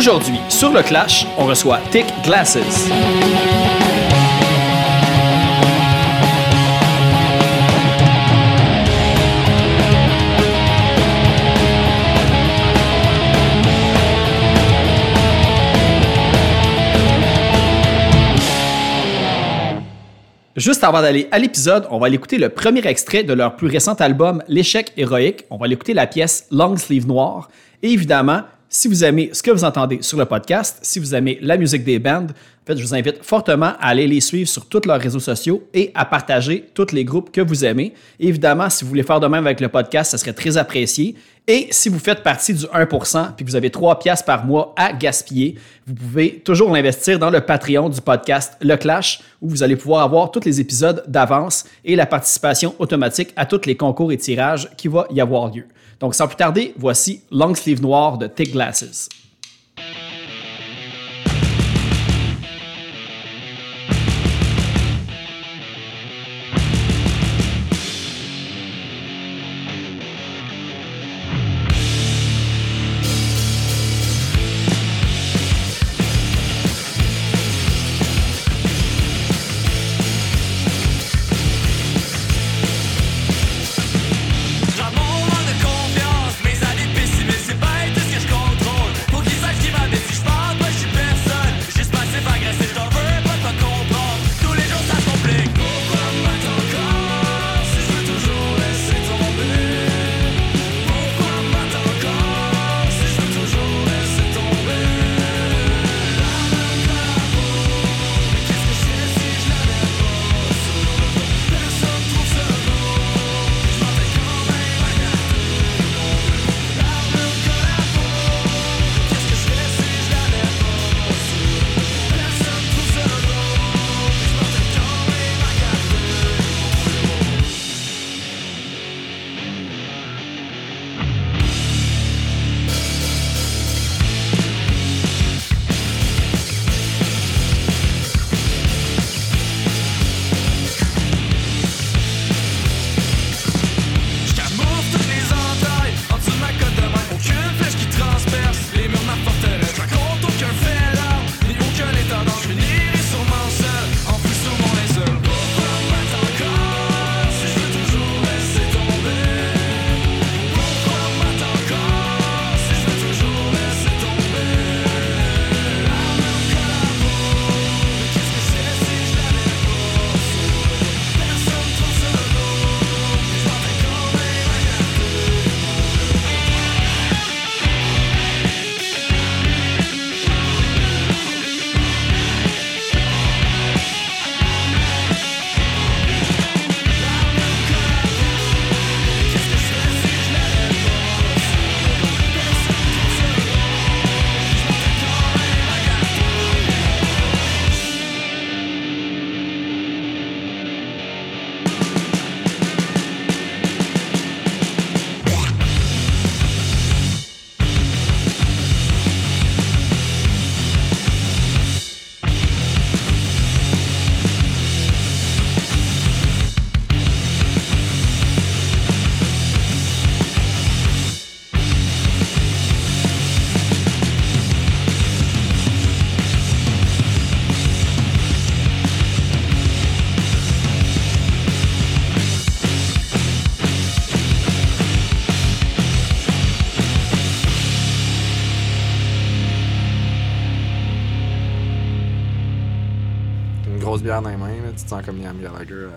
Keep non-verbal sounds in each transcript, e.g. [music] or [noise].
Aujourd'hui, sur le Clash, on reçoit Thick Glasses. Juste avant d'aller à l'épisode, on va écouter le premier extrait de leur plus récent album, L'échec héroïque. On va écouter la pièce Long Sleeve Noir. Et évidemment, si vous aimez ce que vous entendez sur le podcast, si vous aimez la musique des fait, je vous invite fortement à aller les suivre sur tous leurs réseaux sociaux et à partager tous les groupes que vous aimez. évidemment, si vous voulez faire de même avec le podcast, ça serait très apprécié. Et si vous faites partie du 1% puis que vous avez 3 piastres par mois à gaspiller, vous pouvez toujours l'investir dans le Patreon du podcast Le Clash où vous allez pouvoir avoir tous les épisodes d'avance et la participation automatique à tous les concours et tirages qui va y avoir lieu. Donc sans plus tarder, voici Long Sleeve Noir de Thick Glasses. Tu te sens comme Liam Gallagher. euh,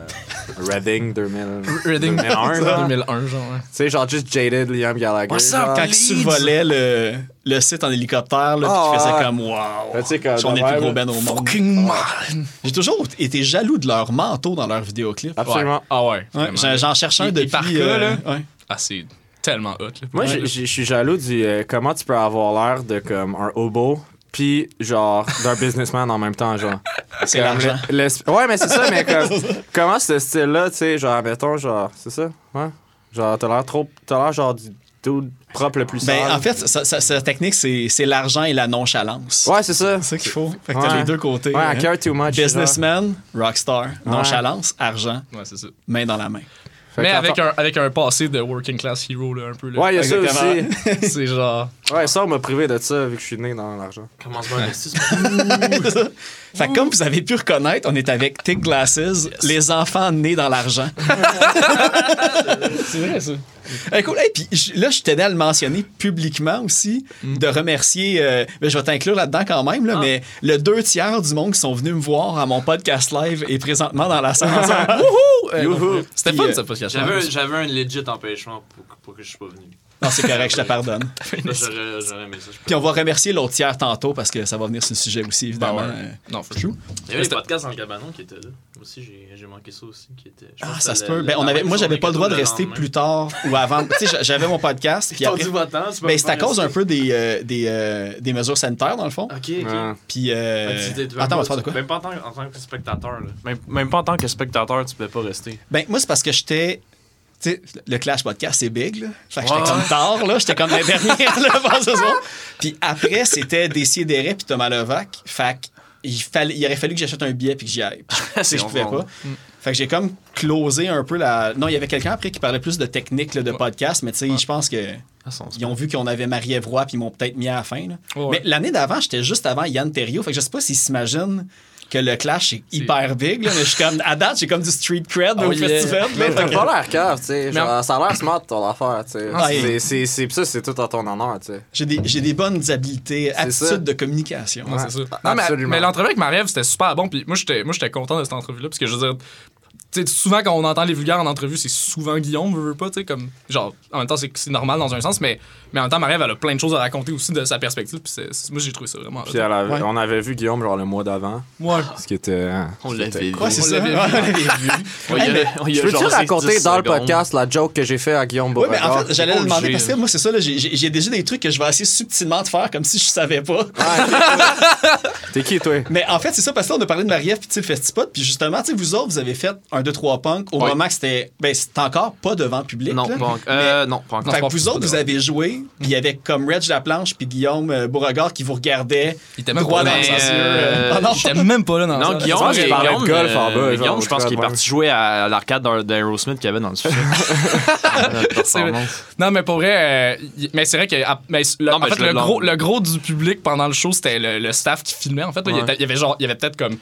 [laughs] Reading 2000, [laughs] Reading 2001, genre. 2001, genre. ouais. Tu sais, genre juste jaded Liam Gallagher. What's up, genre. quand il survolait le, le site en hélicoptère, là, puis Ah, qu'il faisait ouais. comme wow. Tu sais, comme On est le de plus gros band au monde. Fucking man! J'ai toujours été jaloux de leur manteau dans leurs vidéoclips. Absolument. Ah ouais. Ouais, j'en j'en cherchais un depuis. par cas, euh, là. ouais. Ah, c'est tellement hot. Là. Moi, je suis jaloux du euh, comment tu peux avoir l'air de comme un hobo, puis genre d'un businessman en même temps, genre. [laughs] C'est l'argent. ouais, mais c'est ça, mais comme [laughs] comment ce style-là, tu sais, genre mettons, genre, c'est ça, ouais. Genre t'as l'air trop, t'as l'air genre du dude propre le plus Ben, sale. en fait, sa, sa- sa technique, c'est c'est l'argent et la nonchalance. ouais, c'est ça. C'est ça qu'il faut. Fait que t'as les deux côtés. Ouais, I hein. care too much. genre. Businessman, rockstar, nonchalance, argent, Ouais, c'est ça. main dans la main. Fait Mais avec un, avec un passé de working class hero, là, un peu. Là. Ouais, il y a ça aussi. [laughs] C'est genre. Ouais, ça, on m'a privé de ça vu que je suis né dans l'argent. Commence bien investir. Fait que comme vous avez pu reconnaître, on est avec Thick Glasses, les enfants nés dans l'argent. [laughs] C'est vrai, ça. Hey, cool. Hey, puis je- là, je tenais à le mentionner publiquement aussi, de remercier, euh, ben, je vais t'inclure là-dedans quand même, là, mais le deux tiers du monde qui sont venus me voir à mon podcast live est présentement dans la salle. [laughs] Wouhou! Euh! C'était fun, euh, ça, podcast. J'avais un- J'avais un legit empêchement pour, pour que je sois venu. Non, c'est correct, je te pardonne. [laughs] Puis on va remercier l'autre tiers tantôt parce que ça va venir sur le sujet aussi, évidemment. Ben ouais. Euh, Non, for sure. Il y avait les podcasts dans le cabanon qui étaient là. Moi aussi, j'ai j'ai manqué ça aussi. Qui était, Ah, ça se peut. Ben, on avait, moi, j'avais pas le droit de rester plus tard ou avant. tu sais, j'a- j'avais mon podcast. Puis après, peux ben, c'est à cause un peu des, euh, des, euh, des mesures sanitaires, dans le fond. Ok, ok. Puis, euh, Ah, attends, on va faire de quoi? Même pas en tant, en tant que spectateur. Là. Même, même pas en tant que spectateur, tu pouvais pas rester. Ben, moi, c'est parce que j'étais. Sais, le Clash Podcast, c'est big, là. Fait que j'étais comme tard, là. J'étais comme la dernière, là, [laughs] avant ce soir. Puis après, c'était Décideret puis Thomas Levac. Fait il, fallait, il aurait fallu que j'achète un billet puis que j'y aille. Puis je- [laughs] pouvais pas. Fait que j'ai comme closé un peu la. Non, il y avait quelqu'un après qui parlait plus de technique, là, de podcast, mais tu sais, je pense que. Ah, Ils ont vu qu'on avait Marie-Ève puis ils m'ont peut-être mis à la fin. là. Ouais. Mais l'année d'avant, j'étais juste avant Yann Terriot. Fait que je sais pas s'ils s'imaginent que le clash est hyper big. là, mais je suis comme, à date, j'ai comme du street cred Oh au yeah. festival. Mais t'as pas l'air cave, tu sais. Ça a l'air smart ton affaire, tu sais. Ah, C'est- c'est- ça, c'est tout en ton honneur, tu sais. J'ai des, j'ai des bonnes habiletés, ça. attitudes de communication. Ouais, c'est ça. Ouais, Non, mais, absolument. mais l'entrevue avec Marie-Ève, c'était super bon. Puis moi, j'étais moi, j'étais content de cette entrevue-là. Parce que je veux dire, tu sais, souvent, quand on entend les vulgaires en entrevue, c'est souvent Guillaume, veut, veut pas, tu sais, comme. Genre, en même temps, c'est c'est normal dans un sens, mais, mais en même temps, Marie-Ève, elle a plein de choses à raconter aussi de sa perspective. Puis moi, j'ai trouvé ça vraiment. Puis elle avait- Ouais. on avait vu Guillaume genre le mois d'avant. Ouais. Ce qui était. hein, On l'avait vu. Ouais, c'est On ça. l'avait vu. On l'avait vu. [laughs] Peux-tu raconter 10 dans le podcast la joke que j'ai fait à Guillaume Ouais, mais en Beauregard? fait, j'allais le pas demander parce que moi, c'est ça, là, j'ai- déjà des trucs que je vais essayer subtilement de faire comme si je savais pas. T'es qui, toi? Mais en fait, c'est ça, parce que on a parlé de Marie-Ève puis tu sais, le Festipod. Puis justement, tu sais, vous autres, vous avez fait un 2-3 punk au Ouais. moment que c'était. Ben, c'était encore pas devant le public. Non, là. pas en- euh, non, pas encore. Fait que vous c'est autres, vous avez joué, puis il y avait comme Reg Laplanche puis Guillaume euh, Beauregard qui vous regardaient Il était même droit pas dans mais, yeux. euh, [laughs] non, J'étais même pas là dans Non. Guillaume, Je Guillaume, golf euh, en bas, Guillaume, je pense qu'il est très parti jouer à l'arcade d'Aerosmith qu'il y avait dans le. [laughs] [laughs] C'est vrai. Non, mais pour vrai, euh, mais c'est vrai que ah, mais le, mais le le, gros, le du public pendant le show, c'était le, le staff qui filmait. En fait, il y avait genre, il y avait peut-être comme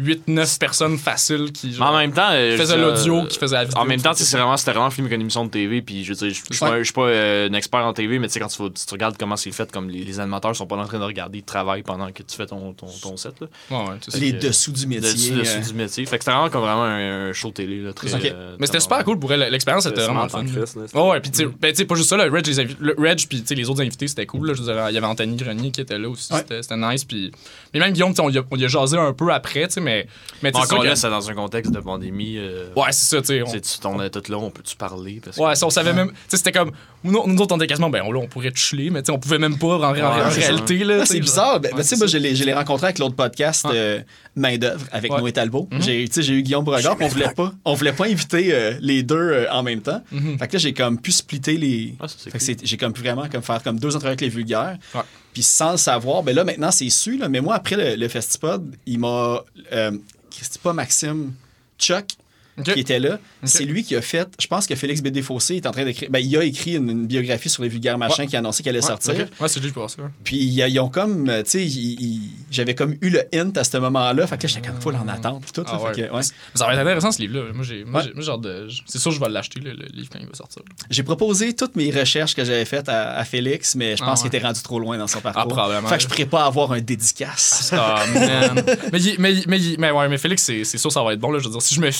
8-9 personnes faciles qui genre, en même temps, euh, faisaient l'audio, qui faisaient la vidéo. En même temps, c'est vraiment, c'était vraiment film comme une émission de TV. Puis je veux je je suis pas, euh, un expert en TV, mais tu sais, quand tu, regardes comment c'est fait, comme les, les animateurs sont pas en train de regarder le travail pendant que tu fais ton, ton, ton set. Là. Ouais, ouais, les que- dessous du métier. Dessus, dessus euh, du métier. Fait que c'était vraiment comme vraiment un, un show télé. Là, très, euh, Mais c'était super cool pour elle. L'expérience était C'était vraiment fun. là. C'était- Ouais, puis tu sais, ben, tu sais, pas juste ça, le Reg, le Reg puis tu sais, les autres invités, c'était cool. Là, je veux dire, il y avait Anthony Grenier qui était là aussi, Ouais. c'était c'était nice. Puis, mais même Guillaume, tu sais, on y a, on y a jasé un peu après, tu sais, mais, mais c'est Encore là, que- c'est dans un contexte de pandémie. euh, Ouais, c'est ça, tu sais. on- tu est tous là, on peut-tu parler? Parce que- Ouais, ça, on savait même. Tu sais, c'était comme. Nous, nous autres, on était quasiment. Ben, on, là, on pourrait te chiller, mais tu sais, on pouvait même pas en, en- en Ouais, c'est réalité. Là, Ah, c'est bizarre. Ben, Ouais, ben, tu sais, moi, je l'ai je l'ai rencontré avec l'autre podcast, Ouais. euh, Main d'œuvre, avec Ouais. Noé Talbot. Mhm. J'ai tu sais, j'ai eu Guillaume Beauregard, puis on voulait pas, on voulait pas inviter euh, les deux euh, en même temps. Mhm. Fait que là, j'ai comme pu splitter les. Ah, ça, c'est Fait que cool. c'est- j'ai comme pu vraiment comme faire comme deux entrevues avec les vulgaires. Puis sans le savoir, ben là, maintenant, c'est su. Là, mais moi, après le, le Festipod, il m'a. Euh, pas Maxime, Chuck. Qui était là, c'est lui qui a fait, je pense que Félix Bédé-Fossé est en train d'écrire, ben, il a écrit une, une biographie sur les vulgaires machins Ouais. qui a annoncé qu'elle allait Ouais, sortir. ok. Ouais, c'est juste pour ça. Puis ils, ont comme, euh, tu sais, j'avais comme eu le hint à ce moment-là. Fait que là, j'étais comme full en attente. Puis tout, là, Ah fait que. Ça va être intéressant ce livre-là. Moi, j'ai, moi, Ouais. j'ai, moi, genre de, c'est sûr que je vais l'acheter, le, le livre, quand il va sortir. J'ai proposé toutes mes recherches que j'avais faites à, à Félix, mais je Ah pense qu'il était rendu trop loin dans son parcours. probablement, Fait que je ouais. pourrais pas avoir un dédicace. Ah, man. mais, mais, mais, mais, ouais, mais Félix, c'est, sûr ça va être bon. Là, je veux dire, si je me,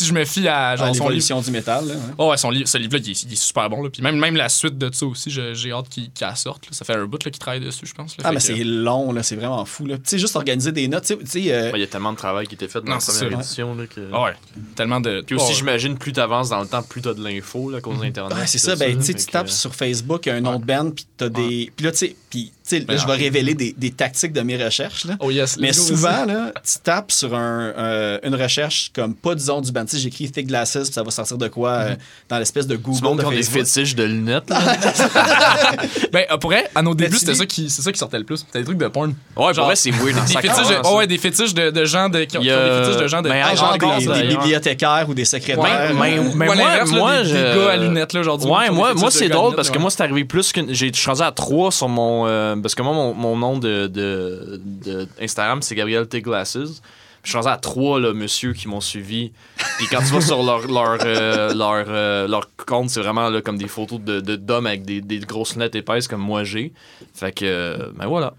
si je me fie à genre, Dans son livre. du métal. Là, ouais. Oh, ouais, son livre, ce livre-là, il, est- il est super bon. Là. Puis même, même la suite de ça aussi, j'ai hâte qu'il, la sorte. là. Ça fait un bout là, qu'il travaille dessus, je pense. là. Ah, mais que- c'est long, là, c'est vraiment fou. là. Tu sais, juste organiser des notes. Tu sais- tu sais, euh, Il y a tellement de travail qui était fait dans Non, la c'est première édition. Là, que... Ah ouais, tellement de. Puis aussi, Oh, j'imagine, plus t'avances dans le temps, plus t'as de l'info là, à cause d'Internet. Ouais, c'est tout ça. Ben, tu tu tapes sur Facebook un nom de band, puis t'as des. Puis là, tu sais, puis tu tu sais, là, je vais révéler des, des tactiques de mes recherches. Là. Oh yes. Mais souvent, là, tu tapes sur un, euh, une recherche comme pas disons du band. Tu sais, j'écris Thick Glasses, puis ça va sortir de quoi euh, dans l'espèce de Du Google monde de qui ont des fétiches de lunettes. là. [laughs] Ben, euh, pour vrai, à nos débuts, c'était dis- ça, qui, c'est ça qui sortait le plus. C'était des trucs de porn. Ouais, pour Genre, vrai, c'est weird. Des fétiches, de, oh ouais, des fétiches de, de gens de, qui, ont, Il qui y ont a- des fétiches de gens de. Ben, Ah, encore, des, bibliothécaires ou des secrétaires. Ben, ben, mais Ou moi, moi, des, je- des gars à lunettes, là, du monde Ouais, moi, c'est drôle parce que ouais. moi, c'est arrivé plus que. j'ai- Je suis rendu à 3 sur mon. Parce que moi, mon, nom de, Instagram, c'est Gabriel T. Glasses. Je suis rendu à 3 là, monsieur qui m'ont suivi. Puis quand tu vas sur leur, leur, euh, leur, euh, leur compte, c'est vraiment là, comme des photos de, d'hommes avec des, des grosses lunettes épaisses comme moi j'ai. Fait que, euh, ben voilà.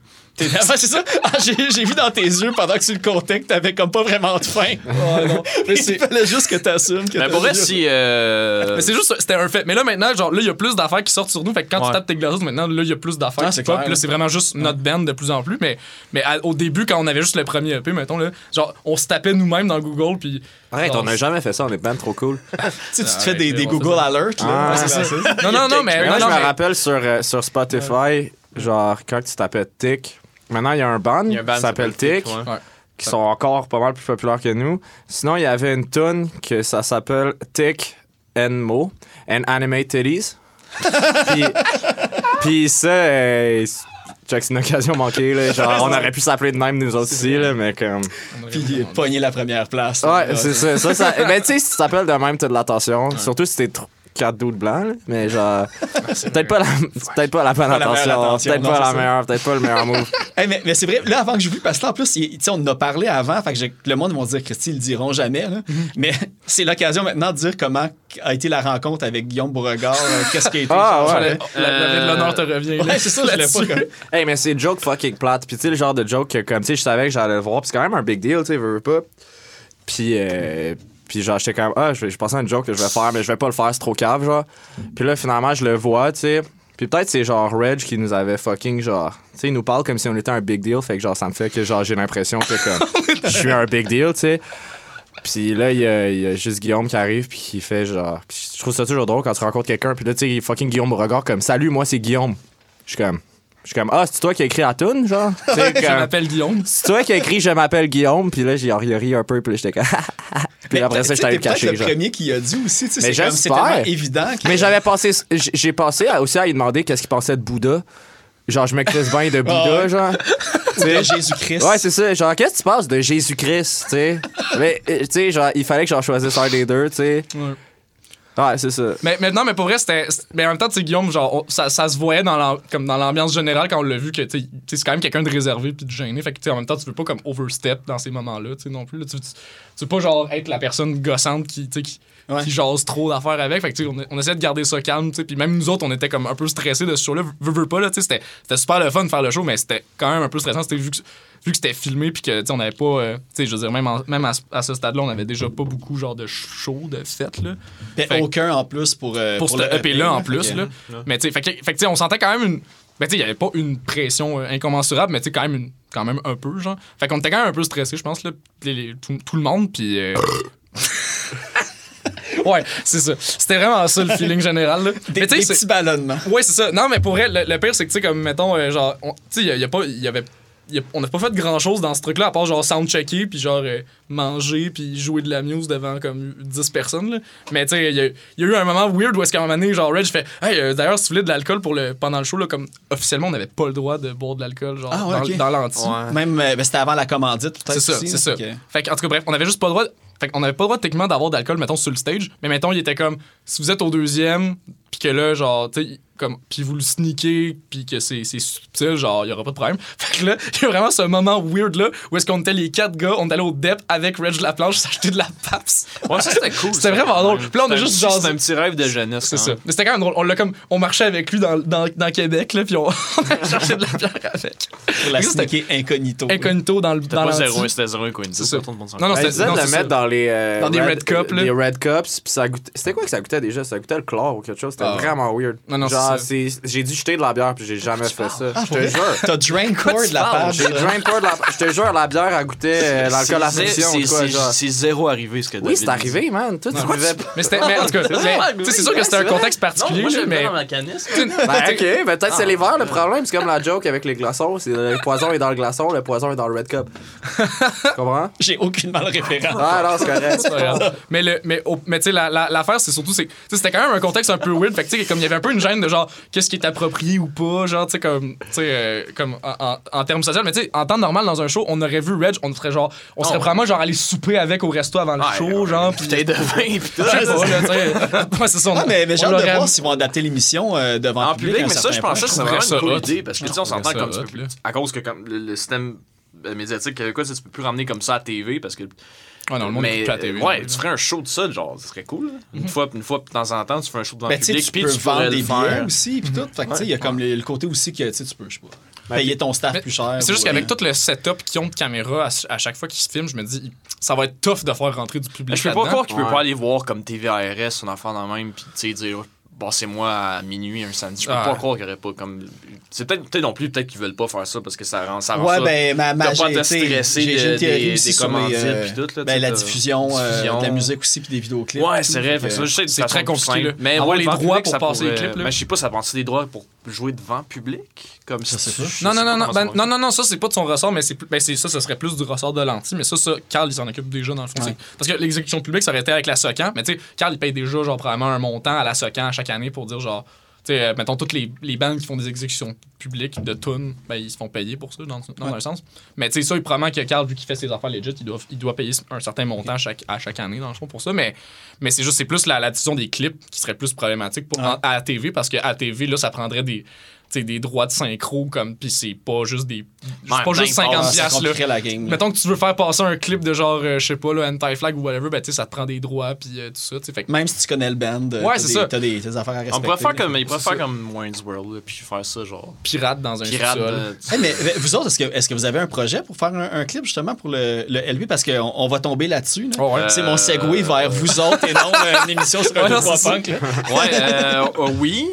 T'es- c'est ça. Ah, j'ai, j'ai vu dans tes yeux pendant que tu le comptais que t'avais comme pas vraiment de faim. Ouais, non. [laughs] Mais Il c'est. fallait juste que t'assumes que Ben t'as pour vrai, si. euh, Mais c'est juste, c'était un fait. Mais là, maintenant, genre, là, il y a plus d'affaires qui sortent sur nous. Fait que quand Ouais. tu tapes tes glaces, maintenant, là, il y a plus d'affaires Ah, qui c'est pop. là, c'est vraiment juste notre band de plus en plus. Mais, mais à- au début, quand on avait juste le premier EP, mettons, là, genre, on se tapait nous-mêmes dans Google. Puis. Arrête, genre, on n'a jamais fait ça, on est ben trop cool. [laughs] Tu sais, tu te Ah, fais des, Google c'est ça. Alerts. Là, Ah, Ouais, c'est ça. Non, non, non, mais. Moi, je me mais- rappelle sur, euh, sur Spotify, genre, quand tu tapais Tick, maintenant, il y a un band, il y a un band qui s'appelle Tick, ouais. Ouais. qui sont encore pas mal plus populaires que nous. Sinon, il y avait une tune que ça s'appelle Tick and Mo, and Animate Titties. [laughs] puis, puis ça, euh, c'est une occasion manquée, là. Genre, on aurait pu s'appeler de même, nous autres ici, là, mais comme. Puis pogner la première place. Ouais, c'est ça. ça, ça ben, tu sais, si tu t'appelles de même, t'as de l'attention. Surtout si t'es trop. 4 doutes blancs, là. mais genre. [laughs] peut-être pas, la, peut-être pas la bonne Pas la meilleure attention. Peut-être pas la meilleure, peut-être pas le meilleur move. [laughs] Hey, mais, mais c'est vrai, là, avant que je vu, parce que là, en plus, il- tu sais, on en a parlé avant, fait que le monde va dire, Christy, ils le diront jamais, là. Mais [laughs] c'est l'occasion maintenant de dire comment a été la rencontre avec Guillaume Beauregard, euh, qu'est-ce qui a été. Ah, genre, ouais. euh, La, l'honneur te revient. Ouais, c'est ça, je l'ai pas comme. Hey, mais c'est joke fucking plate. Puis tu sais, le genre de joke que, comme, tu sais, je savais que j'allais le voir. Puis c'est quand même un big deal, tu sais, veux veux pas. Puis, euh, puis genre, j'étais comme, ah, je, je pensais à une joke que je vais faire, mais je vais pas le faire, c'est trop cave, genre. Puis là, finalement, je le vois, tu sais. Puis peut-être c'est genre Reg qui nous avait fucking, genre, tu sais, il nous parle comme si on était un big deal. Fait que, genre, ça me fait que, genre, j'ai l'impression que, comme, [laughs] je suis un big deal, tu sais. Puis là, il y, a, il y a juste Guillaume qui arrive, puis qui fait genre. Puis je trouve ça toujours drôle quand tu rencontres quelqu'un, puis là, tu sais, fucking Guillaume Beauregard, comme, salut, moi, c'est Guillaume. Je suis comme. Je suis comme, ah, c'est toi qui as écrit la tune, genre? [laughs] Je m'appelle Guillaume. c'est toi qui as écrit Je m'appelle Guillaume, puis là, j'ai il a ri un peu, puis là, j'étais comme. [laughs] puis après ça, j'étais peut-être cacher. le genre. premier qui a dit aussi, tu sais, Mais c'est c'est tellement évident que. Mais j'avais passé. J'ai passé aussi à lui demander qu'est-ce qu'il pensait de Bouddha. Genre, je me crisse bien de Bouddha, Ah genre. Tu sais, de Jésus-Christ. Ouais, c'est ça. Genre, qu'est-ce que tu penses de Jésus-Christ, tu sais? Mais, euh, tu sais, genre, il fallait que j'en choisisse un des deux, tu sais. Ouais. Ouais, c'est ça. Mais, mais non, mais pour vrai, c'était. Mais en même temps, tu sais, Guillaume, genre, ça, ça se voyait dans l'ambiance générale quand on l'a vu que, tu c'est quand même quelqu'un de réservé puis de gêné. Fait que, tu en même temps, tu veux pas comme overstep dans ces moments-là, tu sais, non plus. tu, veux pas, genre, être la personne gossante qui, qui, Ouais. qui jase trop d'affaires avec. Fait que, on, on essaie de garder ça calme. Puis même nous autres, on était comme un peu stressés de ce show-là. Veux, veux pas, là, tu sais, c'était c'était super le fun de faire le show, mais c'était quand même un peu stressant. C'était vu que. Vu que c'était filmé puis que tu sais, on avait pas euh, tu sais je veux dire même, en- même à, ce- à ce stade-là on avait déjà pas beaucoup genre de show de fête là Fait- aucun en plus pour. euh, pour, le ce EP-là en plus. Fait que- Là. Mais tu sais, fait que, fait que, tu sais, on sentait quand même une. Ben, tu sais, il y avait pas une pression euh, incommensurable, mais tu sais, quand même, une, quand même un peu, genre. Fait qu'on était quand même un peu stressé, je pense, là, les- les- tout, tout le monde, puis. [laughs] [laughs] ouais, c'est ça. C'était vraiment ça le feeling général, là. Des, mais des petits ballonnements. Ouais, c'est ça. Non, mais pour vrai, le, le pire, c'est que, tu sais, comme, mettons, euh, genre, on- tu sais, il y, a- y a pas. Y avait, y a- on n'a pas fait grand chose dans ce truc-là, à part, genre, soundchecker, puis genre, euh, manger, puis jouer de la muse devant, comme, 10 personnes, là. Mais, tu sais, il y, a- y a eu un moment weird où est-ce qu'à un moment donné, genre, Reg fait, hey, euh, d'ailleurs, si vous voulez de l'alcool pour le, pendant le show, là, comme, officiellement, on n'avait pas le droit de boire de l'alcool, genre, Ah, ouais, dans, ok. dans l'anti. Ouais. Même, ben, c'était avant la commandite, peut-être. C'est ça, c'est ça. Fait qu'en tout cas, bref, on avait juste pas le droit. Fait qu'on avait pas le droit techniquement d'avoir d'alcool, mettons, sur le stage. Mais mettons, il était comme, si vous êtes au deuxième, puis que là, genre, tu sais, comme, puis vous le sneakez, puis que c'est c'est subtil, genre, il y aura pas de problème. [laughs] Fait que là, il y a vraiment ce moment weird là, où est-ce qu'on était les quatre gars, on est allé au DEP avec Reg Laplanche s'acheter de la PAPS. Ouais, ça c'était cool. [laughs] C'était ça, vraiment drôle. Puis là, on a juste petit- jasé. C'était un petit rêve de jeunesse. C'est quand ça. même. Mais c'était quand même drôle. On, l'a comme, on marchait avec lui dans, dans, dans Québec, là, puis on, [laughs] on a cherché de la bière avec. Pour la Ça, c'était sneaker incognito. incognito dans le C'était dans pas l'anti. zéro, c'était zéro incognito. C'est ça. tout le monde s'en Non, non, c'était de ça. mettre dans les. euh, Dans des red cups, là. Les red cups, puis ça goûtait. C'était quoi que ça goûtait déjà? Ça goûtait le chlore ou quelque chose? C'était Ah. vraiment weird. Non, non, Genre, Ah, j'ai dû jeter de la bière, puis j'ai jamais fait ça. Ah, Je te jure. T'as drain core de la page? J'ai drain pas de la. Je te jure, la bière a goûté euh, l'alcool à C'est- zéro arrivé ce que Oui, c'est arrivé, man. Toi, tu buvais pas. Mais c'était, mais en tout cas, [laughs] mais, tu sais, c'est sûr que c'était un contexte particulier, moi, mais. Ben, ok, ben, peut-être c'est les verres le problème. C'est comme la joke avec les glaçons. C'est le poison est dans le glaçon, le poison est dans le red cup. tu [laughs] comprends? J'ai aucune mal référence. Ah non, c'est correct. mais le, tu sais, la- la- l'affaire, c'est surtout, c'était quand même un contexte un peu weird. Fait que, tu sais, comme il y avait un peu une gêne de genre, qu'est-ce qui est approprié ou pas, genre, tu sais, comme, tu sais, euh, comme en, en, en termes sociaux. Mais tu sais, en temps normal, dans un show, on aurait vu Reg, on serait genre, on serait Oh. probablement genre aller souper avec au resto avant le Ouais, show, ouais, genre, puis. Bouteille de vin, pis tout. [laughs] Ouais, c'est ça. on- Ah, mais, mais j'ai hâte de voir s'ils vont adapter l'émission euh, devant En le public. mais ça, je pensais que c'est trouverais vraiment ça une cool idée parce que tu sais, on s'entend comme ça tu peux là. à cause que comme le, système euh, médiatique québécois, tu sais, tu peux plus ramener comme ça à TV parce que Ouais, non, le monde mais écoute plus la TV. ouais, tu ferais un show de ça, genre, ce serait cool. là. Une fois, une fois de temps en temps, tu fais un show devant Ben, le public, tu puis peux tu vendre des le billets aussi, puis tout. Fait que, tu sais, il y a comme le, le côté aussi que, tu sais, tu peux, je sais pas, payer ton staff Mais plus cher. C'est juste qu'avec euh, tout le setup qu'ils ont de caméra à, à chaque fois qu'ils se filment, je me dis, ça va être tough de faire rentrer du public. Mais je peux pas croire qu'il peut Ouais. pas aller voir comme TVRS, un enfant dans même, puis tu sais, dire, passez-moi à minuit un samedi. Je peux Ah. pas croire qu'il y aurait pas comme. C'est peut-être peut-être non plus, peut-être qu'ils veulent pas faire ça parce que ça rend ça. rend Ouais, ça- ben, ma, ma T'as pas stresser j'ai j'ai de- une théorie des- aussi des sur les, commandites euh, puis tout, là, ben, la diffusion, euh, diffusion. de la musique aussi, puis des vidéoclips. Ouais, c'est vrai. fait Fait que que- ça, je sais, de c'est très compliqué, simple. Mais Avoir ouais, les droits pour passer les clips, là. Mais je sais pas, ça prend des droits pour jouer devant public Comme Ça, si c'est tu- Non, sais non, pas non, non, ben, non, non, non, ça, c'est pas de son ressort, mais c'est plus- ben, c'est ça, ce serait plus du ressort de l'anti, mais ça, ça, Carl, il s'en occupe déjà dans le fond. Ouais. Parce que l'exécution publique, ça aurait été avec la SOCAN, mais tu sais, Carl, il paye déjà, genre, probablement un montant à la SOCAN à chaque année pour dire, genre, tu sais, euh, mettons, toutes les, les bandes qui font des exécutions publiques de tunes, ben, ils se font payer pour ça, dans, dans Ouais. un sens. Mais tu sais, ça, il probablement que Carl, vu qu'il fait ses affaires legit, il doit, il doit payer un certain montant chaque, à chaque année, dans le fond, pour ça. Mais, mais c'est juste, c'est plus la, la diffusion des clips qui serait plus problématique pour, Ouais. en- à la TV, parce qu'à la TV, là, ça prendrait des. Tu sais, des droits de synchro comme puis c'est pas juste des c'est Ouais, pas juste ben, 50 Ah, ça piastres, là la game. là. Mettons que tu veux faire passer un clip de genre, euh, je sais pas, là, anti-flag ou whatever, ben tu sais, ça te prend des droits puis euh, tout ça, tu sais. Fait que- Même si tu connais le band, euh, Ouais, t'as c'est des- des, des affaires à respecter. On pourrait faire comme, il pourrait faire comme Wayne's World, puis faire ça, genre. pirate dans un Pirate. Hey, mais mais vous autres, est-ce que, est-ce que vous avez un projet pour faire un, un clip justement pour le, le LB? Parce qu'on on va tomber là-dessus. là. Oh, ouais. C'est mon segway vers vous autres et non euh, une émission sur un Ouais, non, punk. Ouais, oui.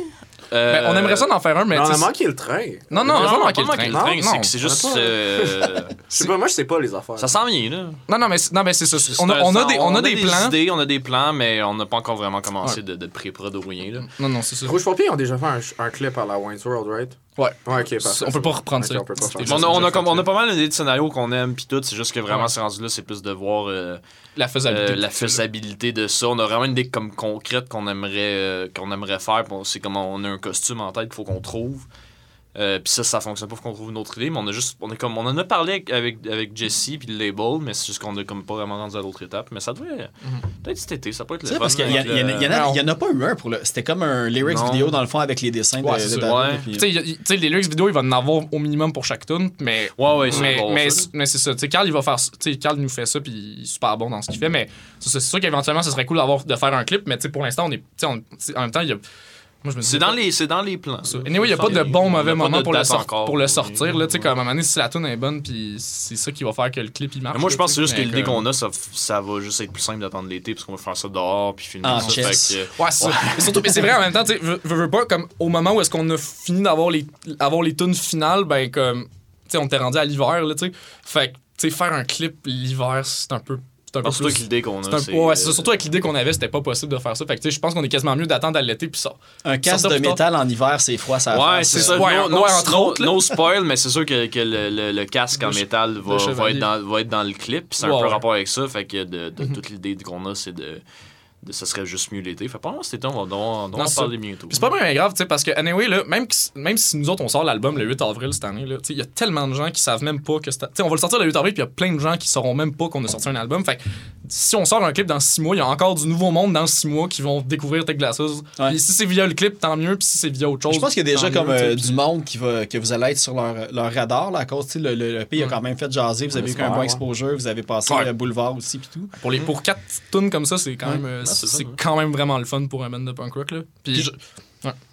Euh, Ben, on aimerait ça d'en faire un, mais on a manqué le train. Non, non, Non, on manquer pas le train. train, Non, c'est juste. a euh, Je sais pas, moi, je sais pas les affaires. ça s'en vient, là. Non, non, mais, c'est- non, mais c'est ça. On a, on a des, on a des plans. idées, on a des plans, mais on n'a pas encore vraiment commencé Ouais. de, de pré-prod ou rien, là. Non, non, c'est ça. Rouge Pompier ont déjà fait un, un clip à la Wayne's World, right? Ouais. Ouais, ok, parfait. On peut pas reprendre ça. on pas. On a, on, a on a là. pas mal d'idées de scénarios qu'on aime, puis tout. C'est juste que vraiment, Ouais. c'est rendu là, c'est plus de voir euh, La faisabilité. euh, la faisabilité de ça. On a vraiment une idée comme concrète qu'on aimerait, euh, qu'on aimerait faire. Sait comment on a un costume en tête qu'il faut qu'on trouve. Euh, puis ça, ça fonctionne pas, faut qu'on trouve une autre idée. Mais on a juste, on est comme, on en a parlé avec, avec, Jesse puis le label, mais c'est juste qu'on a comme pas vraiment rendu à l'autre étape. Mais ça devrait, peut-être cet été, ça peut être Tu le sais, parce fun qu'il y, en a- pas eu un pour le. C'était comme un lyrics Non. vidéo dans le fond avec les dessins Ouais, de, de Tu sais, les lyrics vidéo, il va en avoir au minimum pour chaque tune, mais. Ouais, ouais, c'est mais, bon, mais, c'est ça. Tu sais, Carl, il va faire. Tu sais, Carl nous fait ça, puis il est super bon dans ce qu'il fait, mais c'est sûr qu'éventuellement, ce serait cool d'avoir, de faire un clip, mais tu sais, pour l'instant, on est. On- en même temps, il y a. C'est dans les, c'est dans les plans. Anyway, il n'y a pas de bon mauvais moment pour le, pour le sortir. Là, tu sais, Ouais. comme à un moment donné, si la tune est bonne, puis c'est ça qui va faire que le clip il marche. Mais moi, je pense c'est juste que l'idée comme- qu'on a, ça, ça va juste être plus simple d'attendre l'été, parce qu'on va faire ça dehors, puis filmer Ah, ça. chess. Fait que, Ouais, c'est ça. Mais surtout, mais c'est vrai en même temps, tu veux, pas, comme au moment où est-ce qu'on a fini d'avoir les, avoir les tunes finales, ben comme, tu sais, on était rendu à l'hiver, là, tu sais. Fait que, tu sais, faire un clip l'hiver, c'est un peu. C'est un peu Non, surtout plus. avec l'idée qu'on a. un- c'est, ouais, euh, surtout avec l'idée qu'on avait, c'était pas possible de faire ça. Fait que, je pense qu'on est quasiment mieux d'attendre à l'été, puis ça. Un casque de métal en hiver, c'est froid, ça Ouais, c'est ça. Ouais, no, entre no- autres, no spoil, mais c'est sûr que, que le, le- le casque en métal va, être dans, va être dans le clip. puis C'est un Ouais, peu ouais. Mhm. rapport avec ça. Fait que de, de toute l'idée qu'on a, c'est de. Ça serait juste mieux l'été. Fait pas cet été, on va, on on parler bientôt. Puis c'est pas bien grave, tu sais, parce que, anyway, là, même, que- même si nous autres, on sort l'album le 8 avril cette année, là, tu sais, il y a tellement de gens qui savent même pas que c'est. Tu sais, on va le sortir le 8 avril, puis il y a plein de gens qui sauront même pas qu'on a sorti un album. Fait que si on sort un clip dans 6 mois, il y a encore du nouveau monde dans 6 mois qui vont découvrir Tech Glasses. Ouais. Si c'est via le clip, tant mieux, puis si c'est via autre chose. Je pense qu'il y a déjà comme mieux, euh, du monde qui va, que vous allez être sur leur, leur radar là, à cause, tu sais, le, le, le pays a quand même fait jaser, vous avez eu un bon ouais. exposure, vous avez passé Ouais. le boulevard aussi puis tout. Pour, les, pour 4 tunes comme ça, c'est quand, même, euh, c'est c'est ouais. quand même vraiment le fun pour un band de punk rock. Là. Puis Puis- je-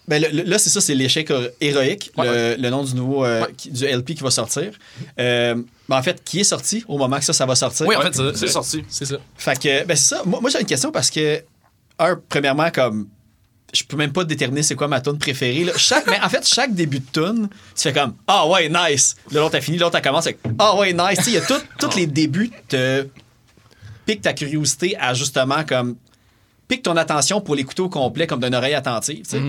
Ben, le- le- là, c'est ça, c'est l'échec héroïque, Ouais. le, le nom du nouveau euh, Ouais. qui- du LP qui va sortir. Euh, ben, en fait, qui est sorti au moment que ça, ça va sortir? Oui, en fait, c'est- C'est sorti. c'est ça. Fait que, ben c'est ça. Moi, moi, j'ai une question parce que, un, premièrement, comme, je peux même pas déterminer c'est quoi ma tune préférée. là. Chaque, mais en fait, chaque début de tune, tu fais comme Ah ouais, nice. Là, l'autre a fini, l'autre a commencé avec Ah ouais, nice. Tu sais, il y a tout- tous les débuts te piquent ta curiosité à justement comme pique ton attention pour l'écouter au complet comme d'une oreille attentive. sais.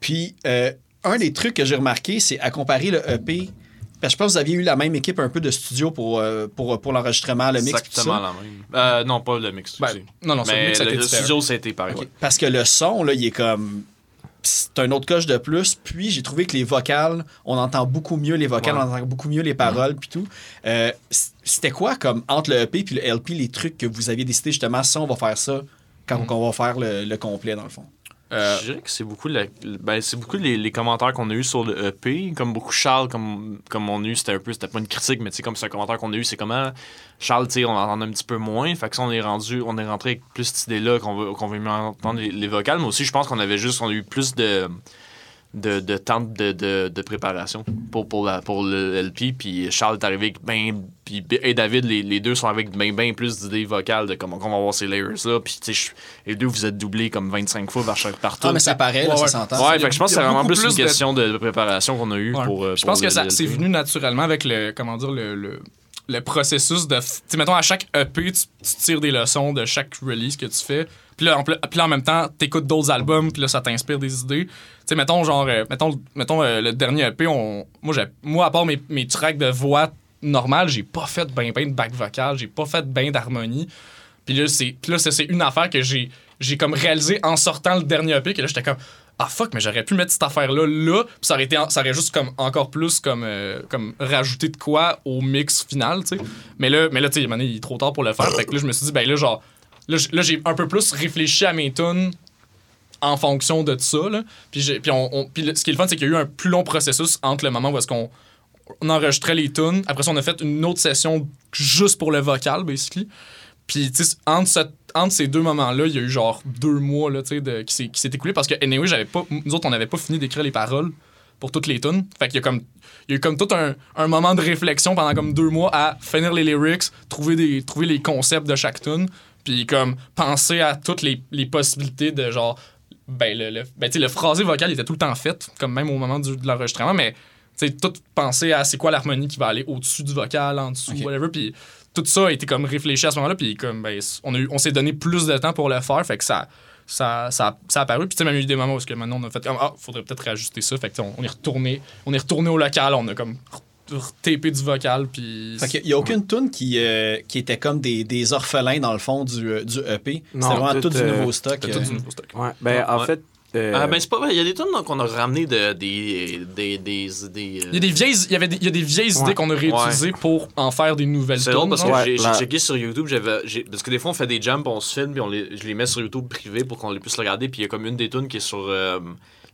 Puis, euh, un des trucs que j'ai remarqué, c'est à comparer le EP. Parce que je pense que vous aviez eu la même équipe un peu de studio pour, euh, pour, pour l'enregistrement, le mix. tout ça? Exactement la même. Euh, non, pas le mix. Ben, non, non, c'est le Mais mix, ça le, studio, été pareil. Ouais. Parce que le son, là, il est comme. C'est un autre coche de plus. Puis j'ai trouvé que les vocales, on entend beaucoup mieux les vocales, Ouais. on entend beaucoup mieux les paroles, puis tout. Euh, C'était quoi, comme entre le EP puis le LP, les trucs que vous aviez décidé justement, ça, on va faire ça quand on va faire le, le complet, dans le fond? Euh, Je dirais que c'est beaucoup, la- ben, c'est beaucoup les, les commentaires qu'on a eu sur le EP. Comme beaucoup Charles, comme, comme on a eu, c'était un peu, c'était pas une critique, mais tu sais, comme c'est un commentaire qu'on a eu, c'est comment Charles, tu sais, on en entend un petit peu moins. Fait que ça, on est rendu, on est rentré avec plus cette idée-là qu'on veut, qu'on veut mieux entendre les, les vocales. Mais aussi, je pense qu'on avait juste, on a eu plus de, de, de temps de, de, de préparation pour, pour, la, pour le LP. Puis Charles est arrivé avec ben, puis et David, les, les deux sont avec bien ben plus d'idées vocales de comment on va avoir ces layers-là. Puis tu sais, les deux, vous êtes doublés comme 25 fois par chaque partout. Ah, mais ça paraît, là, Ouais, ça ouais. s'entend. Fait que je pense que c'est vraiment plus une question de préparation qu'on a eu Ouais. pour. euh, je pour pense que le- ça le c'est venu naturellement avec le comment dire le, le, le processus de tu sais mettons à chaque EP tu, tu tires des leçons de chaque release que tu fais puis là en, puis en même temps t'écoutes d'autres albums puis là ça t'inspire des idées. Tu sais mettons genre euh, mettons mettons euh, le dernier EP on moi moi à part mes, mes tracks de voix normales j'ai pas fait ben ben de back vocal j'ai pas fait ben d'harmonie. Puis là, c'est, là, c'est une affaire que j'ai, j'ai comme réalisé en sortant le dernier EP, que là, j'étais comme, ah fuck, mais j'aurais pu mettre cette affaire-là là, puis ça aurait, été, ça aurait juste comme encore plus comme, euh, comme rajouté de quoi au mix final, tu sais. Mais là, mais là tu sais, il est trop tard pour le faire, fait que là, je me suis dit, ben là, genre, là, j'ai un peu plus réfléchi à mes tunes en fonction de ça, là. Puis, puis, on, puis ce qui est le fun, c'est qu'il y a eu un plus long processus entre le moment où est-ce qu'on on enregistrait les tunes. Après ça, on a fait une autre session juste pour le vocal, basically. Puis, entre, entre ces deux moments-là, il y a eu genre deux mois là, qui s'est écoulé parce que, j'avais pas, nous autres, on n'avait pas fini d'écrire les paroles pour toutes les tunes. Fait qu'il y a comme. Il y a eu comme tout un, un moment de réflexion pendant comme deux mois à finir les lyrics, trouver, des, trouver les concepts de chaque tune, puis comme penser à toutes les, les possibilités de genre. Ben, le, le, ben, tu sais, le phrasé vocal il était tout le temps fait, comme même au moment du- de l'enregistrement, mais tu sais, tout penser à c'est quoi l'harmonie qui va aller au-dessus du vocal, en dessous, whatever. Puis tout ça a été comme réfléchi à ce moment-là. Puis comme, ben, on, a eu- on s'est donné plus de temps pour le faire. Fait que ça, ça, ça, ça a apparu. Puis tu sais, même il y a eu des moments où que maintenant on a fait comme, ah, faudrait peut-être réajuster ça. Fait que on, on est retourné, on est retourné au local. On a comme retapé du vocal. Puis. Fait qu'il n'y a aucune tune qui, euh, qui était comme des, des orphelins dans le fond du, euh, du EP. C'était vraiment tout, tout, du euh, nouveau stock. C'était tout du nouveau stock. Ouais, ben en Ouais. fait. euh, Ah, ben c'est pas vrai. Il y a des tunes qu'on a ramené de, des. des, des, des, euh, Il y a des vieilles, il y avait des, il y a des vieilles Ouais. idées qu'on a réutilisées pour en faire des nouvelles C'est drôle tunes, parce que. Ouais, j'ai la- checké sur YouTube, j'avais, parce que des fois on fait des jumps, on se filme, puis on les, je les mets sur YouTube privé pour qu'on les puisse regarder. Puis il y a comme une des tunes qui est sur. Euh,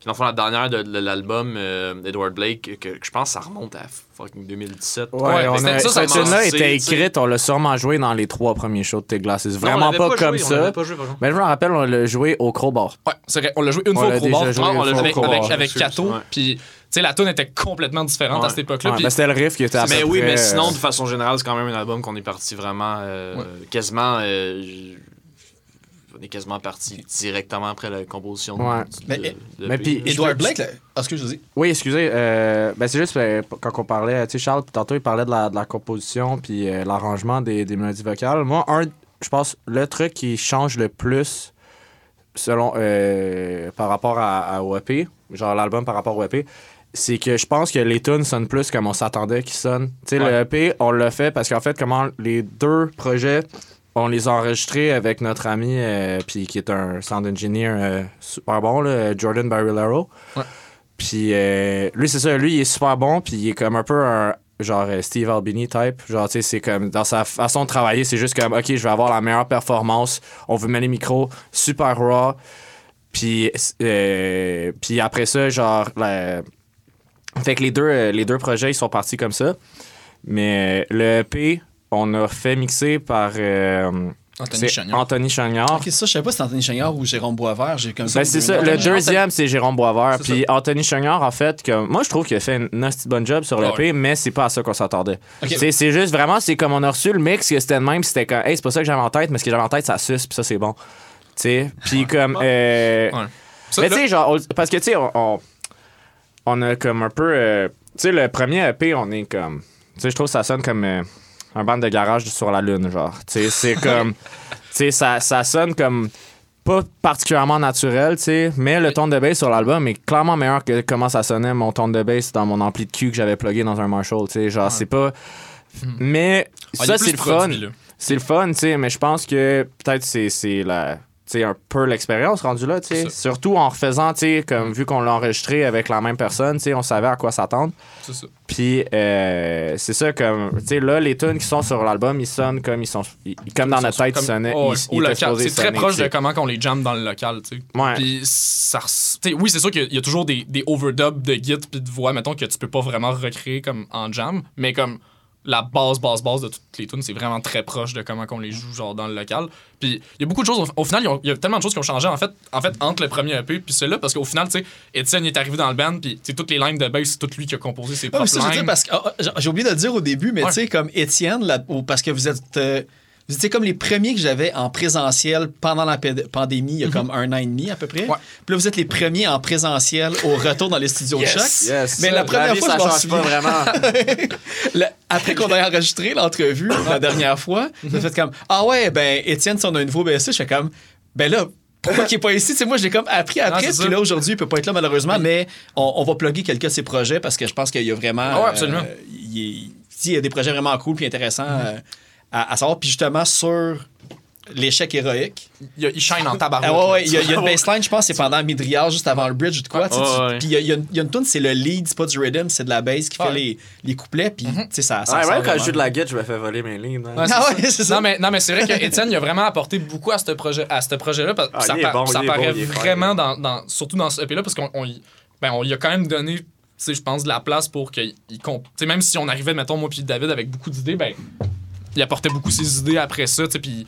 dans le fond, la dernière de, de l'album euh, Edward Blake, que, que je pense que ça remonte à fucking 2017. Ouais, Ouais, on c'était- a, ça, ça cette tune-là était écrite, on l'a sûrement joué dans les trois premiers shows de Non, on vraiment l'avait pas, joué, comme on ça. pas joué. Mais je me rappelle, on l'a joué au Crowbar. Ouais, c'est vrai. On l'a joué une On fois au Crowbar. joué une on l'a joué avec, avec, Kato. Puis, tu sais, la tune était complètement différente à cette époque-là. Ouais, ben, c'était le riff qui était à Mais peu oui, près, mais sinon, euh, de façon générale, c'est quand même un album qu'on est parti vraiment euh, Ouais. quasiment. euh, on est quasiment parti directement après la composition. Ouais. de- Mais- de- de- mais puis- Edward Blake, là, ah, je dis. Oui, excusez. euh, ben c'est juste euh, quand on parlait, tu sais, Charles, tantôt, il parlait de la, de la composition puis euh, l'arrangement des, des mélodies vocales. Moi, un, je pense, le truc qui change le plus selon euh, par rapport à, à OEP, genre l'album par rapport au EP, c'est que je pense que les tunes sonnent plus comme on s'attendait qu'ils sonnent. Tu sais, le EP, on l'a fait parce qu'en fait, comment les deux projets, on les a enregistrés avec notre ami, euh, puis qui est un sound engineer euh, super bon, là, Jordan Barillero. Ouais. Puis euh, lui, c'est ça, lui, il est super bon, puis il est comme un peu un genre euh, Steve Albini type. Genre, tu sais, c'est comme dans sa façon de travailler, c'est juste comme, OK, je vais avoir la meilleure performance. On veut mettre les micros super raw. Puis, euh, puis après ça, genre, la- fait que les deux, les deux projets, ils sont partis comme ça. Mais le EP, on a fait mixer par euh, Anthony Chagnard. Anthony Chagnard. Ok, ça, je sais pas si c'est Anthony Chagnard ou Jérôme Boisvert. J'ai comme ça. Ben, c'est ça. Le deuxième, c'est Jérôme Boisvert. Puis Anthony Chagnard, en fait, que moi, je trouve qu'il a fait un assez bon job sur le Ah P, mais c'est pas à ça qu'on s'attendait. C'est juste vraiment, c'est comme on a reçu le mix, que c'était le même, c'était comme, hey, c'est pas ça que j'avais en tête, mais ce que j'avais en tête, ça suce, puis ça, c'est bon. Tu sais. Puis comme. euh, Ouais. Ça, Mais tu sais, genre, on- parce que tu sais, on, on, on a comme un peu. euh, tu sais, le premier EP, on est comme. Tu sais, je trouve que ça sonne comme euh, un band de garage sur la Lune, genre. Tu sais, c'est comme. [laughs] Tu sais, ça, ça sonne comme. Pas particulièrement naturel, tu sais, mais le ton de bass sur l'album est clairement meilleur que comment ça sonnait mon ton de bass dans mon ampli de cul que j'avais plugué dans un Marshall, tu sais, genre c'est pas mais Ah, ça c'est le fun. C'est le fun, tu sais, mais je pense que peut-être c'est la sais, un peu l'expérience rendue là, tu. Surtout en refaisant, tu comme vu qu'on l'a enregistré avec la même personne, tu on savait à quoi s'attendre. C'est ça. Puis euh, c'est ça comme tu sais là les tunes qui sont sur l'album, ils sonnent comme ils sont ils- comme dans notre tête Comme- ils sonnaient, oh, ils- C'est très proche de comment qu'on les jamme dans le local, tu sais. Ouais. Puis ça, oui, c'est sûr qu'il y a toujours des, des overdubs de git puis de voix, mettons, que tu peux pas vraiment recréer comme en jam, mais comme la base, base, base de toutes les tunes, c'est vraiment très proche de comment qu'on les joue genre dans le local. Puis il y a beaucoup de choses, au, au final, il y a tellement de choses qui ont changé en fait, en fait entre le premier EP puis celui-là, parce qu'au final, tu sais, Étienne il est arrivé dans le band, puis tu sais, toutes les lines de bass, c'est tout lui qui a composé ses Ah, mais propres ça, je veux dire, lines. parce que ah, j'ai oublié de le dire au début, mais Ouais. tu sais, comme ou- parce que vous êtes. euh, vous étiez comme les premiers que j'avais en présentiel pendant la pandémie, il y a comme un an et demi à peu près. Mhm. Ouais. Puis là, vous êtes les premiers en présentiel au retour dans les studios de choc. Yes. Mais la première vie, fois, ça je change pas vraiment. [laughs] Après qu'on ait enregistré l'entrevue la dernière fois, vous fait comme Ah ouais, ben Étienne, si on a un nouveau BSC, je fais comme Ben là, pourquoi qu'il est pas ici? Tu sais, moi, je l'ai comme appris après. Puis là, aujourd'hui, il peut pas être là, malheureusement, mais on, on va plugger quelques de ses projets parce que je pense qu'il y a vraiment. Ah ouais, absolument. euh, il, est- il y a des projets vraiment cool puis intéressants euh, à, à savoir. Puis justement, sur l'échec héroïque. Il, shine en tabarouette. Ah ouais, ouais, il y, a- il y a une baseline, je pense, c'est pendant Midrial, juste avant le bridge ou de quoi. sais, tu- ouais. Puis il y a, il y a une, il y a une tune, c'est le lead, c'est pas du rhythm, c'est de la bass qui fait Ouais. les, les couplets. Puis, tu sais, ça, même quand je joue de la guitare, je me fais voler mes lignes. hein. Ah ça. ouais, c'est ça. Non, mais, non, mais c'est vrai que Étienne, il a vraiment apporté beaucoup à ce projet, à ce projet-là. parce- Ah, ça pa- bon, ça paraît bon, vraiment, dans, dans- surtout dans ce EP-là, parce qu'on on, ben, on lui a quand même donné, tu sais, je pense, de la place pour qu'il il comp- tu sais, même si on arrivait, mettons, moi puis David avec beaucoup d'idées, ben, il apportait beaucoup ses idées après ça, tu sais, puis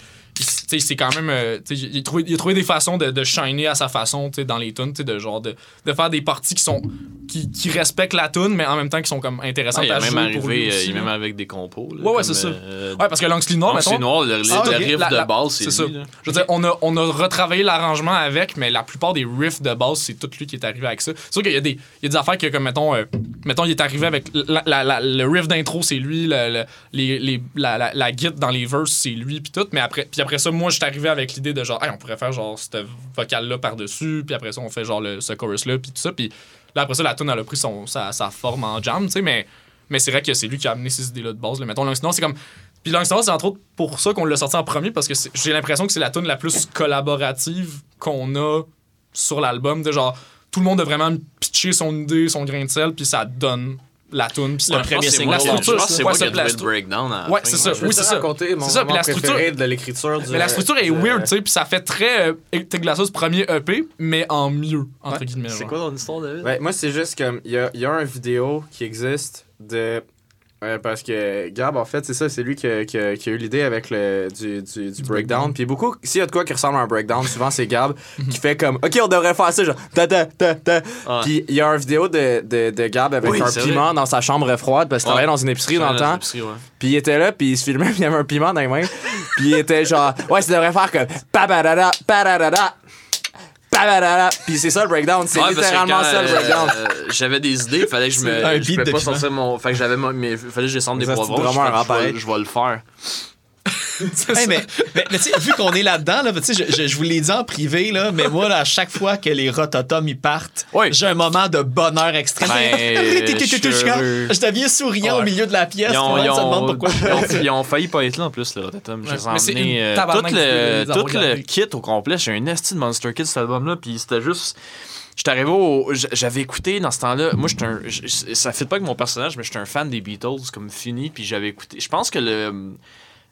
sais, c'est quand même, euh, il, a trouvé, il a trouvé des façons de, de shiner à sa façon, tu sais, dans les tunes, tu sais, de genre, de, de faire des parties qui sont, qui, qui respectent la tune, mais en même temps qui sont comme intéressantes Ah, il à jouer pour lui arrivé, euh, aussi, il est même avec des compos. là, Ouais, ouais, c'est ça. euh, Ouais, parce que Long Sleeve Noir, mettons, c'est noir, le, le- Ah, le riff La- de base, c'est ça. là. Je veux dire, on a, on a retravaillé l'arrangement avec, mais la plupart des riffs de base, c'est tout lui qui est arrivé avec ça. C'est sûr qu'il y a des, il y a des affaires que, comme, mettons, euh, mettons, il est arrivé avec la- la- le riff d'intro, c'est lui, le, le- les, les- la, la, la git dans les verses, c'est lui, puis tout. Mais après, puis après ça, moi, je suis arrivé avec l'idée de genre, on pourrait faire genre cette vocale-là par-dessus, puis après ça, on fait genre le, ce chorus-là, puis tout ça. Puis là, après ça, la tune, elle a pris son, sa, sa forme en jam, tu sais, mais, mais c'est vrai que c'est lui qui a amené ces idées-là de base. Là. Mettons, c'est comme. Puis Long c'est entre autres pour ça qu'on l'a sorti en premier, parce que j'ai l'impression que c'est la tune la plus collaborative qu'on a sur l'album. De genre, tout le monde a vraiment pitché son idée, son grain de sel, puis ça donne la tune. Puis c'est Le un- premier single, la qui- structure, c'est moi ça, qui ai le breakdown Ouais, c'est ça. Oui, c'est ça. C'est ça, la structure- de l'écriture Mais la structure est du- weird, tu sais, puis ça fait très euh, Teglasos premier EP, mais en mieux, entre guillemets. C'est quoi ton histoire, David? Ouais, moi, c'est juste comme. Il y a, il y a une vidéo qui existe de. Euh, parce que Gab, en fait, c'est ça, c'est lui qui a, qui a- qui a eu l'idée avec le, du, du, du breakdown. Puis beaucoup, s'il y a de quoi qui ressemble à un breakdown, souvent c'est Gab [laughs] qui fait comme Ok, on devrait faire ça, genre ta ta ta ta. Ouais. Puis il y a une vidéo de, de, de Gab avec Oui, un piment dans sa chambre froide parce qu'il Ouais. travaillait dans une épicerie dans le temps. Ouais. Puis il était là, puis il se filmait, [laughs] puis il y avait un piment dans les mains. puis il était genre, ouais, ça devrait faire comme papadada, papadada, papadada. Puis c'est ça le breakdown, c'est Ouais, littéralement ça le euh, breakdown. euh, J'avais des idées, il fallait que je me. Un je beat de pas piment. sortir mon. Fait que j'avais. fallait que je descende des poivrons. je, je je vais le faire. [laughs] Hey, mais mais, mais tu sais, vu qu'on est là-dedans, là, tu sais, je, je, je vous l'ai dit en privé, là, mais moi, là, à chaque fois que les rototomes ils partent, Oui. j'ai un moment de bonheur extrême. Ben, [laughs] je deviens souriant au milieu de la pièce. Ils ont, ils, pourquoi ils ils failli pas être là en plus, le Rototom. Ouais, euh, tout le, de les tout le kit au complet. J'ai un esti de Monster Kit cet album-là, puis c'était juste. J'étais arrivé au. J'avais écouté dans ce temps-là. Moi, j'étais un. Ça fait pas avec mon personnage, mais j'étais un fan des Beatles, comme fini, puis j'avais écouté. Je pense que le.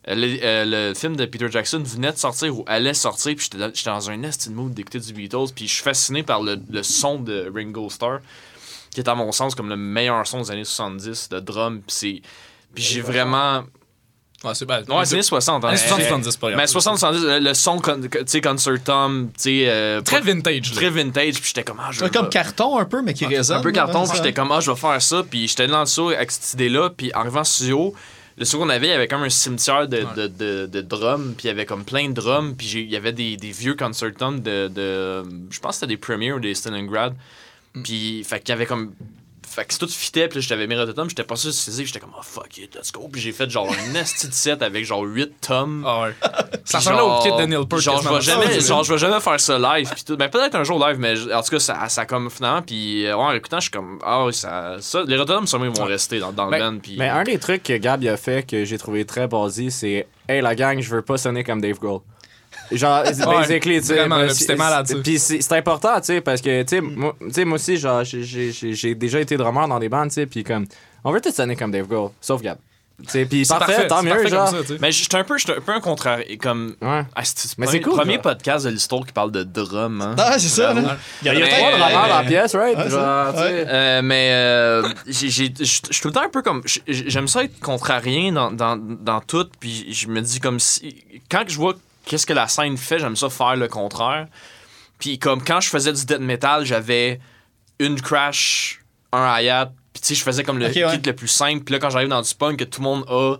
Le, euh, le film de Peter Jackson venait de sortir ou allait sortir, puis j'étais dans, j'étais dans un esti de mood d'écouter du Beatles, puis je suis fasciné par le, le son de Ringo Starr, qui est à mon sens comme le meilleur son des années 70 de drum, puis c'est. Puis j'ai vraiment. Ouais, c'est ben, Ouais, c'est les années 60. hein. Années 60, Mais- 70, pas grave. Mais 60-70, le, le son, con- tu sais, Concert Tom, tu sais. euh, Très vintage. là. Très vintage, puis j'étais comme. Ah, je comme vais- carton un peu, mais qui résonne. un peu carton, puis j'étais comme, ah, je vais faire ça. Puis j'étais dans le studio avec cette idée-là. Puis en arrivant au studio, le studio qu'on avait, il y avait comme un cimetière de, de, de, de drums, puis il y avait comme plein de drums, puis j'ai- il y avait des, des vieux concertants de, de. Je pense que c'était des Premiers ou des Stalingrad. Puis, fait qu'il y avait comme. Fait que si tout fitait, puis j'avais mis Rototom, j'étais pas sûr de saisir, j'étais comme, oh fuck it, let's go. Puis j'ai fait genre une nasty de set avec genre 8 tomes. Ah ouais. Ça ressemblait au kit de Neil Peart. Genre, je vais jamais, ouais, genre, je vais jamais faire ça live. Puis tout. Ben, peut-être un jour live, mais en tout cas, ça, ça comme finalement. Puis, euh, ouais, en écoutant, je suis comme, ah oui, ça, ça les Rotterdam, sûrement, ils vont rester dans, dans le Mais- band. Puis, Mais un des trucs que Gab a fait que j'ai trouvé très basique, c'est Hey la gang, je veux pas sonner comme Dave Grohl. Genre, [laughs] basically, tu sais. malade. Puis c'est important, tu sais, parce que, tu sais, moi, sais, moi aussi, genre, j'ai- déjà été drummer dans des bandes, tu sais, puis comme, on veut tous sonner comme Dave Grohl, sauf Gab. Tu sais, puis C'est parfait, tant mieux, parfait genre. ça, mais j'étais un peu, j'étais un peu un contraire. Comme, Ouais. ah, c'est Mais le cool, premier genre. podcast de l'histoire qui parle de drum. Hein? Ah, c'est ça, là. Il y a, il y a Mais- trois drummers dans la pièce, right? Ouais, Genre, tu sais. Euh, mais euh, je suis tout le temps un peu comme. J'aime ça être contrarien dans, dans, dans tout. Puis je me dis comme si. Quand je vois qu'est-ce que la scène fait, j'aime ça faire le contraire. Puis comme quand je faisais du death metal, j'avais une crash, un hi-hat. Puis tu sais, je faisais comme le ouais. kit le plus simple. Puis là, quand j'arrive dans du punk, que tout le monde a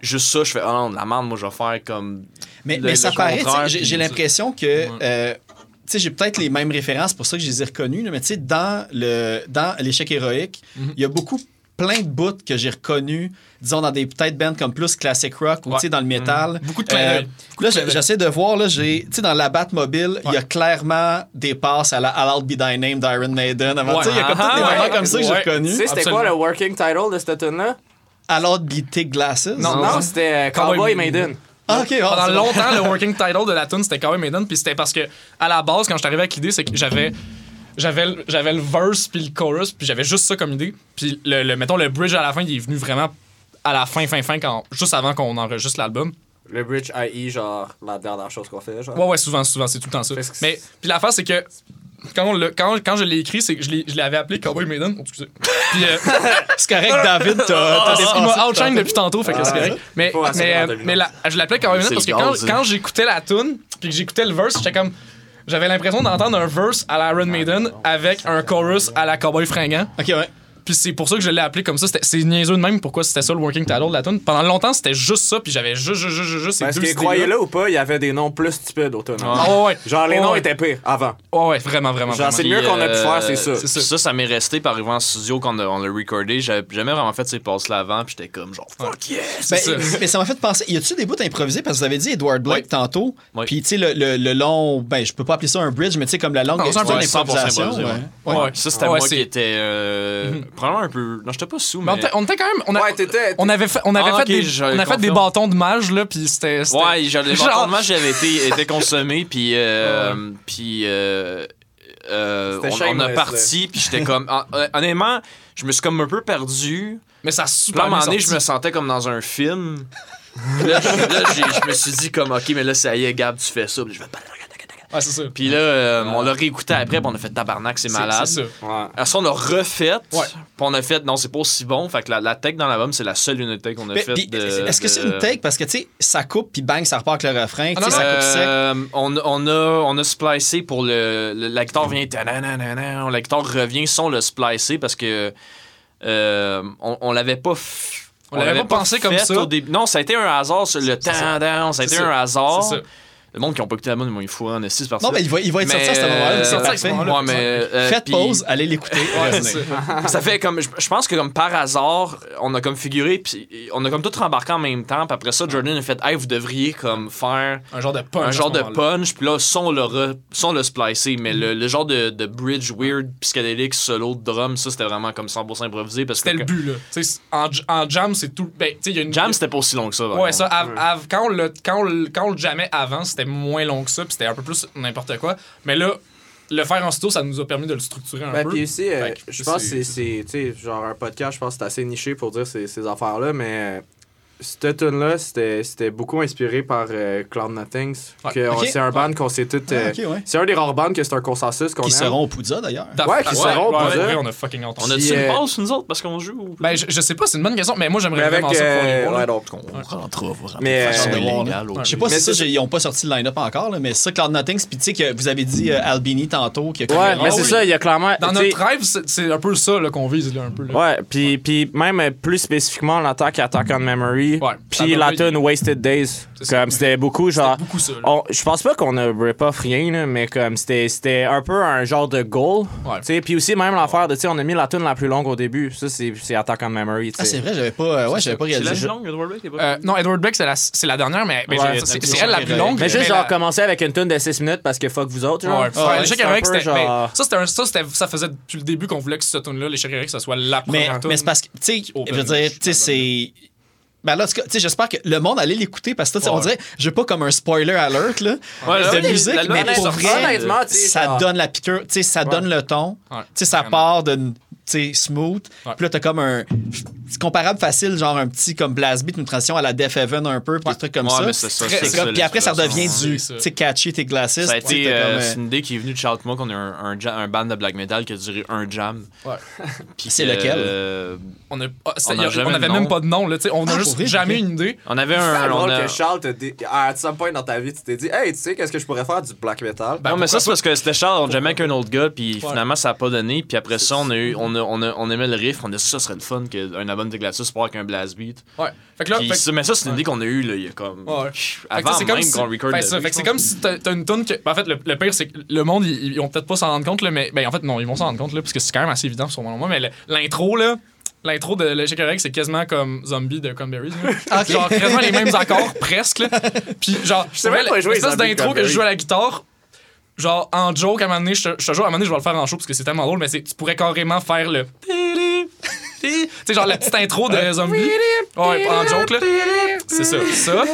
juste ça, je fais, oh non, de la merde, moi, je vais faire comme. Mais, le- mais le ça paraît, sais, contraire, j'ai l'impression que. euh, tu sais, j'ai peut-être les mêmes références, pour ça que je les ai reconnues, là, mais tu sais, dans le dans l'échec héroïque, il y a beaucoup plein de bouts que j'ai reconnus, disons, dans des peut-être bands comme plus classic rock ou tu sais, dans le métal. Beaucoup de clins d'œil. Beaucoup là, de je- d'œil. j'essaie de voir, là, j'ai, tu sais, dans la Batmobile, il y a clairement des passes à la I'll Be Thy Name d'Iron Maiden. Avant, tu sais, il y a comme des moments ouais. comme ça que j'ai reconnus. Tu sais, c'était quoi le working title de cette tune-là? I'll Be Thick Glasses. Non, non, c'était euh, Cowboy Maiden. Ah, ok. ah, Pendant longtemps, le [laughs] working title de la tune c'était Cowboy Maiden, puis c'était parce que à la base, quand je suis arrivé avec l'idée, c'est que j'avais j'avais le- j'avais le verse puis le chorus, puis j'avais juste ça comme idée. Puis le, le- mettons le bridge à la fin, il est venu vraiment à la fin fin fin quand juste avant qu'on enregistre l'album. Le bridge IE, genre, la dernière chose qu'on fait, genre. Ouais ouais, souvent souvent, c'est tout le temps ça. Mais puis l'affaire c'est que quand, on quand, quand je l'ai écrit, c'est que je l'avais appelé Cowboy Maiden. Oh, excusez. Puis euh, [laughs] C'est correct, David, t'as, Ah, il m'a outshine depuis tantôt, fait que c'est correct. Mais, mais, euh, mais la- je l'appelais Cowboy Maiden parce que quand, hein. quand j'écoutais la tune puis que j'écoutais le verse, j'étais comme. J'avais l'impression d'entendre un verse à la Iron Maiden avec un chorus à la Cowboy fringant. Ok, ouais. Puis c'est pour ça que je l'ai appelé comme ça. C'est niaiseux de même pourquoi c'était ça le working title de la tune. Pendant longtemps, c'était juste ça, puis j'avais juste, juste, juste, juste ces Parce que, croyez-le ou pas, il y avait des noms plus stupides au tonneau. Ah ouais, ouais. Genre, les noms ouais. étaient pires avant. Ouais, ouais, vraiment, vraiment. Genre, vraiment. c'est mieux qu'on a pu euh, faire, c'est ça. Ça, ça, ça m'est resté par arriver en studio quand on l'a recordé. J'avais jamais vraiment fait ces passes-là avant, puis j'étais comme genre, fuck yeah! Ben, ça. [laughs] mais ça m'a fait penser. Y a-tu des bouts improvisés? Parce que vous avez dit Edward Blake Oui. tantôt. Oui. Puis, tu sais, le, le, le long. Ben, je peux pas appeler ça un bridge, mais tu sais, comme la longue Non, c'est un peu 100% d'improvisation. improvisé, ouais. Ça, c'était moi qui était euh, [laughs] probablement un peu. Non, j'étais pas sous, Mais mais. on était, quand même. On, a- Ouais, t'étais- on avait fait, on avait Ah, fait, des, on a fait des bâtons de mage, là, puis c'était. Ouais, genre, les Genre- bâtons de match j'avais été, [laughs] été consommés, puis. Euh, Puis. Euh, euh, on, on a parti, puis j'étais comme. hon- Honnêtement, je me suis comme un peu perdu. Mais ça super à un moment donné, je me sentais comme dans un film. Là, je, là, j'ai- je me suis dit, comme, OK, mais là, ça y est, Gab, tu fais ça. Puis je vais. Ouais, c'est ça. Puis là, euh, on l'a réécouté après, puis on a fait tabarnak, c'est malade. C'est ça. Ouais. À ça, on l'a refait. Puis on a fait, non, c'est pas aussi bon. Fait que la, la tech dans l'album, c'est la seule unité qu'on a faite. Est-ce que c'est une take? Parce que, tu sais, ça coupe, puis bang, ça repart avec le refrain. Tu sais, non, ça coupe sec. Euh, on, on, a, on a splicé pour le, le- La guitare vient. tananana, La guitare revient sans le splicer parce que. euh, on, on l'avait pas. f- On l'avait pas pensé comme ça. au début. Non, ça a été un hasard. sur Le ça. tendance, ça a été ça. un hasard. C'est ça. Le monde qui n'a pas écouté la bonne, ils font en estime par Non, mais il va, il va être sorti à ce moment-là. euh, euh, Faites pause, allez l'écouter. Ça. fait comme je, pense que comme par hasard on a comme figuré puis on a comme tout rembarqué en même temps puis après ça Jordan a fait hey vous devriez comme faire Un genre de punch. un genre de punch puis là ça on l'a re- ça, on l'a splicé mais le, le genre de, de bridge weird psychédélique solo de drum ça c'était vraiment comme 100% improvisé parce que C'était le but, là. En, en jam, c'est tout. Ben, tu sais, il y a une. jam c'était pas aussi long que ça Ouais, ça, av- av- quand, on le, quand, on le, quand on le jammait avant, c'était moins long que ça, puis c'était un peu plus n'importe quoi. Mais là, le faire en studio, ça nous a permis de le structurer un Ben, peu. puis aussi, euh, je pense que c'est- genre un podcast, je pense que c'est assez niché pour dire ces, ces affaires-là, mais cette tune-là, c'était c'était beaucoup inspiré par euh, Cloud Nothings. Ouais. C'est un band qu'on s'est tous. euh, Ah, ouais. C'est un des rares bands que c'est un consensus qu'on Qui aime. seront au Poudza d'ailleurs. Da- Ouais, qui seront là. ouais, on a fucking hâte. On a-tu une euh, pause, nous autres, parce qu'on joue ou. Ben, je, je sais pas, c'est une bonne question, mais moi, j'aimerais avec. vraiment ça pour les euh, donc. On rentrera, Mais, euh. Je sais pas si ça, ils ont pas sorti le line-up encore, là, mais ça, Cloud Nothings, puis tu sais que vous avez dit euh, Albini tantôt. Ouais, mais c'est ça, il y a clairement. Dans notre rêve, c'est un peu ça là, qu'on vise, là, un peu. Là. Ouais, puis, puis même euh, plus spécifiquement l'attaque Attack on Memory, Ouais, puis la tune Wasted Days. Comme c'était beaucoup genre. beaucoup ça, là. on- Je pense pas qu'on a rip-off rien, là, mais comme c'était c'était un peu un genre de goal. Ouais. tu sais, Puis aussi, même l'affaire de, tu sais, on a mis la tune la plus longue au début. Ça, c'est Attack on Memory. Ah, c'est vrai, j'avais pas, euh, ouais, j'avais pas C'est la réalisé. plus longue, Edward pas- Euh, non, Edward Beck, c'est la, c'est la dernière, mais, mais Ouais, c'est elle la longue. plus longue. Mais juste genre commencer avec une tune de 6 minutes parce que fuck vous autres, genre. Ouais, Ça, c'était un- ça, c'était- ça faisait depuis le début qu'on voulait que cette tune-là, l'échec héroïque, ça soit la première tune. mais c'est parce que, tu sais, je veux dire, tu sais, c'est. Ben là, j'espère que le monde allait l'écouter parce que, tu sais, on Ouais. dirait, je veux pas comme un spoiler alert, là, Ouais, de musique, mais pour vrai, ça genre- donne la piqûre, tu sais, ça donne le ton, Ouais. tu sais, ça part d'une, tu sais, smooth, Ouais. puis là, t'as comme un, c'est comparable facile, genre un petit comme blast beat, une transition à la Def Heaven un peu, puis des trucs comme Ouais, ça. mais c'est ça, comme- ça, puis après, ça l'inspiration. devient du, ça. catchy, tes glasses. Ça a été euh, comme, euh, c'est une idée qui est venue de Charles moi qu'on a un, un, jam- un band de black metal qui a duré un jam. Ouais. [laughs] Puis C'est que, lequel? euh, On, a, ah, On a on avait même pas de nom, là, tu sais, on a Ah, juste vrai? jamais Ok. une idée. on avait C'est un. drôle on a- que Charles, à some point dans ta vie, tu t'es dit, hey, tu sais, qu'est-ce que je pourrais faire du black metal? Ben, non, mais ça, c'est parce que c'était Charles, on jamais avec un autre gars, puis Ouais. finalement, ça a pas donné. Puis après ça, on a eu, on, a, on, a, on aimait le riff, on a dit ça serait le fun qu'un album part avec un blast beat. Ouais. Fait que là, Puis fait que- ça- mais ça, c'est une idée qu'on a eue, là, il y a comme. Ouais. Avant c'est comme même si- qu'on record fait ça, beat, fait que c'est comme si t'as une tune que. ben, en fait, le, le pire, c'est que le monde, ils, ils vont peut-être pas s'en rendre compte, là, mais. Ben, en fait, non, ils vont s'en rendre compte, là, parce que c'est quand même assez évident sur moi. Mais le- l'intro, là. L'intro de l'échec correct, c'est quasiment comme Zombie de Cranberries. là. [laughs] Genre, quasiment les mêmes accords, presque. Là. Puis, genre, pas jouer l'espèce d'intro que je joue à la guitare, genre, en joke, à un moment donné, je te je te jure, à un moment donné, je vais le faire en show parce que c'est tellement drôle, mais c'est- tu pourrais carrément faire le. Tu sais, genre la petite intro de Zombie. Ouais, en joke, là. C'est ça. Ça.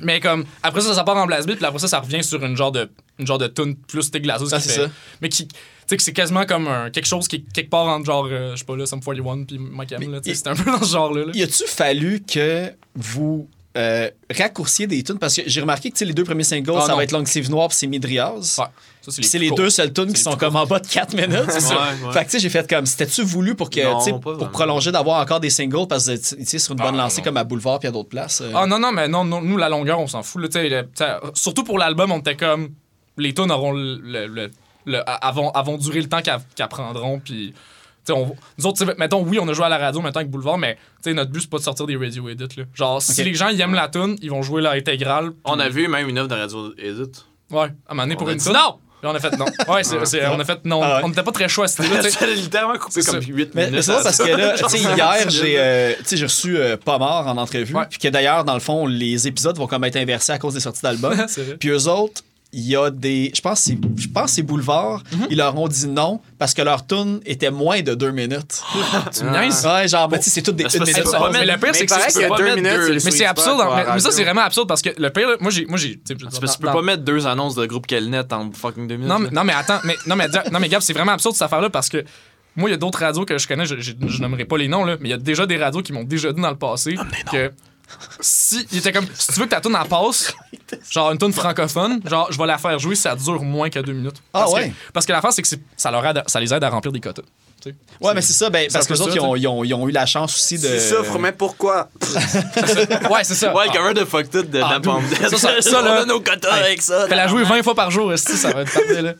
Mais comme, après ça, ça part en blast beat, puis après ça, ça revient sur une genre de, une genre de tune plus glaceuse Ah, c'est ça. Mais qui. Tu sais, que c'est quasiment comme un- quelque chose qui est quelque part entre genre, euh, je sais pas là, Sum 41 puis Mike Hamel, là. C'est un peu dans ce genre-là. là. Y a-tu fallu que vous euh, raccourciez des tunes? Parce que j'ai remarqué que tu sais, les deux premiers singles, Ah, ça non. va être Long Sleeve Noir puis c'est Midriaz. Ouais. C'est les plus deux seules tunes qui sont les comme en bas de 4 minutes. c'est ça. Ouais, ouais. Fait que tu sais, j'ai fait comme, c'était-tu voulu pour que, Non, pour prolonger d'avoir encore des singles parce que tu sais, sur une bonne Ah, lancée non. comme à Boulevard puis à d'autres places. euh. Ah non, non, mais non, non, nous, la longueur, on s'en fout. Là, tu sais, le- tu sais, surtout pour l'album, on était comme. Les tunes auront le. le, le- le- avont, avont duré le temps qu'elles qu'elles prendront. Puis. On- nous autres, mettons, oui, on a joué à la radio maintenant avec Boulevard, mais notre but, c'est pas de sortir des radio edits. Là. Genre, si les gens ils aiment la tune, ils vont jouer l'intégrale. On a vu même une œuvre de Radio Edit. Ouais, à un moment donné, pour une tune. non! Puis on a fait non. Ouais, c'est, c'est- on a fait non. Ah ouais? On n'était pas très chaud à cette idée-là. [laughs] littéralement coupé C'est comme ça. 8 Mais, minutes. mais c'est drôle parce que là, tu sais, hier, j'ai euh, j'ai reçu euh, Pas mort en entrevue. Puis que d'ailleurs, dans le fond, les épisodes vont comme être inversés à cause des sorties d'albums. [laughs] Vrai. Puis eux autres, il y a des. Je pense que c'est- je pense que c'est Boulevard. Mhm. Ils leur ont dit non parce que leur tune était moins de deux minutes. Tu me niaises? Ouais, genre, mais tu sais, c'est toutes des une minute. tu peux pas. Mais le pire, c'est que c'est- qu'il y a pas deux mettre minutes deux- Mais c'est absurde. Mais, mais ça, c'est vraiment absurde parce que le pire, là, moi, j'ai. Moi, j'ai tu tu peux pas mettre deux annonces de groupe Kelnet en fucking deux minutes. Non, non, mais attends, mais, non, mais, non, mais Gab, c'est vraiment absurde cette affaire-là parce que moi, il y a d'autres radios que je connais, je, je, je nommerai pas les noms, là, mais il y a déjà des radios qui m'ont déjà dit dans le passé que si, il était comme, si tu veux que ta tune en passe, genre une tune francophone, genre, je vais la faire jouer si ça dure moins que deux minutes. Ah Parce que- ouais? parce que l'affaire, c'est que ça, leur aide à- ça les aide à remplir des quotas. Tu sais. Ouais, mais c'est ça, ben, C'est parce que les autres, ça, ils ont, ils, ont, ils ont eu la chance aussi de. Tu souffres, mais pourquoi? [laughs] Ouais, c'est ça. Ouais, le cover de Fucked It de Ah, Napalm dude. Death. Ça, ça- [laughs] ça, là- On a nos quotas avec ça. Fais la jouer 20 fois par jour, esti, ça va être parfait, là.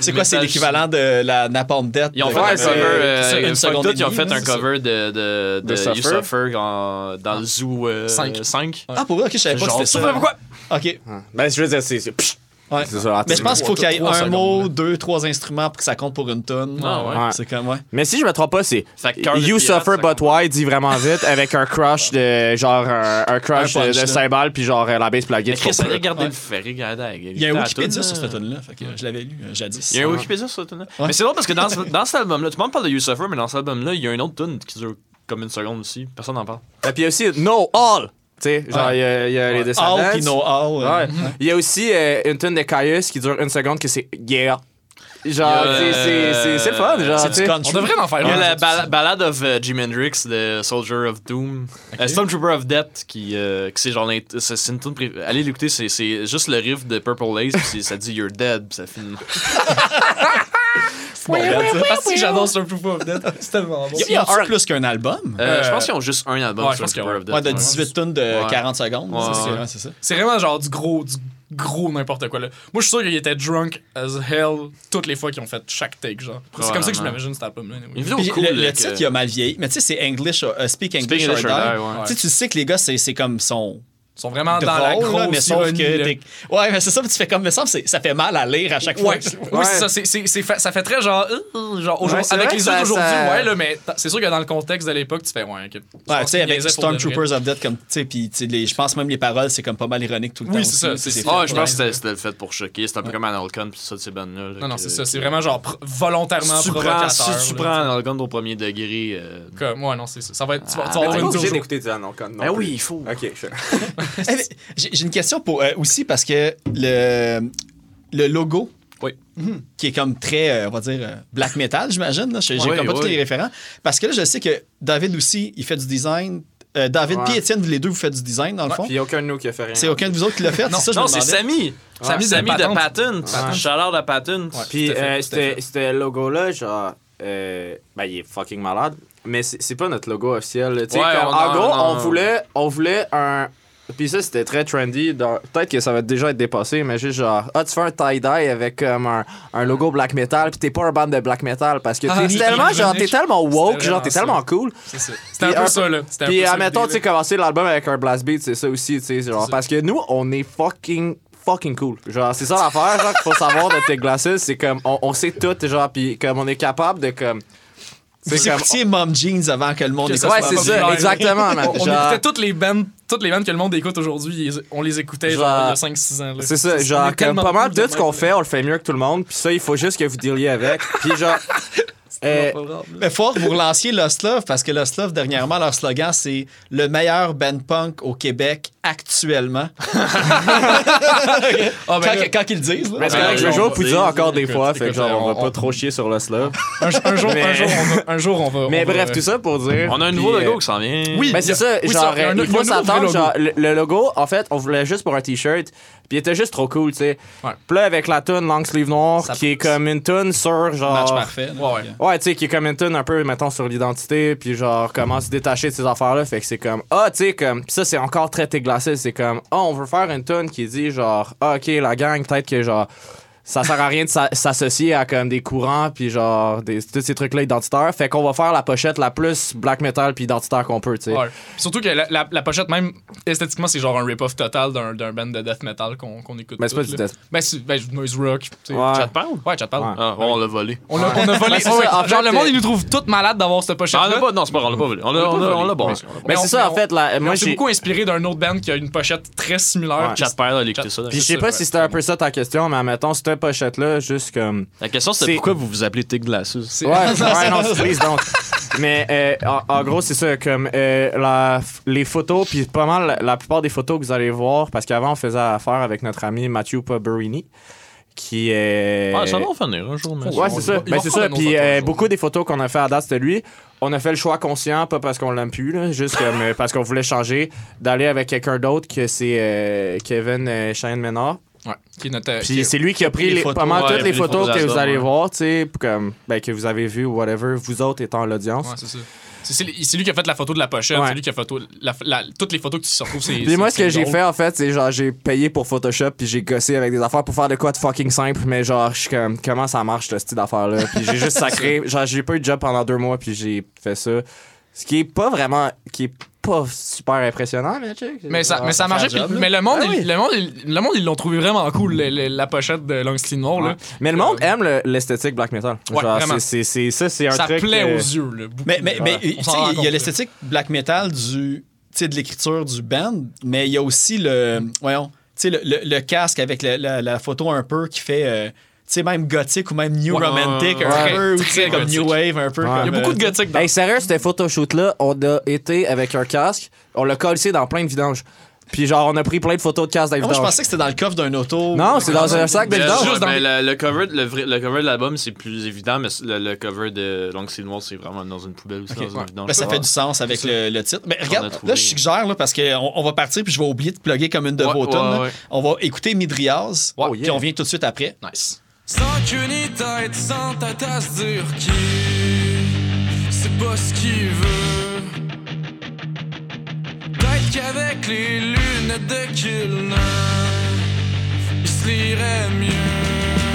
C'est quoi, c'est l'équivalent de la Napalm Death? Ils ont fait Ouais, un c'est- cover, c'est euh, une seconde et ils ont fait là, un c'est ça. cover de, de, de, De You Suffer. En- dans le Zoo euh, Cinq. 5. Ah, pour vrai, ok, je savais pas que c'était ça. Pourquoi? Ok. Ben, je veux dire, c'est. Ouais. C'est ça. Mais je pense qu'il faut qu'il y ait un secondes, mot, là. deux, trois instruments pour que ça compte pour une tonne. Ah ouais. Ouais. C'est comme, ouais. Mais si je me trompe pas, c'est You Suffer But. Why dit vraiment vite avec un crush de genre un, un crush Un de, de là. cymbales puis genre euh, la bass puis la Mais. Chris, regardez le fait, regardez. Il y a un Wikipédia sur cette tonne-là, fait que je l'avais lu euh, jadis. Il y a un Wikipédia sur cette tune-là. Ouais. Mais c'est drôle parce que dans, ce- dans cet album-là, tout le monde parle de You Suffer, mais dans cet album-là, il y a une autre tune qui dure comme une seconde aussi. Personne n'en parle. Et puis aussi No All. Tu sais, genre Ouais. il y a, il y a les Descendants. All puis no all. euh, Ouais. Il y a aussi euh, une tune de Caius qui dure une seconde que c'est Yeah. Genre, a, c'est- c'est c'est- c'est le fun. Genre, du. On devrait en faire Il y a la bal- ballade of euh, Jimi Hendrix de Soldier of Doom. Euh, Stormtrooper of Death, qui, euh, qui c'est genre. C'est c'est une tune Allez l'écouter, c'est- c'est juste le riff de Purple Haze, puis ça dit You're dead, puis ça finit. [laughs] Ah, si, j'adore of Death. C'est tellement bon. Il y a un plus qu'un album. Euh, je Euh, pense qu'ils ont juste un album, ouais, je pense Stormtrooper qu'il y a of Death. Ouais, de 18 tonnes de Ouais. 40 secondes. Ouais, c'est ça. C'est vraiment genre du gros, du gros n'importe quoi là. Moi, je suis sûr qu'il était drunk as hell toutes les fois qu'ils ont fait chaque take, genre. C'est comme ça que je m'imagine cet album-là. anyway. Cool. le, là, le que- titre, il a mal vieilli. Mais tu sais, c'est English, euh, Speak English, Speak English or or Die. Die, ouais. Tu sais, tu sais que les gars, c'est comme son sont vraiment dans la grosse là, mais sauf ironie, que là. Ouais, mais c'est ça, tu fais comme, me semble, c'est- ça fait mal à lire à chaque fois. Ouais, oui, c'est ça. c'est- ça fait très genre, euh, genre aujourd'hui- Ouais, c'est avec vrai les ça- d'aujourd'hui, ça- ouais, là, mais c'est sûr que dans le contexte de l'époque, tu fais ouais, ok. Ouais, tu sais, avec. Stormtroopers of Death, comme, tu sais, puis tu sais, les- je pense même les paroles, c'est comme pas mal ironique tout le Oui, temps. c'est ça, aussi, c'est- Ah, je pense que c'était- le fait pour choquer. C'est un peu comme Analcon puis ça de ces bandes-là. là, Non, non, c'est ça. C'est vraiment genre volontairement Si tu prends, provocateur. si tu prends Analcon au premier degré. euh, Comme, ouais, non, c'est ça. Ça va être. Tu vas, Mais non Ben plus. oui, il faut. Ok, je- mais [laughs] J'ai j'ai une question pour, euh, aussi parce que le, le logo, Oui. mhm, qui est comme très, euh, on va dire, euh, black metal, j'imagine. là. J'ai j'ai Ouais, comme pas tous ouais. les référents. Parce que là, je sais que David aussi, il fait du design. Euh, David Ouais. puis Étienne, vous les deux, vous faites du design, dans le fond. Puis il y a aucun de nous qui a fait rien. C'est aucun de vous autres qui l'a fait. [laughs] Non, c'est ça, Non, c'est. Samy. Samy de Samy de Patent. Patent. Shout-out à Patent. Puis le logo-là, genre. Euh, ben, il est fucking malade. Mais c'est c'est pas notre logo officiel. là. Tu sais, Ouais, comme- on- en non, gros, non, on, voulait, on voulait un. Puis ça, c'était très trendy. Peut-être que ça va déjà être dépassé, mais juste genre, ah, tu fais un tie-dye avec comme un, un logo black metal, puis t'es pas un band de black metal parce que Ah, t'es tellement, genre, t'es tellement woke, genre, t'es tellement cool. C'est ça. C'était un peu ça, là. Puis, admettons, tu sais, commencer l'album avec un blast beat, c'est ça aussi, tu sais, genre, parce que nous, on est fucking fucking cool. Genre, c'est ça l'affaire, genre, qu'il faut savoir de Tech Glasses, c'est comme, on, on sait tout, genre, puis comme on est capable de, comme... Vous écoutiez Mom Jeans avant que le monde écoute Ouais, c'est ça, exactement, man. On, [laughs] on Genre- écoutait toutes les bandes, toutes les bandes que le monde écoute aujourd'hui, on les écoutait genre, Genre- il y a 5-6 ans. C'est ça, genre, comme pas mal de tout ce qu'on fait, on le fait mieux que tout le monde, puis ça, il faut juste que vous dealiez avec. Puis genre, [laughs] euh, Mais fort que vous relanciez Lost Love parce que Lost Love, dernièrement, leur slogan, c'est le meilleur band punk au Québec actuellement. [laughs] Ah, ben quand, quand ils le disent. là. mais Ouais, correct, je on joue au dire, encore des fois, fait que genre, on va on- pas trop chier sur le slove. un, un jour, Mais- un, jour, on va, un jour, on va. Mais on va- bref, tout ça pour dire. On a un nouveau euh, logo qui s'en vient. Oui. Ben c'est ça, oui, genre, il faut s'attendre, le, le logo, en fait, on voulait juste pour un t-shirt, puis il était juste trop cool, tu sais. Ouais. Puis là, avec la tune Long Sleeve Noir, Ça qui est comme une tune sur, genre... Match parfait. là. Ouais, ouais. Ouais, tu sais, qui est comme une tune un peu, mettons, sur l'identité, puis genre, comment se détacher de ces affaires-là. Fait que c'est comme, ah, tu sais, comme, pis ça, c'est encore très glacé. C'est comme, ah, on veut faire une tune qui dit, genre, ah, ok, la gang, peut-être que, genre, ça sert à rien de s'a- s'associer à comme des courants puis genre des, tous ces trucs là identitaires fait qu'on va faire la pochette la plus black metal puis identitaire qu'on peut tu sais Ouais. Puis Surtout que la, la- la pochette, même esthétiquement, c'est genre un rip-off total d'un d'un band de death metal qu'on qu'on écoute. mais c'est pas du là. death Ben, c'est ben, noise rock. tu sais. Ouais. Chat parle? Ouais. Ouais. Ah, on l'a volé. On a, on a volé. [laughs] Ouais, en genre, fait, le monde, euh, il nous trouve tout malades d'avoir cette Ah, pochette. l'a pas, non, c'est pas grave, on l'a pas volé. On l'a, on l'a, on l'a bon. mais c'est ça en fait la, Moi, j'ai beaucoup inspiré d'un autre band qui a une pochette très similaire. Ouais. Chat parle, elle a écouté ça. puis je sais pas si c'était un peu ça ta question mais admettons cette pochette là juste comme La question, C'est- pourquoi vous vous appelez Tig Glasses? Ouais, [laughs] ouais, non, please don't. Mais euh, en, en gros, c'est ça, comme euh, la- les photos, puis pas mal la, la plupart des photos que vous allez voir, parce qu'avant, on faisait affaire avec notre ami Mathieu Paberini, qui est. Ah, ça va en finir un jour, mais. Ouais, c'est ça. Ben, c'est ça. Puis euh, beaucoup des photos qu'on a fait à date, c'était lui. On a fait le choix conscient, pas parce qu'on l'aime plus, là, juste comme, euh, parce qu'on voulait changer, d'aller avec quelqu'un d'autre que c'est euh, Kevin euh, Cheyenne Ménard. Ouais. Qui. Puis c'est lui qui a pris les photos, pas mal ouais, toutes les les photos que vous allez ouais. voir, tu sais, comme ben, que vous avez vu ou whatever, vous autres étant l'audience. Ouais, c'est ça. C'est- lui qui a fait la photo de la pochette, Ouais. c'est lui qui a photo. la- la- toutes les photos que tu se retrouves, c'est. Moi, ce que j'ai fait, en fait, c'est genre, j'ai payé pour Photoshop, puis j'ai gossé avec des affaires pour faire de quoi de fucking simple, mais genre, je suis comme, comment ça marche, ce style d'affaires-là? Puis j'ai juste [laughs] sacré, genre, j'ai pas eu de job pendant deux mois, puis j'ai fait ça. Ce qui est pas vraiment, qui est pas super impressionnant, mais check. Mais ça, mais ça marchait. job, puis- mais le monde, Ah il- oui. le monde, il- le monde, ils l'ont trouvé vraiment cool, le- le- la pochette de Long Sleeve Noir. Ouais. Là. Mais le monde aime le- l'esthétique black metal. Ouais, genre, vraiment. ça, c'est un Ça truc. plaît euh, aux yeux. Là, beaucoup. Mais, mais, mais Ouais. tu sais, il y a l'esthétique black metal du, tu sais, de l'écriture du band, mais il y a aussi le, voyons, tu sais, le, le- le casque avec la, la- la photo un peu qui fait, euh, sais, même gothique ou même new Ouais. romantic, un Ouais. peu, Très comme new wave, un peu. Ouais. comme, Il y a beaucoup de euh, gothique dans Hey, sérieux, c'était photoshoot-là, on a été avec un casque, on l'a collé dans plein de vidanges. Puis genre, on a pris plein de photos de casse Ah, Moi, je pensais que c'était dans le coffre d'un auto. Non, c'est dans un sac juste dans mais le- cover, le, vrai- le cover de l'album, c'est plus évident, mais le, le cover de Long Sleeve Noir, c'est vraiment dans une poubelle aussi. Dans une ouais. vidange. Ben, ça fait du sens avec le, le titre. Mais regarde, trouvé. là, je suggère, là, parce qu'on on va partir, puis je vais oublier de plugger comme une de Ouais, vos ouais. On va écouter Midriaz, Oh, puis yeah. on vient tout de suite après. Nice. Sans queue ni tête, sans tête à se dire qui C'est pas ce qu'il veut. Peut-être qu'avec les lunettes de Kilner Il se lirait mieux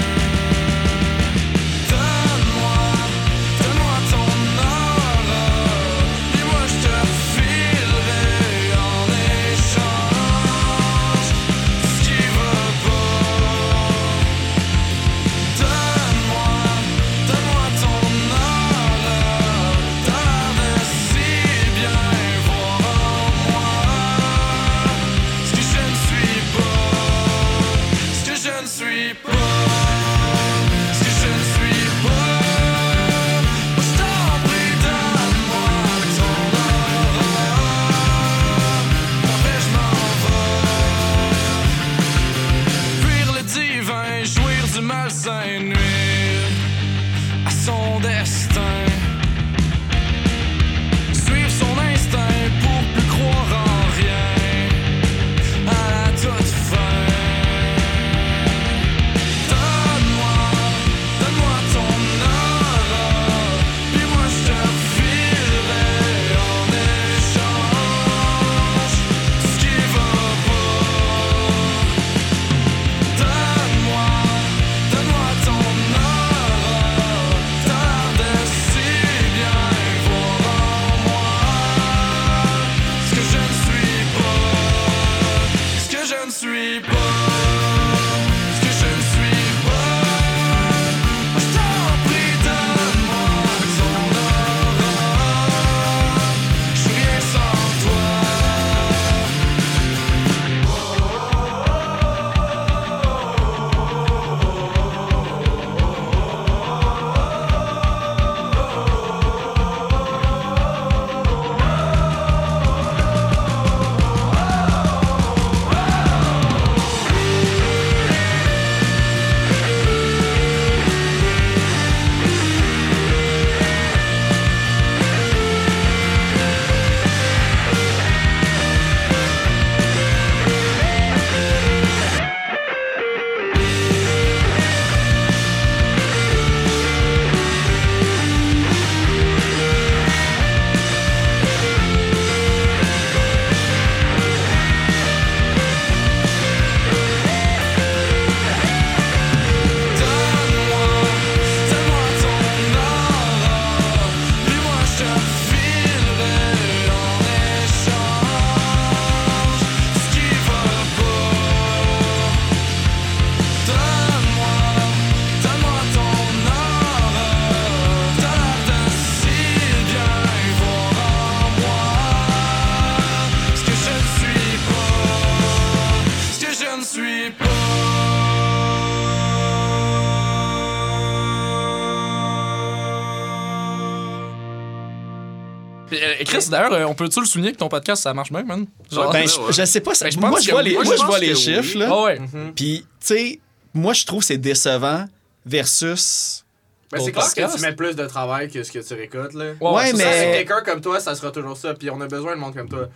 Chris, d'ailleurs, euh, on peut-tu le souligner que ton podcast, ça marche bien, man? Genre, Ben, ouais, je, ouais. je sais pas, ça- Ben, je moi, je vois les, moi, je moi, je pense vois les chiffres, oui. là. Ah ouais. Puis, tu sais, moi, je trouve que c'est décevant versus. Mais c'est clair que tu mets plus de travail que ce que tu récoltes, là. Ouais, Ouais, mais- ça. Quelqu'un comme toi, ça sera toujours ça. Puis on a besoin de monde comme toi.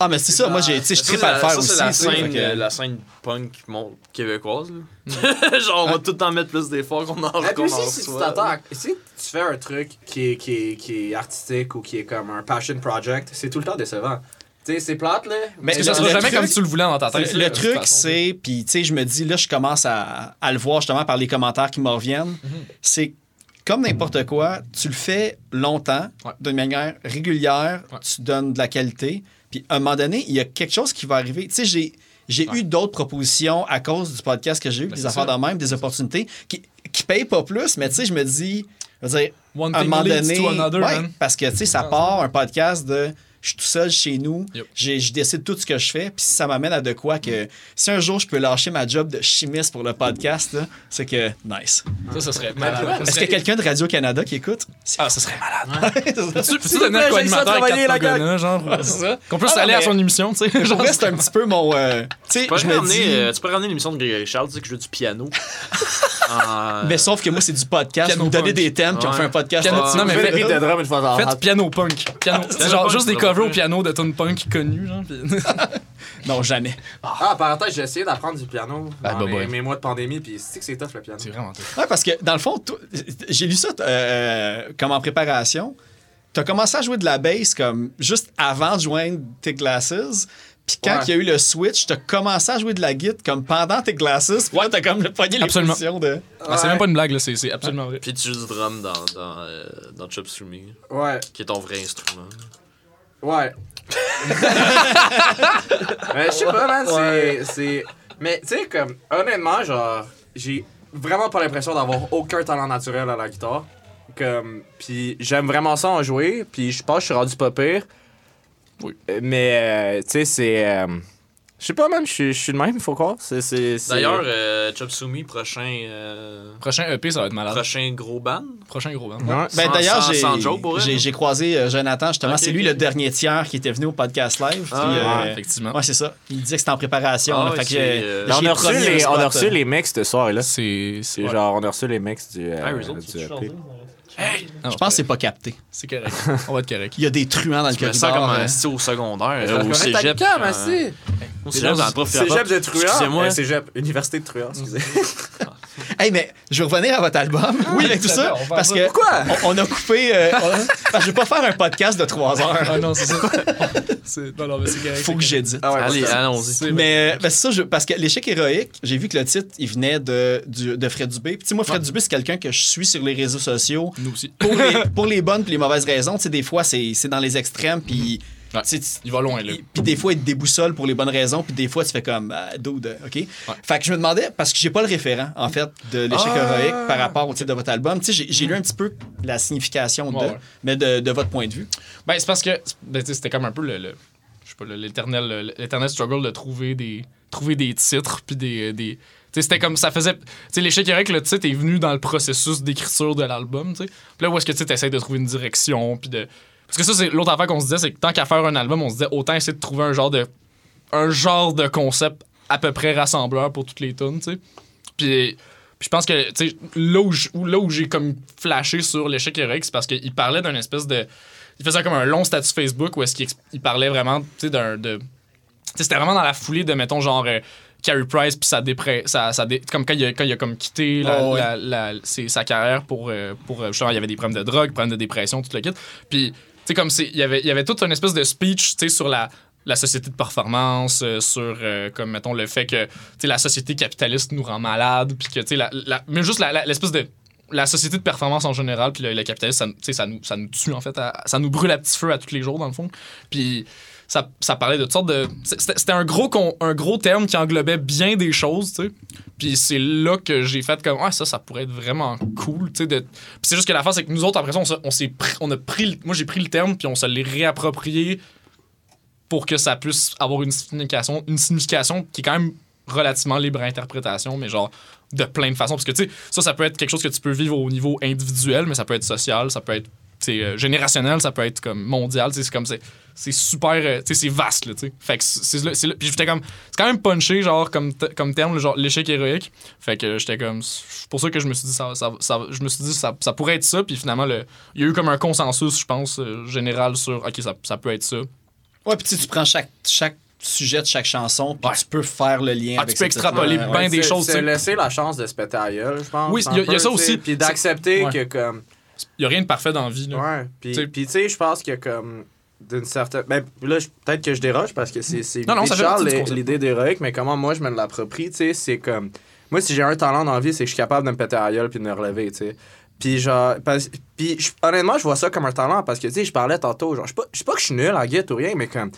Ah, mais c'est ça, moi, j'ai, tu sais, je tripe à le faire aussi. c'est la scène, euh, la scène punk mon- québécoise. là. [laughs] Genre, on va tout le temps mettre plus d'efforts qu'on en, Et qu'on puis en aussi, si reçoit. à- si tu fais un truc qui est, qui, est, qui est artistique ou qui est comme un passion project, c'est tout le temps décevant. Tu sais, c'est plate, là. Mais Parce que ça sera jamais truc- comme tu le voulais dans ta tête. Le truc, c'est, puis tu sais, je me dis, là, je commence à, à le voir justement par les commentaires qui me reviennent. C'est comme n'importe quoi, tu le fais longtemps, Ouais. d'une manière régulière, Ouais. tu donnes de la qualité, puis à un moment donné, il y a quelque chose qui va arriver. Tu sais, j'ai. J'ai eu d'autres propositions à cause du podcast que j'ai eu, Ben, des affaires de même, des opportunités qui, qui payent pas plus, mais tu sais, je me dis, je veux dire, One à un moment donné, to another, ouais, man. parce que tu sais, ça part un podcast de je suis tout seul chez nous, Yep. j'ai- je décide tout ce que je fais, puis ça m'amène à de quoi que si un jour je peux lâcher ma job de chimiste pour le podcast, c'est que nice. Ça, ça serait malade. Est-ce qu'il y a serait- quelqu'un de Radio-Canada qui écoute? Ah, ça serait malade. [laughs] Peux-tu peux-tu devenir co-animateur avec genre? c'est ça. Qu'on puisse Ah, aller à mais- son émission, tu sais. Genre, c'est un petit peu mon. euh, tu peux ramener, dis. euh, tu peux ramener l'émission de Grégory Charles, tu sais que je joue du piano. [laughs] En, Mais sauf que moi, c'est du podcast. Piano Vous me donnez punk. des thèmes, puis on Ouais. fait un podcast. Non, mais Je faites- piano punk. [laughs] Genre punk, juste des c'est covers au piano de tunes punk connus, genre. puis- [laughs] Non, jamais. Ah, parenthèse, j'ai essayé d'apprendre du piano Ah, dans bah, mes, mes mois de pandémie, puis c'est que c'est tough le piano. C'est vraiment tough. Ouais, parce que dans le fond, j'ai lu ça euh, comme en préparation. Tu as commencé à jouer de la bass comme juste avant de joindre tes glasses. Puis quand Ouais. il y a eu le switch, tu as commencé à jouer de la guitare comme pendant tes glasses. Puis là, tu as comme pogné les Absolument. positions de. Ah, c'est même pas une blague, là. C'est absolument vrai. Puis tu joues du drum dans, dans, euh, dans Chop Ouais, qui est ton vrai instrument. Ouais. [laughs] Mais je sais pas, man, c'est- c'est. Mais tu sais, comme, honnêtement, genre, j'ai vraiment pas l'impression d'avoir aucun talent naturel à la guitare. Comme, puis j'aime vraiment ça en jouer, puis je pense que je suis rendu pas pire. Oui. Euh, Mais, euh, tu sais, c'est. euh, je sais pas, man, je suis- le même, il faut croire. C'est- c'est- c'est- D'ailleurs, euh, Chop Suey, prochain, euh, Prochain EP, ça va être malade. prochain gros band. Prochain gros. Ouais. Ben, Sans- D'ailleurs, sans- j'ai sans joke, pour vrai, j'ai- non? j'ai croisé euh, Jonathan, justement. C'est lui le dernier tiers qui était venu au podcast live. Ah, puis, ouais, euh, Effectivement. ouais, c'est ça. Il disait que c'était en préparation. Ah là, fait que euh, on, a reçu les, on a reçu les mix ce soir, là. C'est. C'est ouais. genre, on a reçu les mix du. euh, autres, du tu Non, Je pense que c'est pas capté. C'est correct. On va être correct. Il y a des truands dans le Tu mets ça corridor. comme un style au secondaire, Je euh, au cégep. cam, euh. Au cégep, dans le prof. Cégep de Truand. Excusez-moi. Cégep, Université de Truand, excusez. [laughs] [laughs] Hey, mais je vais revenir à votre album. Oui, avec tout ça. on Parce que. Pourquoi? On, on a coupé. euh, on- parce que je vais pas faire un podcast de 3 heures. Ah non, c'est ça. [laughs] Non, non, mais c'est correct. Faut que j'édite. Ah ouais, Allez, allons-y. Mais euh, ben, c'est ça, je- parce que l'échec héroïque, j'ai vu que le titre, il venait de, du- de Fred Dubé. Puis, tu sais, moi, Fred Dubé, c'est quelqu'un que je suis sur les réseaux sociaux Nous aussi. pour les, pour les bonnes puis les mauvaises raisons. Tu sais, des fois, c'est c'est dans les extrêmes, puis. Il va loin, là. Puis des fois, il te déboussole pour les bonnes raisons, puis des fois, tu fais comme, ah, dude, OK? Fait que je me demandais, parce que j'ai pas le référent, en fait, de l'échec Ah! héroïque par rapport au titre de votre album. Tu sais, j'ai- lu un petit peu la signification de, Ouais, ouais. mais de, de votre point de vue. Ben, c'est parce que ben, tu sais, c'était comme un peu le, le- je sais pas, le- l'éternel le- l'éternel struggle de trouver des trouver des titres puis des, des tu sais, c'était comme ça faisait tu sais l'échec héroïque le titre est venu dans le processus d'écriture de l'album tu sais Puis là où est-ce que tu essaies de trouver une direction puis de parce que ça c'est l'autre affaire qu'on se disait c'est que tant qu'à faire un album on se disait autant essayer de trouver un genre de un genre de concept à peu près rassembleur pour toutes les tunes tu sais. Puis puis je pense que tu sais là où j'ai comme flashé sur l'échec héroïque c'est parce qu'il parlait d'un espèce de il faisait comme un long statut Facebook où est-ce qu'il parlait vraiment tu sais d'un de c'était vraiment dans la foulée de mettons genre euh, Carey Price puis sa dépré sa, sa dé- comme quand il a, quand il a comme quitté la- Oh, la- sa carrière pour euh, pour euh, justement il y avait des problèmes de drogue problèmes de dépression tout le kit. Puis sais comme il y avait y avait toute une espèce de speech tu sais sur la la société de performance, euh, sur euh, comme mettons le fait que la société capitaliste nous rend malades, puis que tu sais la, la- même juste l'espèce de la société de performance en général, puis le, le capitalisme, ça, ça, nous, ça nous tue en fait, ça nous brûle à petit feu à tous les jours dans le fond. Puis ça, ça parlait de toutes sortes de. C'était un gros, con- un gros terme qui englobait bien des choses, tu sais. Puis c'est là que j'ai fait comme, ah, ça, ça pourrait être vraiment cool, tu sais. Puis c'est juste que la face, c'est que nous autres, après ça, on, s'est- on a pris. Moi, j'ai pris le terme, puis on se l'est réapproprié pour que ça puisse avoir une signification, une signification qui est quand même relativement libre à interprétation, mais genre de plein de façons. Parce que, tu sais, ça, ça peut être quelque chose que tu peux vivre au niveau individuel, mais ça peut être social, ça peut être sais, euh, générationnel, ça peut être comme mondial, c'est comme c'est c'est super euh, tu sais c'est vaste là, tu sais. Fait que c'est c'est puis j'étais comme c'est quand même punché genre comme comme terme genre l'échec héroïque. Fait que j'étais comme c'est pour ça que je me suis dit ça, ça, ça- je me suis dit ça, ça pourrait être ça puis finalement le il y a eu comme un consensus je pense euh, général sur OK ça, ça peut être ça. Ouais, puis tu prends chaque, chaque sujet de chaque chanson, puis Ouais. tu peux faire le lien Ah, avec tu peux extrapoler ben Ouais. des c'est- choses. C'est laisser la chance de se péter à gueule, je pense. Oui, il y y a ça aussi. Puis d'accepter que comme. Il y a rien de parfait dans la vie là. Ouais. Puis, tu sais, je pense que comme. D'une certaine. Ben, là, peut-être que je déroge parce que c'est c'est Non, non, l'idée d'héroïque, mais comment moi je me l'approprie, tu sais, c'est comme. Moi, si j'ai un talent dans la vie, c'est que je suis capable de me péter à gueule puis de me relever, tu sais. Puis genre. parce- puis je- honnêtement, je vois ça comme un talent parce que, tu sais, je parlais tantôt, genre, je sais pas, pas que je suis nul en guide ou rien, mais comme.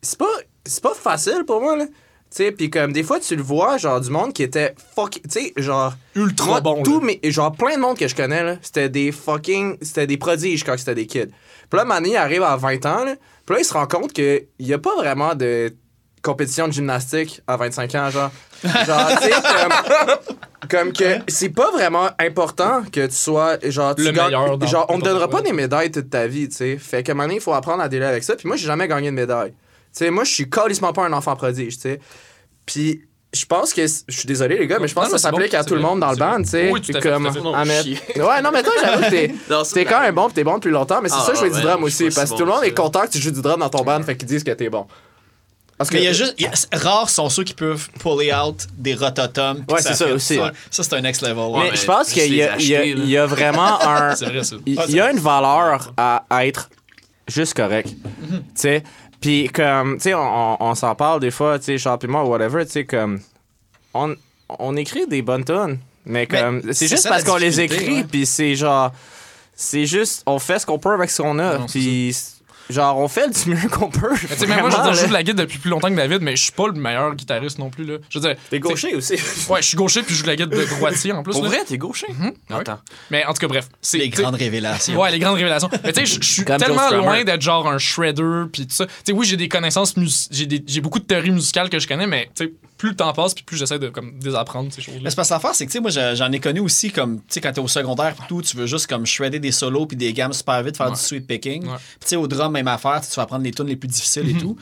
C'est pas, c'est pas facile pour moi, là. Sais, puis comme des fois, tu le vois, genre, du monde qui était fuck. Tu sais, genre. Ultra moi, bon. Tout, mes, genre, plein de monde que je connais, là, c'était des fucking. C'était des prodiges quand c'était des kids. Puis là, Manny arrive à 20 ans, là. Puis là, il se rend compte qu'il n'y a pas vraiment de compétition de gymnastique à 25 ans, genre. Genre, tu sais, comme, [laughs] comme que c'est pas vraiment important que tu sois, genre, tu Le gagnes- meilleur dans genre, on te donnera pas des médailles toute ta vie, tu sais. Fait moment donné, il faut apprendre à délai avec ça. Puis moi, j'ai jamais gagné de médaille. Tu sais, moi, je suis calissement pas un enfant prodige, tu sais. Puis je pense que, je suis désolé, les gars, mais je pense Non, que ça c'est bon, s'applique à tout le monde dans le band, tu sais. Oui, comme, fait. Non. [laughs] Ouais, non, mais toi, j'avoue que t'es. [laughs] T'es quand même bon, puis t'es bon depuis longtemps, mais c'est Ah, ça, je fais ouais, du drum aussi. Parce si que tout le monde est content que tu joues du drum dans ton band, fait qu'ils disent que t'es bon. Parce que Mais il y a juste. y a- rares sont ceux qui peuvent puller out des rototomes. puis Ouais, c'est ça aussi. Ça, c'est un next level. Ouais, mais mais je pense qu'il y, y y a vraiment [laughs] un. C'est vrai, ça. Il y a une valeur à, à être juste correct. Mhm. Tu sais, puis comme, tu sais, on, s'en parle des fois, tu sais, Charles moi, whatever, tu sais, comme, on, on écrit des bonnes tonnes, mais comme, c'est juste parce qu'on les écrit, puis c'est genre, c'est juste, on fait ce qu'on peut avec ce qu'on a, puis genre, on fait du mieux qu'on peut. Mais tu sais, même moi, je veux dire, je joue de la guitare depuis plus longtemps que David, mais je suis pas le meilleur guitariste non plus, là. Je veux dire. T'es gaucher aussi. Ouais, je suis gaucher puis je joue de la guitare de droitier en plus. Pour là. vrai, t'es gaucher? Ouais. Attends. Mais en tout cas, bref. C'est Les grandes révélations. Ouais, les grandes révélations. Mais tu sais, je- suis tellement loin d'être genre un shredder puis tout ça. Tu sais, oui, j'ai des connaissances mus- j'ai des- j'ai beaucoup de théories musicales que je connais, mais tu sais, plus le temps passe puis plus j'essaie de comme désapprendre ces choses-là. Mais c'est parce que l'affaire, c'est que, tu sais, moi, je- j'en ai connu aussi, comme, tu sais, quand t'es au secondaire, pis tout, tu veux juste, comme, shredder des solos puis des gammes super vite, faire Ouais. du sweet picking. Ouais. Puis, tu sais, au drum, même affaire, tu vas apprendre les tunes les plus difficiles Mhm. et tout.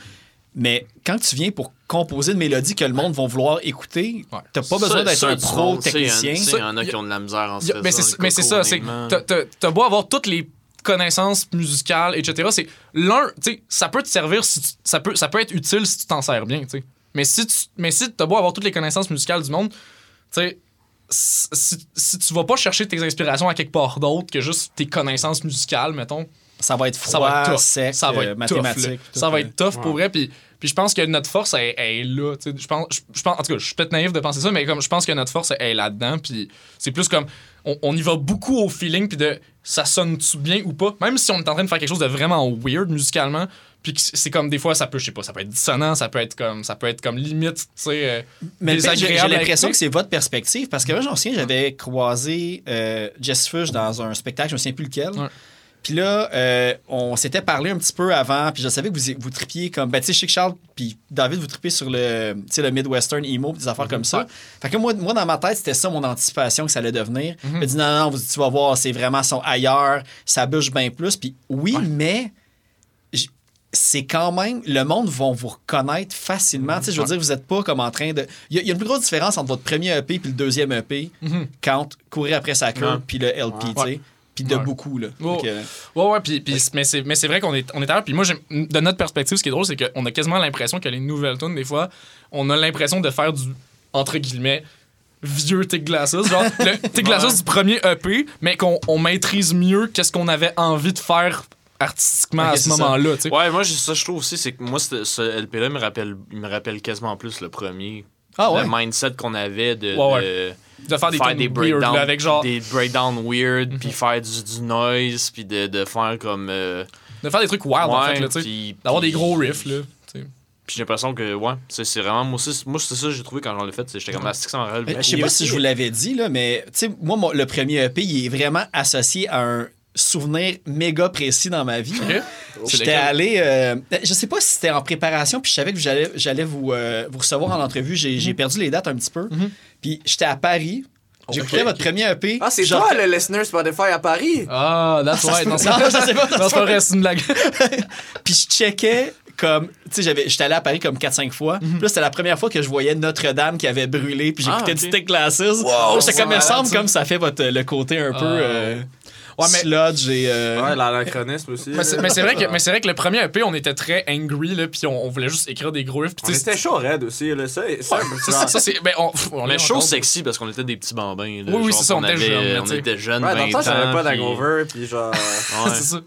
Mais quand tu viens pour composer une mélodie que le monde va vouloir écouter, Ouais. t'as pas besoin Ça- d'être ça, un pro technicien. Il y, en a qui ont de la misère en se mais c'est ça, c'est t'as- t'as t'as beau avoir toutes les connaissances musicales, etc. C'est l'un, tu sais, ça peut te servir si tu- ça peut ça peut être utile si tu t'en sers bien, tu sais. Mais si tu mais si t'as beau avoir toutes les connaissances musicales du monde, tu sais si, tu vas pas chercher tes inspirations à quelque part d'autre que juste tes connaissances musicales, mettons, Ça va être froid, ça va être tough. sec, ça va euh, être mathématique. ça va euh. être tough pour vrai. Puis, puis je pense que notre force, elle, elle est là. tu sais. Je pense, je, je pense, en tout cas, je suis peut-être naïf de penser ça, mais comme je pense que notre force, elle est là-dedans. Puis c'est plus comme, on, on y va beaucoup au feeling, puis de ça sonne-tu bien ou pas? Même si on est en train de faire quelque chose de vraiment weird musicalement, puis c'est comme des fois, ça peut, je sais pas, ça peut être dissonant, ça peut être comme, ça peut être comme limite, tu sais. euh, Mais pire, j'ai l'impression que c'est votre perspective parce que moi, j'en souviens, j'avais croisé euh, Jess Fush dans un spectacle, je me souviens plus lequel. Ouais. Puis là, euh, on s'était parlé un petit peu avant, puis je savais que vous, vous tripiez comme. Ben, tu sais, Charles, puis David, vous tripiez sur le, le Midwestern emo, puis des affaires comme ça. Fait que moi, moi, dans ma tête, c'était ça mon anticipation que ça allait devenir. Je me dis, non, non, vous- tu vas voir, c'est vraiment son ailleurs, ça bouge bien plus. Puis oui, mais c'est quand même, le monde va vous reconnaître facilement. Tu sais, je veux dire, vous n'êtes pas comme en train de. Il y, a- il y a une plus grosse différence entre votre premier EP et le deuxième EP quand courir après sa queue puis le LP, tu sais. Ouais. Puis de Ouais. beaucoup, là. Oh. Ouais, ouais, puis, puis- mais c'est mais c'est vrai qu'on est, on est ailleurs. Puis moi, de notre perspective, ce qui est drôle, c'est qu'on a quasiment l'impression que les nouvelles tunes, des fois, on a l'impression de faire du, entre guillemets, vieux Tick Glasses. Genre, [laughs] le Tick Glasses du premier EP, mais qu'on on maîtrise mieux qu'est-ce qu'on avait envie de faire artistiquement à ce moment-là, tu sais. Ouais, moi, ça, je trouve aussi, c'est que moi, ce, LP-là me rappelle, il me rappelle quasiment plus le premier. Ah ouais? Le mindset qu'on avait de, Ouais, ouais. de De faire des faire des weird, breakdowns, là, avec genre, des breakdowns weird, puis faire du, du noise, puis de, de faire comme. euh, de faire des trucs wild, en ouais, fait, là, tu sais. puis- D'avoir des gros riffs, là. Puis j'ai l'impression que, ouais, c'est c'est vraiment. Moi, aussi, moi c'est ça que j'ai trouvé quand j'en l'ai fait. J'étais comme, rappelle Mais beaucoup. Je sais pas si je vous l'avais dit, là, mais tu sais, moi, mon- le premier EP, il est vraiment associé à un souvenir méga précis dans ma vie. Ok. C'est J'étais allé, euh, je sais pas si c'était en préparation, puis je savais que j'allais, j'allais vous, euh, vous recevoir en entrevue. J'ai, j'ai perdu les dates un petit peu. Puis j'étais à Paris. J'écoutais Ok. votre premier EP. Ah, c'est genre- toi le listener Spotify à Paris? Ah, that's se right. Non, non, [laughs] je sais pas. Non, c'est une blague. [laughs] Puis je checkais comme. Tu sais, j'avais- j'étais allé à Paris comme 4-5 fois. Puis là, c'était la première fois que je voyais Notre-Dame qui avait brûlé. Puis j'écoutais Ah, du Glasses. J'étais c'est comme, il me semble ça. comme ça fait votre, le côté un peu. Ah. euh, Ouais, mais- sludge et. euh, Ouais, l'anachronisme aussi. Mais c'est, mais c'est vrai que, mais c'est vrai que le premier EP, on était très angry, là, puis on, on voulait juste écrire des gros riffs. puis On tu sais, était chaud raide aussi, là. Ça, ça, c'est- ça, ça, c'est. Ben, on, est chaud sexy parce qu'on était des petits bambins. Là, Oui, oui, Genre, c'est ça, on était avait- jeunes, On était jeunes, Ouais, dans 20 le temps, j'avais ans, pas puis- d'hangover, puis genre. Ouais. [laughs] [laughs] c'est ça.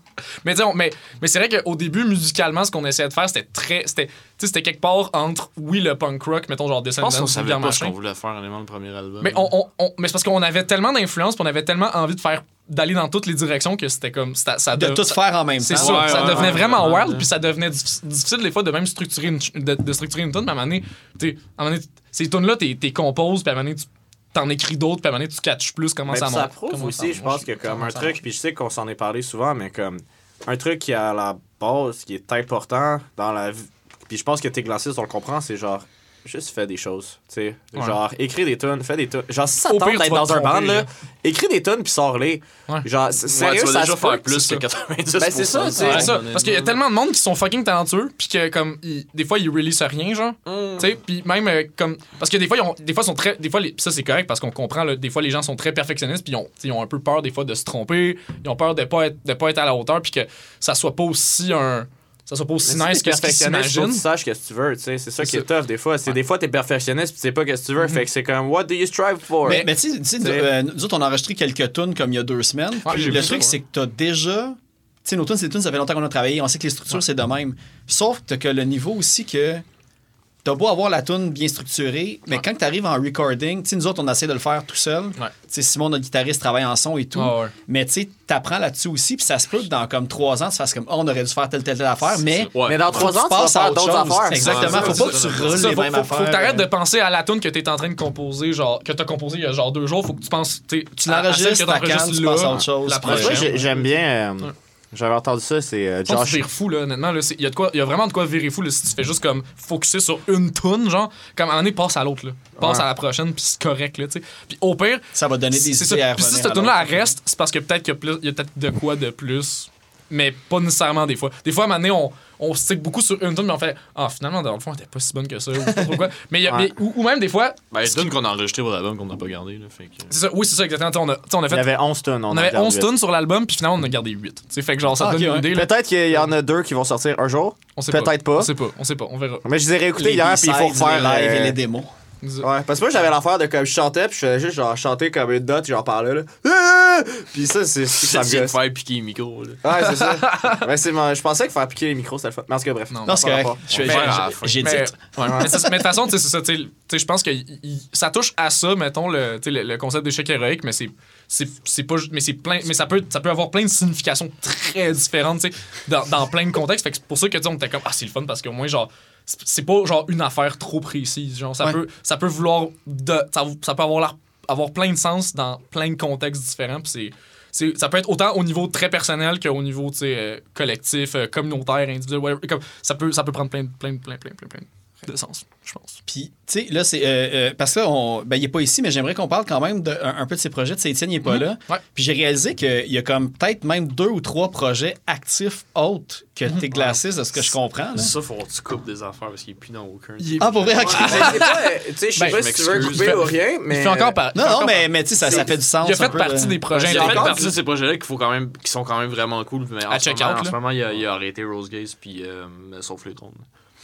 Mais, mais, mais c'est vrai qu'au début, musicalement, ce qu'on essayait de faire, c'était très. C'était, tu sais, c'était quelque part entre, oui, le punk rock, mettons, genre Je Descendants, pense qu'on savait pas ce qu'on voulait faire, le premier album. Mais, on, on- on- mais c'est parce qu'on avait tellement d'influence, puis on avait tellement envie de faire d'aller dans toutes les directions que c'était comme. Ça, ça De dev- tout ça- faire en même C'est temps. ça, Ouais, ça ouais, devenait ouais, vraiment wild, là. puis ça devenait dif- difficile des fois de même structurer une, de, de structurer une tune, mais à un moment donné, tu sais, à un moment donné, ces tunes-là, t'es t'es composes, puis à un moment donné, tu t'en écris d'autres, puis à un moment donné, tu catches plus comment Mais ça puis ça monte. prouve aussi, je pense que comme un truc, puis je sais qu'on s'en est parlé souvent, mais comme un truc qui est à la base, qui est important dans la vie, puis je pense que tes glacistes, on le comprend, c'est genre, juste fais des choses, tu sais. Ouais. Genre, écris des tunes, fais des tunes. Genre, si ça tente d'être dans un band, là, écris des tunes, puis sors-les. Ouais. Genre, c- Ouais, sérieux, tu vas déjà faire plus que 90 Ben, c'est ça, c'est- C'est ça, parce qu'il y a tellement de monde qui sont fucking talentueux, puis que comme ils- des fois ils release rien genre, tu sais, puis même euh, comme parce que des fois ils ont des fois ils sont très des fois les- ça c'est correct parce qu'on comprend là, des fois les gens sont très perfectionnistes puis ils ont tu sais, ils ont un peu peur des fois de se tromper, ils ont peur de pas être de pas être à la hauteur puis que ça soit pas aussi un ça soit pas aussi Mais nice si t'es que ce que tu saches que tu veux, tu sais. C'est ça qui est tough des fois. C'est des fois t'es perfectionniste, puis tu sais pas que tu veux. Fait que c'est comme, what do you strive for? Mais, mais tu sais- tu sais, nous, T'sais. euh, nous autres, on a enregistré quelques tunes comme il y a deux semaines. Le truc, c'est que t'as déjà. Tu sais, nos tunes, c'est des tunes, ça fait longtemps qu'on a travaillé. On sait que les structures, c'est de même. Sauf que le niveau aussi que. T'as beau avoir la tune bien structurée, mais quand tu arrives en recording, tu nous autres, on essaie de le faire tout seul. Ouais. Tu sais, Simon, notre guitariste, travaille en son et tout. Ah ouais. Mais tu sais, t'apprends là-dessus aussi, puis ça se peut que dans comme trois ans, tu fasses comme, oh, on aurait dû faire telle, telle, telle affaire, mais. Ouais. Mais dans trois ans, tu passes à d'autres chose. affaires. Exactement. Faut pas que tu roules les faut, mêmes faut- affaires. faut que t'arrêtes euh, de penser à la tune que t'es en train de composer, genre, que t'as composé il y a genre deux jours, faut que tu penses, tu Tu l'enregistres, tu passes à autre chose. J'aime bien. J'avais entendu ça, c'est euh, Josh. fou, là, honnêtement. là. C'est- Il y, a de quoi- il y a vraiment de quoi virer fou là, si tu fais juste comme focuser sur une tune, genre, comme à un moment donné, passe à l'autre, là. Passe Ouais. à la prochaine, puis c'est correct, là, tu sais. Puis au pire, Ça va donner des idées Puis si cette à tune-là, l'autre. elle reste, c'est parce que peut-être qu'il y a, plus- il y a peut-être de quoi de plus. Mais pas nécessairement des fois. Des fois, à un moment donné, on, on stick beaucoup sur une tune, mais on fait Ah, finalement, dans le fond, elle était pas si bonne que ça. Ou, pas trop quoi. [laughs] Mais il y a- Ouais. mais- ou, ou même des fois, Ben, je donne qu'on a enregistré pour l'album qu'on n'a pas gardé. Là, fait que... c'est ça, oui, c'est ça, exactement. On a, on a Il fait. y avait 11 tonnes. on avait 11 tunes sur l'album, puis finalement, on en a gardé 8. Tu sais, fait que genre, ça Ah, donne ok, une ouais. idée. là. Peut-être qu'il y en a deux qui vont sortir un jour. On sait Peut-être pas. On sait pas, on sait pas, on verra. Mais je les ai réécoutés Les hier, puis il faut refaire. les live et les démos. Ouais, parce que moi j'avais l'affaire de comme je chantais, puis je faisais juste genre chanter comme une note, genre par là. là. [laughs] Ah! Puis ça, c'est ça me de gosse. faire piquer les micros. Là. Ouais, c'est ça. Mais [laughs] c'est mon- je pensais que faire piquer les micros, c'était le fun. Mais en tout cas, bref. Non, Non, c'est Pas correct. On j'ai- dit. Mais, de toute façon, tu sais, c'est ça. Je pense que ça touche à ça, mettons, le, tu sais, le, le concept d'échec héroïque, mais c'est. C'est c'est pas mais c'est plein mais ça peut ça peut avoir plein de significations très différentes tu sais dans, dans plein de contextes fait que c'est pour ça que tu on était comme ah c'est le fun parce qu'au moins genre c'est pas genre une affaire trop précise genre ça Ouais. peut ça peut vouloir de ça, ça peut avoir avoir plein de sens dans plein de contextes différents puis c'est ça peut être autant au niveau très personnel qu'au niveau euh, collectif, euh, communautaire, individuel, whatever. Comme, ça, peut, ça peut prendre plein, plein, plein, plein, plein, plein de sens, je pense. Puis, tu sais, là, c'est. euh, euh, parce que là, on, ben, il est pas ici, mais j'aimerais qu'on parle quand même de, un, un peu de ses projets. Tu sais, Étienne, il est pas là. Ouais. Puis j'ai réalisé qu'il y a comme peut-être même deux ou trois projets actifs autres que tes glacis, de ce que je comprends. là. Ça, faut que tu coupes des affaires parce qu'il est plus dans aucun. Il est- Ah, pour vrai, ok. Euh, tu sais, je sais Ben, pas si tu veux couper ou rien, mais. Encore par- Non, non, mais, mais tu sais, ça, ça fait du sens. Il a un fait peu, partie là. des projets Il a fait partie de ces projets-là qu'il faut quand même, qui sont quand même vraiment cool. Mais en, À ce moment, out, en ce là. moment, il a, arrêté Rose Gaze puis Sauf les trônes.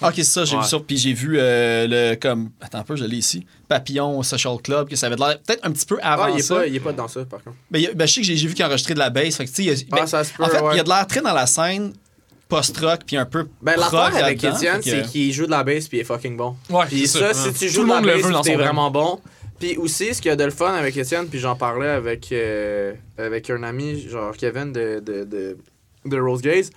Ok, c'est ça, j'ai Ouais. vu ça. Puis j'ai vu euh, le. comme Attends un peu, je l'ai ici. Papillon Social Club, que ça avait l'air peut-être un petit peu avant Ah, il est, ça. pas, il est pas dans ça, par contre. Ben, a- ben, je sais que j'ai vu qu'il enregistrait de la bass. Fait que, il y a- Ah, ben, ça se peut, en fait, ouais. il y a de l'air très dans la scène post-rock, puis un peu. Ben, l'affaire avec que- c'est qu'il joue de la bass puis il est fucking bon. Ouais, Puis c'est ça, ça. si tu Tout joues le de la monde le veut bass t'es vraiment bon. Puis aussi, ce qu'il y a de le fun avec Étienne, puis j'en parlais avec, euh, avec un ami, genre Kevin de, de, de, de Rose Gaze.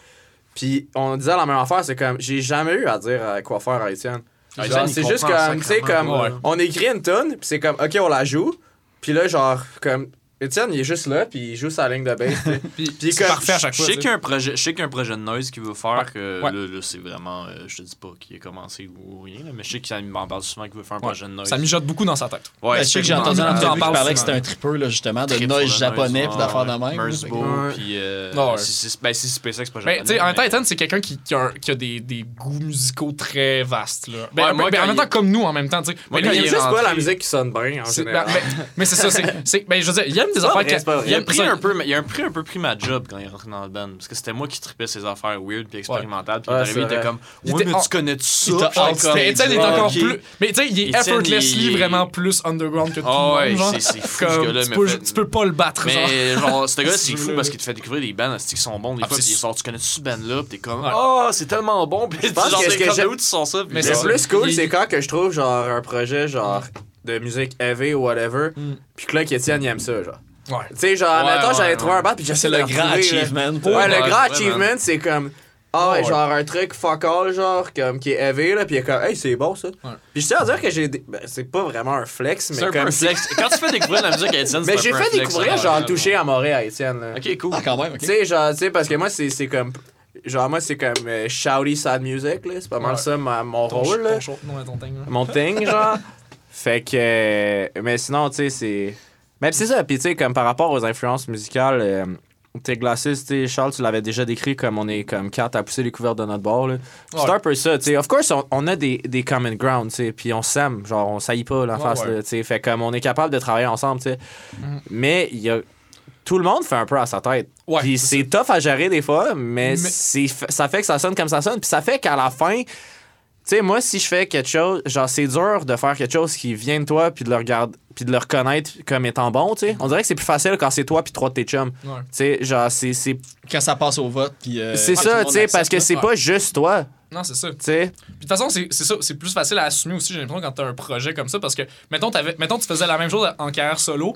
Puis on disait la même affaire, c'est comme, j'ai jamais eu à dire à quoi faire à Étienne. Ah, Genre, Étienne, il c'est juste comme, tu sais, sacrément, comme, ouais. on écrit une tonne, puis c'est comme, ok, on la joue. Puis là, genre, comme, Étienne, il est juste là, puis il joue sa ligne de sais. [laughs] Puis, Puis c'est parfait à chaque Je fois. sais tu qu'il y a un projet, je sais qu'il y a un projet de noise qu'il veut faire que Ouais. là, là, c'est vraiment, euh, je te dis pas qu'il a commencé ou rien, là, mais je sais qu'il m'en parle souvent qu'il veut faire un Ouais. projet de noise. Ça mijote beaucoup dans sa tête. Ouais, Ben, je sais que j'ai entendu vraiment- une on en entrevue qui parle parlait que c'était un tripeur, là, justement, de noise japonais, puis d'affaires de même. puis euh, Ah ouais. c'est- ben, SpaceX pas Mais japonais. tu sais, en même temps, mais- Ethan, c'est quelqu'un qui, qui a, un- qui des, goûts musicaux très vastes. Là. Ben, ben, en même temps, comme nous, en même temps. tu sais. Mais lui, Il aime juste pas la musique qui sonne bien, en général. ben, mais, mais c'est ça, c'est. c'est- Ben, je veux dire, il aime des affaires. Il a pris un peu, il a un pris un peu pris ma job quand il est rentré dans le band parce que c'était moi qui tripais ses affaires weird puis expérimentales puis il est Ouais, arrivé, il c'est était comme ouais mais tu connais tout ça? Étienne est Ah, encore plus. Mais tu sais, il est effortlessly vraiment plus underground que tout Ah le ouais, monde. genre. c'est- c'est fou, ce gars-là, tu, peux, pas le battre. genre. mais genre [laughs] ce gars Si c'est tu fou parce qu'il te fait découvrir des bands qui sont bons des Ah, fois c'est puis il sûr. sort tu connais ce band là puis t'es comme Ouais. ah c'est tellement bon puis genre t'es comme, où tu sens ça Mais c'est plus cool, c'est quand que je trouve genre un projet genre de musique heavy ou whatever, Mm. puis que là qu'Étienne il aime ça genre. Ouais. Tu sais, genre, Ouais, mettons, ouais, j'avais ouais. trouvé un bat, puis j'essaie C'est de le grand achievement. Ouais, Ouais, le grand achievement, c'est comme. Ah ouais, Ouais. genre un truc fuck all, genre, comme qui est heavy, là, pis il est comme, hey, c'est bon ça. Puis je tiens à dire que j'ai. des- Ben, c'est pas vraiment un flex, mais C'est comme. un flex. Quand tu fais découvrir la musique à Étienne, [laughs] c'est Mais un j'ai fait découvrir, genre, toucher à Morée à Étienne, là. Ok, cool. Ah, quand même, ok. Tu sais, genre, tu sais, parce que moi, c'est comme. Genre, moi, c'est comme euh, shouty sad music, là. C'est pas mal Ouais. ça, ma- mon Ton, rôle, là. ton, show- non, ton thing, là. Mon thing, genre. [laughs] fait que. euh, mais sinon, tu sais, c'est. Mais c'est ça. Puis, tu sais, comme par rapport aux influences musicales, euh, tes Glasses, tu sais, Charles, tu l'avais déjà décrit comme on est comme quatre à pousser les couvertes de notre bord, là. C'est Ouais. un peu ça, tu sais. Of course, on, on a des, des common ground, tu sais. Puis on s'aime, genre, on saillit pas la Ouais, face, ouais. tu sais. Fait comme on est capable de travailler ensemble, tu sais. Mais il y a. Tout le monde fait un peu à sa tête. Ouais, Puis c'est tough à gérer des fois, mais, Mais- ça fait que ça sonne comme ça sonne. Puis ça fait qu'à la fin, sais, moi, si je fais quelque chose, genre, c'est dur de faire quelque chose qui vient de toi, puis de le regarder, puis de le reconnaître comme étant bon, tu sais. On dirait que c'est plus facile quand c'est toi, puis trois de tes chums. Ouais. Tu sais, genre, c'est c'est Quand ça passe au vote, puis. euh, c'est ça, tu sais, parce que c'est Ouais. pas juste toi, Non, c'est ça. tu sais. Puis de toute façon, c'est c'est ça, c'est plus facile à assumer aussi, j'ai l'impression, quand t'as un projet comme ça, parce que, mettons, t'avais- mettons tu faisais la même chose en carrière solo,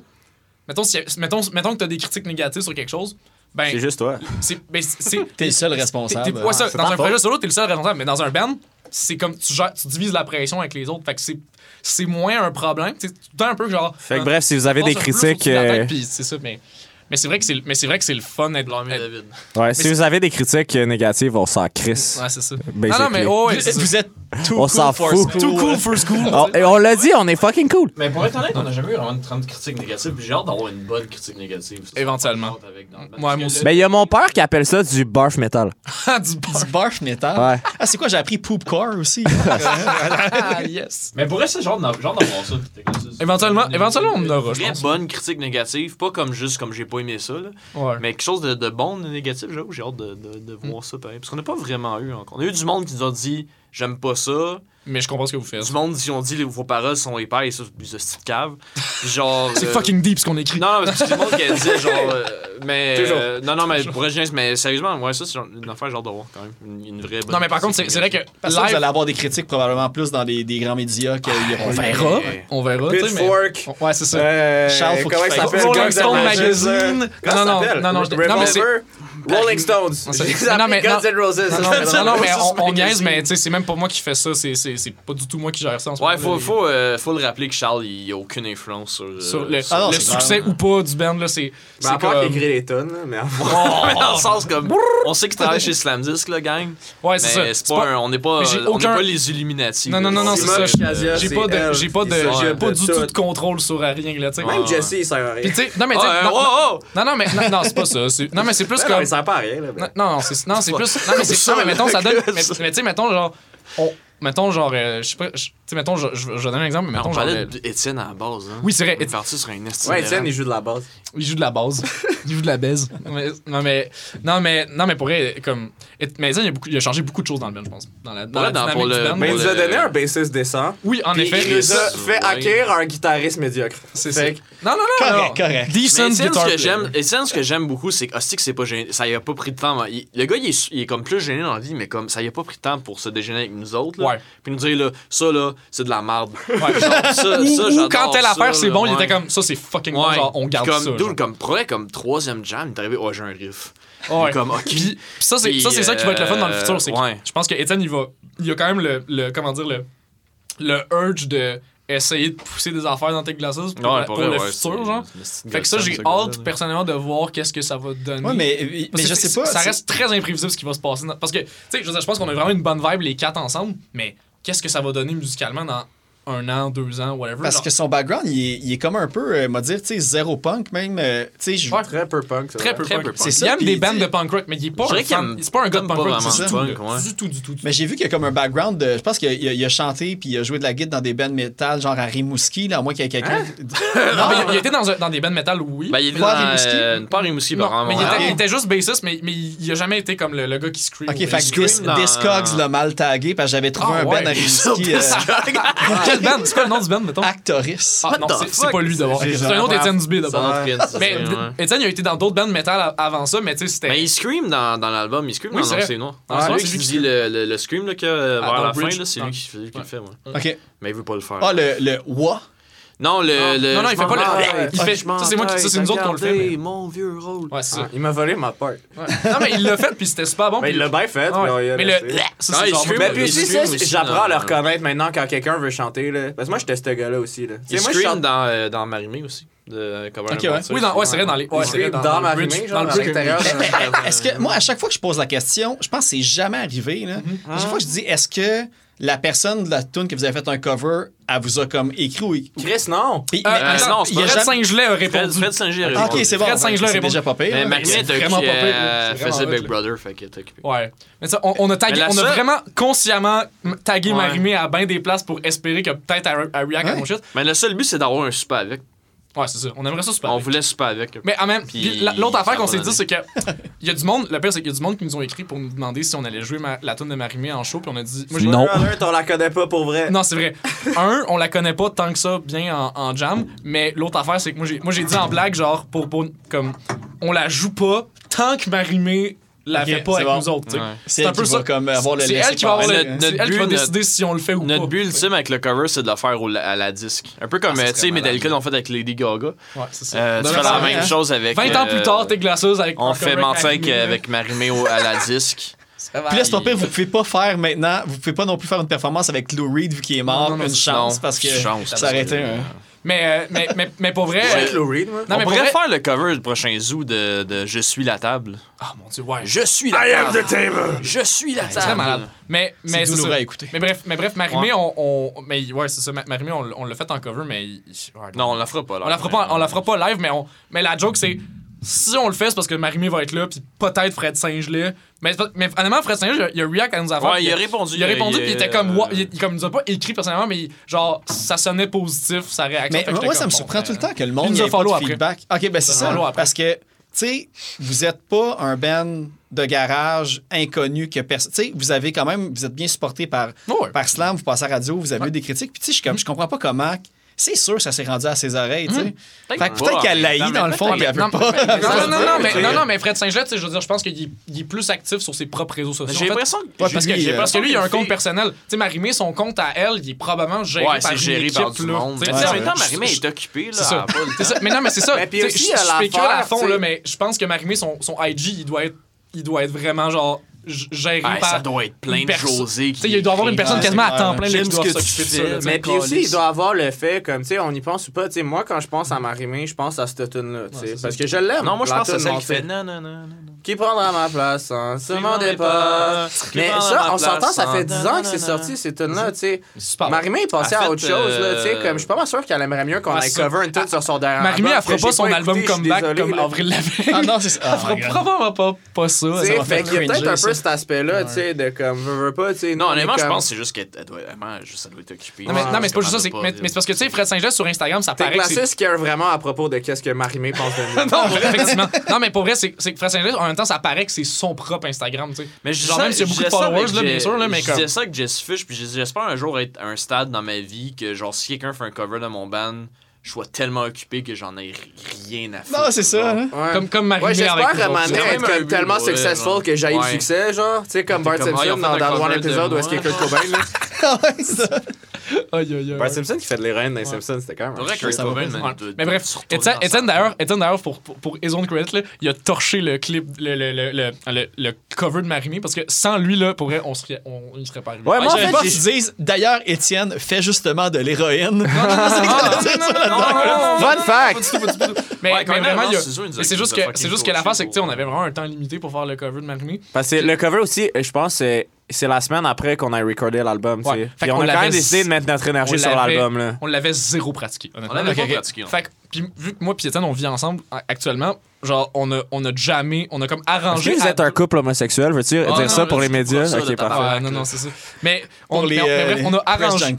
mettons, si- mettons, mettons que t'as des critiques négatives sur quelque chose, ben, C'est juste toi. c'est... Ben, c'est- [laughs] T'es le seul responsable. t'es- ouais, ça, c'est dans un projet solo, t'es le seul responsable, mais dans un band, c'est comme, tu, gères- tu divises la pression avec les autres, fait que c'est c'est moins un problème, sais, tout le temps un peu genre... Fait que bref, si vous avez des critiques, tête, euh, c'est ça, mais... Mais c'est vrai que c'est mais c'est vrai que c'est le fun d'être être- David. ouais, si c'est- vous avez des critiques euh, négatives, on s'en crisse. Ouais, c'est ça. Basically. Non, non, mais oh, ouais, Vous, c'est ça. vous êtes tout On cool s'en for fout. school. Too cool for school. Oh, et on l'a dit, on est fucking cool. Mais pour être honnête, on n'a jamais eu vraiment de 30 critiques négatives. puis J'ai hâte d'avoir une bonne critique négative. Ça, Éventuellement. c'est avec dans le band. Ouais, Parce moi que aussi. le- Mais il y a mon père qui appelle ça du barf metal. [laughs] du bar. Du barf metal? Ouais. Ah, c'est quoi, j'ai appris poopcore aussi? [laughs] Ah, yes. Mais pour genre d'a- genre d'avoir ça. Éventuellement, éventuellement, on en aura, Une je vraie pense. bonne critique négative, pas comme juste comme j'ai pas aimé ça, là, Ouais. mais quelque chose de, de bon, de négatif, j'ai hâte de, de, de voir ça pareil. Parce qu'on n'a pas vraiment eu encore. On a eu du monde qui nous a dit j'aime pas ça. Mais je comprends ce que vous faites. Du monde qui ont dit les- vos paroles sont épais et ça, c'est hosties de cave. Genre. [laughs] C'est euh, fucking deep ce qu'on écrit. Non, non, mais c'est du monde qui a dit genre. euh, mais. [laughs] Toujours. euh, non, non, mais pour être mais sérieusement, ouais, ça, c'est genre une affaire genre de voir quand même. Une, une vraie bonne Non, mais par contre, c'est c'est vrai que. Parce que là, vous live, allez avoir des critiques probablement plus dans des, des grands médias qu'il y a on pas eu. verra. On verra. tu sais, mais- Pitchfork. Ouais, c'est ça. Euh, Charles, faut comment qu'il il fasse- s'appelle? Rolling Stone Magazine. Non, non, ça non, non, non, mais c'est- Rolling Stones. [laughs] ça- non, mais Guns non. N' Roses. Non, non, mais- on, on niaise, mais tu sais, c'est même pas moi qui fais ça. C'est c'est- c'est pas du tout moi qui gère ça en ce Ouais, moment. faut, faut, euh, faut le rappeler que Charles, il a aucune influence sur. euh, Sur le, Ah non, le succès clair. ou pas du band, là, c'est. Mais à part comme- qu'il écrit les tonnes, mais Mais [laughs] dans le sens comme. On sait qu'il travaille chez Slamdisk, là, gang. Ouais, c'est Mais ça. c'est C'est pas, pas- un- on n'est pas, mais j'ai on n'est aucun- pas les Illuminati. Non, non, non, non, C'est ça. J'ai pas de, j'ai pas de, pas de du tout de contrôle sur rien, là, tu sais. Même Ouais. Jesse, il sert à rien. Non mais tu sais, Ouais, non, oh, oh! non, non, mais non, non, c'est pas ça. c'est- Non mais c'est plus Non, comme. non, il sert pas à rien. là, mais- Non, non, c'est non, c'est plus. Non, mais, c'est- non, mais [laughs] mettons, ça donne. Mais, mais tu sais, mettons, genre. on- mettons, genre. euh, je sais pas. je- Tu sais, mettons, je, je, je donne un exemple, mais mettons, on genre. parlait euh, d'Étienne à la base. Hein. Oui, c'est vrai. On est parti sur un esti Ouais, Étienne, il joue de la base. Il joue de la base. il joue de la baise. [laughs] Mais- non, mais. Non, mais. Non, mais pour vrai, comme. Mais Étienne, il a, beaucoup, il a changé beaucoup de choses dans le band, je pense. Dans la, dans Ouais, la dans- dynamique pour du le- band. Mais il nous a le- donné un bassiste décent. Oui, en effet. il nous a fait hacker un guitariste médiocre. C'est ça. Non, non, non. Correct, correct. Decent guitar ce que player. j'aime, Étienne, ce que j'aime beaucoup, c'est que c'est pas gêné. Ça y a pas pris de temps. Il- le gars, il est, il est comme plus gêné dans la vie, mais comme ça y a pas pris de temps pour se déjeuner avec nous autres. Ouais. Puis nous dire, là, ça, là, c'est de la merde. [laughs] Ouais. Genre, ça, Ou, ça, ou quand telle affaire c'est bon, il était comme ça c'est fucking bon, genre on garde comme, ça. genre. comme, vrai, comme troisième jam, il est arrivé, oh, j'ai un riff. Ouais. Comme, ok. Puis, puis ça, c'est ça, c'est ça qui va être le fun dans le euh, futur. C'est ouais. je pense que Étienne, il va. Il a quand même le, le- comment dire, le, le urge de essayer de pousser des affaires dans tes glaces pour, Ouais, pour vrai, le ouais, futur, genre. Fait que ça, j'ai hâte personnellement de voir qu'est-ce que ça va donner. Ouais, mais, que je sais pas. Ça reste très imprévisible ce qui va se passer. dans- Parce que, tu sais, je je pense qu'on a vraiment une bonne vibe les quatre ensemble, mais qu'est-ce que ça va donner musicalement dans un an, deux ans, whatever. Parce genre. que son background, il est, il est comme un peu, euh, m'a dire, tu sais, zéro punk même. euh, tu sais, je- Ouais. Très peu punk. ça, Très peu Très punk. punk. C'est Il ça, aime des bandes de punk rock, mais il est pas un fan. C'est pas un gars de punk rock vraiment du tout. Du tout, du tout. Mais j'ai vu qu'il y a comme un background de. Je pense qu'il a, chanté puis il a joué de la guitare dans des bands métal, genre à Rimouski, là, à moins qu'il y ait quelqu'un. [laughs] [laughs] Non, mais il, il était dans, un- dans des bands metal, oui. Ben, il est Pas dans Rimouski? euh, pas Rimouski, non, par mais il était, Ah. il était juste bassiste, mais, mais il, a jamais été comme le, le gars qui scream. Ok, fait que Discogs l'a mal tagué parce que j'avais trouvé Ah, un band à Rimouski. [laughs] Quelle band? C'est quoi le nom du band, mettons? Actoris. Ah, non, c'est- pas lui d'abord. C'est C'est un autre Étienne Dubé d'abord. Mais. Étienne, il a été dans d'autres bands metal a- avant ça, mais tu sais, c'était. Mais il scream dans, dans l'album, il scream Oui, dans c'est Non, vrai. c'est noir. Ah, c'est lui qui dit le, le, le scream là, que, Ah, vers la fin, là, c'est Ah. lui qui, le fait. Ok. Mais il veut pas le faire. Ah, le, le Wa. Non, le. Ah. le- non, non, il fait pas le. Ah, il fait. Ça, c'est moi qui. Ça, c'est nous autres qu'on le fait. mais- mon vieux rôle. Ouais, c'est ça. Ah. Il m'a volé ma part. Non, mais il l'a fait, puis c'était super bon. Mais il l'a bien fait. Mais le. Ça, c'est genre. Mais puis aussi, ça, j'apprends à le reconnaître maintenant quand quelqu'un veut chanter. Là. Parce que moi, j'étais ce gars-là aussi. Là. Il moi, scream dans, euh, dans Marimé aussi. De Cover Oui, dans- ouais, c'est vrai, dans les. ouais, dans, dans ma le dans le. [laughs] Est-ce que moi, à chaque fois que je pose la question, je pense que c'est jamais arrivé. Là. Mm-hmm. Chaque fois que je dis est-ce que la personne de la tune que vous avez fait un cover, elle vous a comme écrit ou... Chris, non! Puis, euh, mais, euh, non, il y a Fred Saint-Gelais a répondu. Fred, Saint-Gelais a ah, répondu. OK, c'est bon. Fred Saint-Gelais a répondu. déjà pas payé. Mais Marie-Mette vraiment pas euh, faisait Big Brother, fait qu'il est occupée. Ouais. Mais ça, on, a tagué, on a vraiment consciemment tagué Marimé à bain des places pour espérer que peut-être elle react à mon shit. Mais le seul but, c'est d'avoir un super avec Ouais, c'est ça. On aimerait ça super. On avec. voulait super avec. Mais en même l'autre affaire qu'on s'est dit, c'est que. Il y a du monde, le pire, c'est qu'il y a du monde qui nous ont écrit pour nous demander si on allait jouer la tune de Marimé en show, puis on a dit. Non. Un, on la connaît pas pour vrai. Non, c'est vrai. un, on la connaît pas tant que ça bien en, jam, mais l'autre affaire, c'est que moi, j'ai dit en blague, genre, pour, pour. Comme. On la joue pas tant que Marimé la okay, fait pas avec bon. nous autres. C'est un peu ça. Comme avoir le elle qui va, le, notre elle but, qui va décider si on le fait ou notre pas. Notre but ultime avec le cover, c'est de le faire à la disque. Un peu comme, ah, tu sais, Metallica l'ont fait avec Lady Gaga. Ouais, c'est ça. Euh, tu fais la même hein. chose avec. 20 ans plus euh, tard, t'es glaceuse avec. On fait mentir avec Marimé à la disque. [laughs] Puis là, c'est vous pouvez pas faire maintenant, vous pouvez pas non plus faire une performance avec Lou Reed vu qu'il est mort, une chance, non, parce que chance, ça aurait été. Mais, euh, mais, mais, mais pour vrai. Euh, on pour pourrait faire le cover du prochain zoo de, de Je suis la table. Ah, mon dieu, ouais. Je suis la table. Je suis la table. C'est très malade. Mais, mais douloureux à écouter. Mais bref, mais bref Marimé, on, on- Mais ouais, c'est ça. Marimé, on, on l'a fait en cover, mais. Non, on la fera pas. là. on la fera pas, on la fera pas live, mais, on, mais la joke, c'est si on le fait, c'est parce que Marimé va être là, puis peut-être Fred Singelet. Mais, mais finalement, Fred Singelet, il a react à nos avoir. Ouais, il a répondu. Il a répondu, puis il était comme, il, comme, nous a pas écrit personnellement, mais genre, ça sonnait positif, sa réaction. Mais moi, ça me surprend tout le ben, temps que le monde. Nous a follow après. Feedback. Ok, ben c'est ça. Parce que, tu sais, vous êtes pas un band de garage inconnu que personne. Tu sais, vous avez quand même, vous êtes bien supporté par, par Slam, vous passez à la radio, vous avez eu des critiques. Puis tu sais, je, je comprends pas comment c'est sûr ça s'est rendu à ses oreilles, tu sais. Mmh. Peut-être qu'elle l'a dans le fond, elle veut pas. Non, non, non, [laughs] mais, non, non, mais Fred Saint-Gelais, je veux dire, je pense qu'il est plus actif sur ses propres réseaux sociaux. J'ai l'impression que, ouais, parce, lui, que euh, parce que lui, il a un compte personnel. Tu sais, Marimé, son compte à elle, il est probablement géré ouais, par géré une par équipe, là. Monde. Ouais. En même temps, Marimé est occupée, là. C'est ça. Mais non, mais c'est ça. Je spécule à fond, là, mais je pense que Marimé, son IG, il doit être vraiment genre ça doit être plein de José qui. Il doit avoir une personne quasiment à temps plein qui de ça. Mais puis aussi, il doit avoir le fait, comme, tu sais, on y pense ou pas. Tu sais, moi, quand je pense à ma je pense à cette tune-là. Ouais, parce que je l'aime. Non, moi, je pense à celle qui fait. Qui prendra ma place, hein? Se demandez pas. Mais ça, on s'entend, ça fait 10 ans que c'est sorti, ces tunes-là, tu sais. Marimé est passée à autre chose, là, tu sais. Euh, comme, je suis pas mal sûr qu'elle aimerait mieux qu'on ait cover une tune sur son dernier album. Marimé, elle fera pas son album comeback comme Avril Lavigne. Ah non, c'est ça. Fera oh probablement pas ça. Tu fait qu'il y a peut-être un peu cet aspect-là, tu sais, de comme, veux, veux pas, tu sais. Non, honnêtement, je pense que c'est juste qu'elle doit, juste, doit être occupée. Non, mais, c'est pas juste ça. Mais, c'est parce que, tu sais, Fred Saint-Just sur Instagram, ça paraît. C'est ce qui est vraiment à propos de qu'est-ce que Marimé pense de [laughs] Non, effectivement. Non, mais pour vrai, c'est que Fred Saint-Just, en même temps, ça paraît que c'est son propre Instagram, tu sais. Mais genre, même s'il y a beaucoup de followers, bien sûr, là, mais comme. C'est ça que Jess Fish, puis j'espère un jour être un stade dans ma vie que, genre, si quelqu'un fait un cover de mon band, je sois tellement occupé que j'en ai rien à faire. Non, c'est ça. Hein? Ouais. Comme, comme Marie ouais, J'espère à un être comme tellement successful ouais. que j'aille le succès, genre. Tu sais, comme Bart Simpson dans, dans un épisode où est-ce qu'il y a Kurt Cobain. Là. [laughs] Ah ouais, ça. Aïe, aïe, aïe. Simpson qui fait de l'héroïne dans c'était quand même. Vrai que Mais bref, Étienne d'ailleurs, d'ailleurs pour pour Credit, il a torché le clip, le cover de Marimé parce que sans lui pour vrai, on serait serait pas arrivé. Ouais, moi pas qu'ils disent d'ailleurs Étienne fait justement de l'héroïne. Fun fact. Mais vraiment, c'est juste que c'est juste que on avait vraiment un temps limité pour faire le cover de Marimé. Parce le cover aussi, je pense c'est la semaine après qu'on a recordé l'album. Ouais. On, a quand même décidé de mettre notre énergie sur l'album. On l'avait zéro pratiqué. On l'avait okay. pratiqué. Fait vu que moi et Étienne, on vit ensemble actuellement, genre, on a, on a jamais, on a comme arrangé. Que vous êtes un couple homosexuel, veux-tu dire non, ça pour les médias? Ok, parfait. Non, non, c'est ça. Mais on, les, euh, on a arrangé.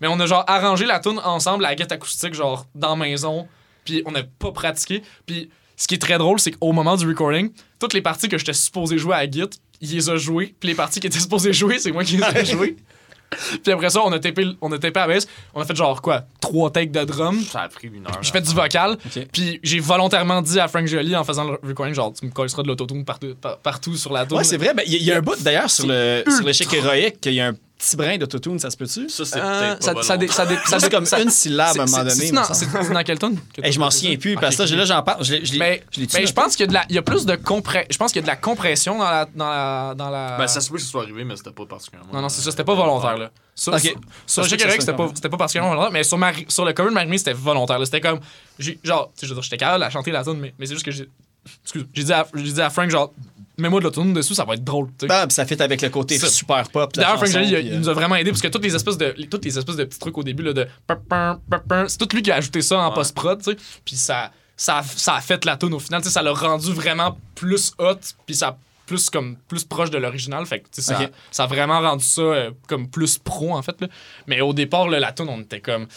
Mais on a genre arrangé la tune ensemble, la guette acoustique, genre, dans la maison. Puis on n'a pas pratiqué. Puis ce qui est très drôle, c'est qu'au moment du recording, toutes les parties que j'étais supposé jouer à la guitare, il les a joués. Puis les parties qui étaient supposées jouer, c'est moi qui les ai [laughs] jouées. Puis après ça, on a tapé, on a tapé à baisse. On a fait genre quoi? Trois takes de drum. Ça a pris une heure. J'ai fait du vocal. Puis j'ai volontairement dit à Frank Jolie en faisant le recording, genre, tu me colleras de l'autotune partout, partout sur la tour. Ouais, c'est vrai. Il ben, y, y, a un bout d'ailleurs sur l'échec héroïque. Il y a petit brin d'autotune, ça se peut-tu? Ça, c'est Euh, peut-être ça, pas ça, dé- ça, dé- Ça, ça c'est dé- comme ça- une syllabe à un moment donné. semble. C'est dans quel tune? que Hey, je m'en souviens plus, parce que là, j'en parle. Je l'ai- je Mais, je mais pense qu'il y a de la, il y a plus de compré- je pense qu'il y a de la compression dans la, dans la, dans la. Ben, ça se peut que ce soit arrivé, mais c'était pas particulièrement. non, non, c'est ça, c'était pas volontaire, là. Sur, Ok. sur, sur c'était pas, c'était pas particulièrement volontaire, mais sur, Marie- sur le cover de Marie, c'était volontaire. C'était comme, genre, tu sais, je veux dire, j'étais capable à chanter la tune, mais, mais c'est juste que j'ai, excuse, j'ai dit à, j'ai dit à Frank, genre, mets-moi de la tune dessus, ça va être drôle, tu sais. Bah, ça fit avec le côté super pop. de la D'ailleurs, Frank chanson, il, puis, il euh, nous a vraiment aidé parce que toutes les espèces de, les- toutes les espèces de petits trucs au début là, de pam, pam, pam, pam, c'est tout lui qui a ajouté ça en Ouais. post-prod, tu sais. Puis ça, ça, a- ça a fait la tune au final, tu sais, ça l'a rendu vraiment plus hot, puis ça plus comme plus proche de l'original, fait que tu sais, ça, Ok. ça a vraiment rendu ça euh, comme plus pro en fait. Là. Mais au départ, là, la tune, on était comme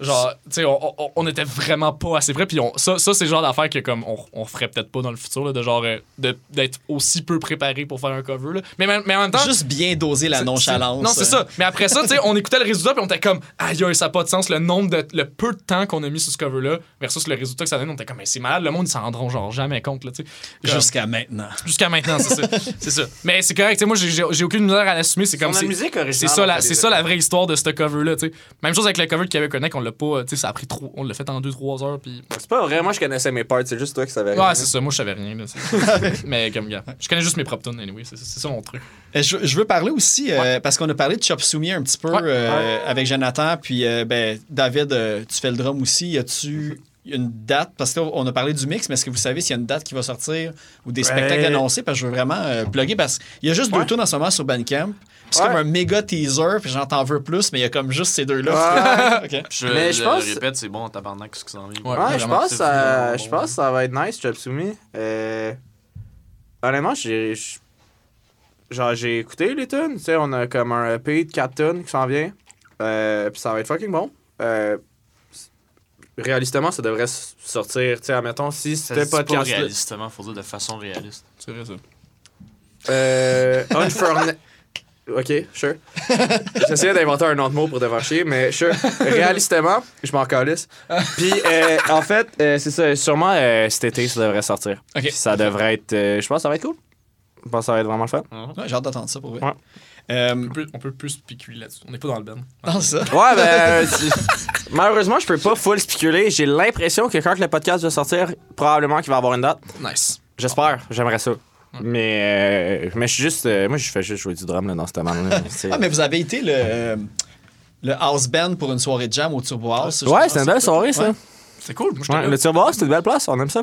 genre, tu sais, on, on- on était vraiment pas assez près. Puis on- ça, ça c'est le genre d'affaire que comme on, on ferait peut-être pas dans le futur, là, de genre euh, de- d'être aussi peu préparé pour faire un cover. Là. Mais, mais en même temps, Juste bien doser la nonchalance. c'est- Non, c'est ça. Mais après ça, tu sais, on écoutait le résultat puis on était comme, aïe, ça n'a pas de sens. Le nombre de. Le peu de temps qu'on a mis sur ce cover-là versus le résultat que ça donne, on était comme, mais c'est malade. Le monde, ils s'en rendront genre jamais compte, là, tu sais. Jusqu'à maintenant. Jusqu'à maintenant, c'est ça. [laughs] c'est ça. Mais c'est correct, tu sais, moi, j'ai- j'ai j'ai aucune misère à l'assumer. C'est comme. C'est- musique originale, C'est ça, c'est ça la vraie histoire de ce cover-là, tu sais. Même chose avec le cover de Kevin Connect, on l'a pas, tu sais, ça a pris trop. On l'a fait en 2-3 heures, puis. C'est pas vrai, moi je connaissais mes parts, c'est juste toi qui savais. Ouais, c'est ça, moi, je savais rien, là. [laughs] Mais comme, gars, je connais juste mes propres tunes, anyway. C'est ça mon truc. Euh, Je, je veux parler aussi, euh, parce qu'on a parlé de Chop Suey un petit peu Ouais. euh, avec Jonathan, puis euh, ben, David, euh, tu fais le drum aussi. Y a-tu une date? Parce que là, on a parlé du mix, mais est-ce que vous savez s'il y a une date qui va sortir ou des spectacles annoncés? Parce que je veux vraiment euh, plugger, parce qu'il y a juste deux tours en ce moment sur Bandcamp. C'est Ouais. comme un méga teaser, puis j'en t'en veux plus, mais il y a comme juste ces deux-là. [laughs] Ok. Je, Mais je pense- répète, c'est bon, tabarnak, ce qui s'en vient. Ouais. Ouais, je pense, ça, je pense que ça va être nice, Chapsumi. Euh, honnêtement, j'ai. Genre, j'ai écouté les tunes. Tu sais, on a comme un EP de 4 tunes qui s'en vient. Euh, Puis ça va être fucking bon. Euh, réalistement, ça devrait sortir. Tu sais, admettons, si c'était pas réalistement, faut dire de façon réaliste. C'est vrai, ça. Euh. Ok, sure. [laughs] J'essayais d'inventer un autre mot pour te faire chier, mais sure. Réalistement, je m'en calisse. Puis, euh, en fait, euh, c'est ça. Sûrement, euh, cet été, ça devrait sortir. Ok. Puis ça devrait être. euh, je pense que ça va être cool. Je pense que ça va être vraiment le fun. Ouais, j'ai hâte d'entendre ça pour vrai. Ouais. Euh, On peut, on peut plus spéculer là-dessus. On n'est pas dans le ben. c'est ça. Ouais, ben. [laughs] euh, Malheureusement, je peux pas full spéculer. J'ai l'impression que quand le podcast va sortir, probablement qu'il va avoir une date. Nice. J'espère. J'aimerais ça. Mais, euh, mais je suis juste. euh, moi, je fais juste jouer du drum là, dans cette bande-là. C'est- [laughs] Ah, mais vous avez été le, le house band pour une soirée de jam au Turbo House. Ouais, c'était une belle soirée, ça. Ouais. C'est cool. Moi, je Ouais, le Turbo House, c'est une belle place, on aime ça.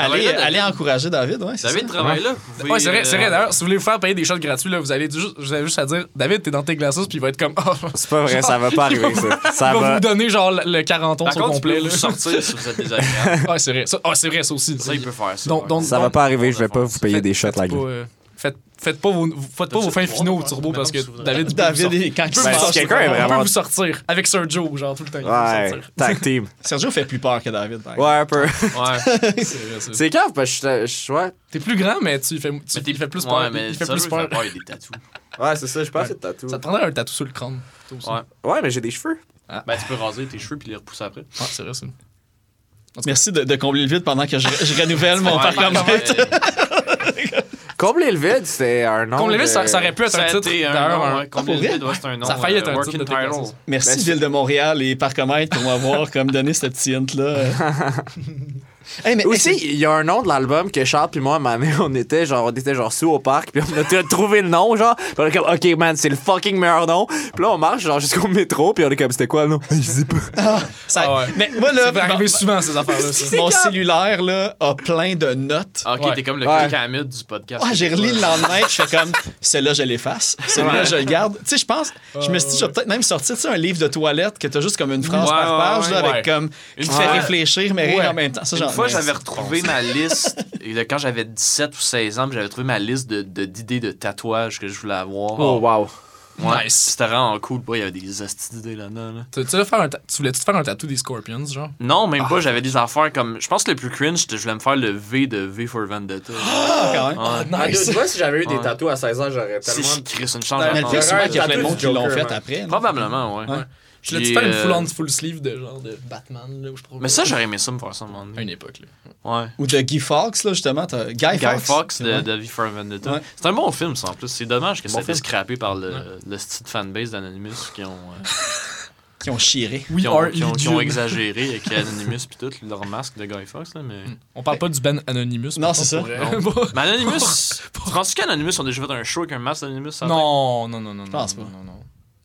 Allez, là, allez encourager David, ouais. David travaille là. pouvez, Ouais, c'est vrai, c'est vrai. euh, D'ailleurs, si vous voulez vous faire payer des shots gratuits, là, vous allez juste, vous avez juste à dire David, t'es dans tes glaços, puis il va être comme. Oh, C'est pas vrai, ça va pas [laughs] arriver, ça. Ça il va va. vous donner genre le, le 40 Par au complet. là. vous sortir si vous êtes désagréable. [laughs] Ouais, c'est vrai. Ça, ah, c'est vrai, ça aussi. Ça, il peut faire ça. Donc- ouais. donc- Ça va pas arriver, je vais pas vous payer des shots euh, faites, pas vos, faites pas vos fins finaux au turbo parce que David, David, quand quelqu'un peut vous sortir avec Sergio, genre tout le temps. Ouais, tag team. [laughs] Sergio fait plus peur que David. Ouais, un peu. [laughs] Ouais. C'est vrai, ça. C'est grave, parce que je ouais. T'es plus grand, mais tu fais, tu, il fait plus ouais, peur. mais il fait plus peur. fait peur, il des tatous. [laughs] Ouais, c'est ça, je pense que c'est tatou. Ça te prendrait un tatou sur le crâne. Ouais. Ouais, mais j'ai des cheveux. Ben, tu peux raser tes cheveux puis les repousser après. Ouais, c'est vrai, ça. Merci de, de combler le vide pendant que je, je renouvelle mon Ouais, Combler le vide, c'est un nom. Comme le de- ça, ça aurait pu être Ça un titre. un D'ailleurs, un- le vrai? vide, c'est un nom. Ça a failli être euh, un working titre de. Merci, Ben, Ville de Montréal et Parcomètre pour m'avoir comme donné ce petit hint-là. [laughs] hey, mais, Aussi, il y a un nom de l'album que Charles puis moi, ma mère, on était genre, on était genre sous au parc, puis on a trouvé le nom, genre, puis on est comme, ok man, c'est le fucking meilleur nom. Puis là, on marche genre jusqu'au métro, puis on est comme, c'était quoi le nom? Je sais pas. ça- Ah ouais. mais moi, là, Ça arriver mon- souvent, ces affaires-là. ça. mon cellulaire là, a plein de notes. Ah, Ok, Ouais. t'es comme le Ouais. Hammett du podcast. Ah, j'ai relis le lendemain, je fais comme, celui-là, je l'efface. Celui-là, je le garde. Tu sais, je pense, je me suis dit, je vais peut-être même sortir tu sais, un livre de toilette que t'as juste comme une phrase Ouais, par ouais, page, là, avec comme, qui te fait réfléchir, mais rire en même temps. Ça, Une j'en- fois, j'avais retrouvé ma [laughs] liste, quand j'avais 17 ou 16 ans, j'avais trouvé ma liste de- de- d'idées de, tatouages que je voulais avoir. Oh, wow. Ouais, Nice. C'était vraiment cool. Il y avait des astuces d'idées là-dedans. là. Tu, tu tu voulais-tu te faire un tatou des Scorpions, genre? Non, même pas. J'avais des affaires comme. Je pense que le plus cringe, c'était je voulais me faire le V de V for Vendetta. Ah, quand même. Ouais. Ah, dude, moi, si j'avais eu des tatous à 16 ans, j'aurais tellement. Chris, une chance Mais le d'attendre. pire, souvent, un qu'il y a plein de monde qui l'ont fait après. Probablement, ouais. Ouais. Je l'ai Puis, dit faire une euh, full on full sleeve de genre de Batman, là, où je trouve. Mais ça, j'aurais aimé ça me faire ça à un moment À donné. une époque, là. Ouais. Ou de Guy Fawkes, là, justement. t'as- Guy, Guy Fox c'est de, de V for Vendetta. Ouais. C'est un bon film, ça, en plus. C'est dommage que ça a été film. scrappé par le, Ouais. le style fanbase d'Anonymous qui ont, euh, [laughs] Qui ont chiré. We qui ont, qui ont- qui ont exagéré [laughs] avec Anonymous puis tout, leur masque de Guy Fox. Là, mais... On parle pas du Ben Anonymous. Non, c'est ça. mais Anonymous, [laughs] tu penses qu'Anonymous ont déjà fait un show avec un masque d'Anonymous ça non, non, non, non. Je pense pas. Non, non,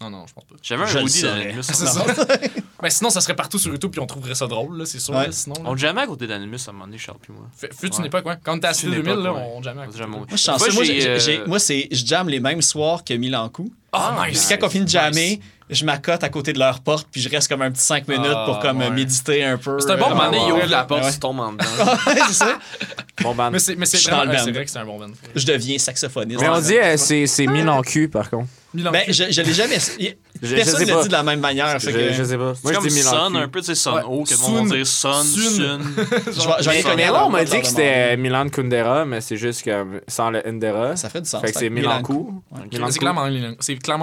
non. Non, je pense pas. J'avais Je un hoodie d'Anonymous. C'est ça. [laughs] Mais sinon, ça serait partout sur YouTube puis on trouverait ça drôle, là, c'est sûr. Ouais. là, sinon, là. On jamais à côté d'Anonymous à un moment donné, Charles puis moi. Fait- Fut une Ouais. époque, ouais? Quand t'es à Fut une 2000, là, époque, ouais. on jamais. On jamais- Moi, je suis chanceux. Moi, Moi, j'ai, j'ai- euh, j'ai- moi, c'est, je jamme les mêmes soirs que Milankou. Ah, Puis nice. quand on finit de jammer, je m'accote à côté de leur porte, puis je reste comme un petit 5 minutes Ah, pour comme ouais. méditer un peu. C'est un bon À un moment donné, il ouvre la porte, ouais. tu tombes en dedans. [laughs] C'est ça. Bon band. Mais c'est mais c'est Je suis dans le ouais, c'est vrai que c'est un bon band. Je deviens saxophoniste. Mais on dit euh, c'est c'est mis en cul, par contre. Milan. Ben, je, je l'ai jamais. [laughs] Personne sais ne pas. dit de la même manière. Je, que- je sais pas. Moi, C'est je comme dis Son, en un peu, tu sais, Ouais. O, que le Sun. monde va dire Son, Sun. Sun. [laughs] je vais, là, on m'a dit que c'était Milan Kundera, mais c'est juste que sans le Ndera. Ça fait du sens. Fait que c'est Milan. Milankou. C'est clairement, Milan-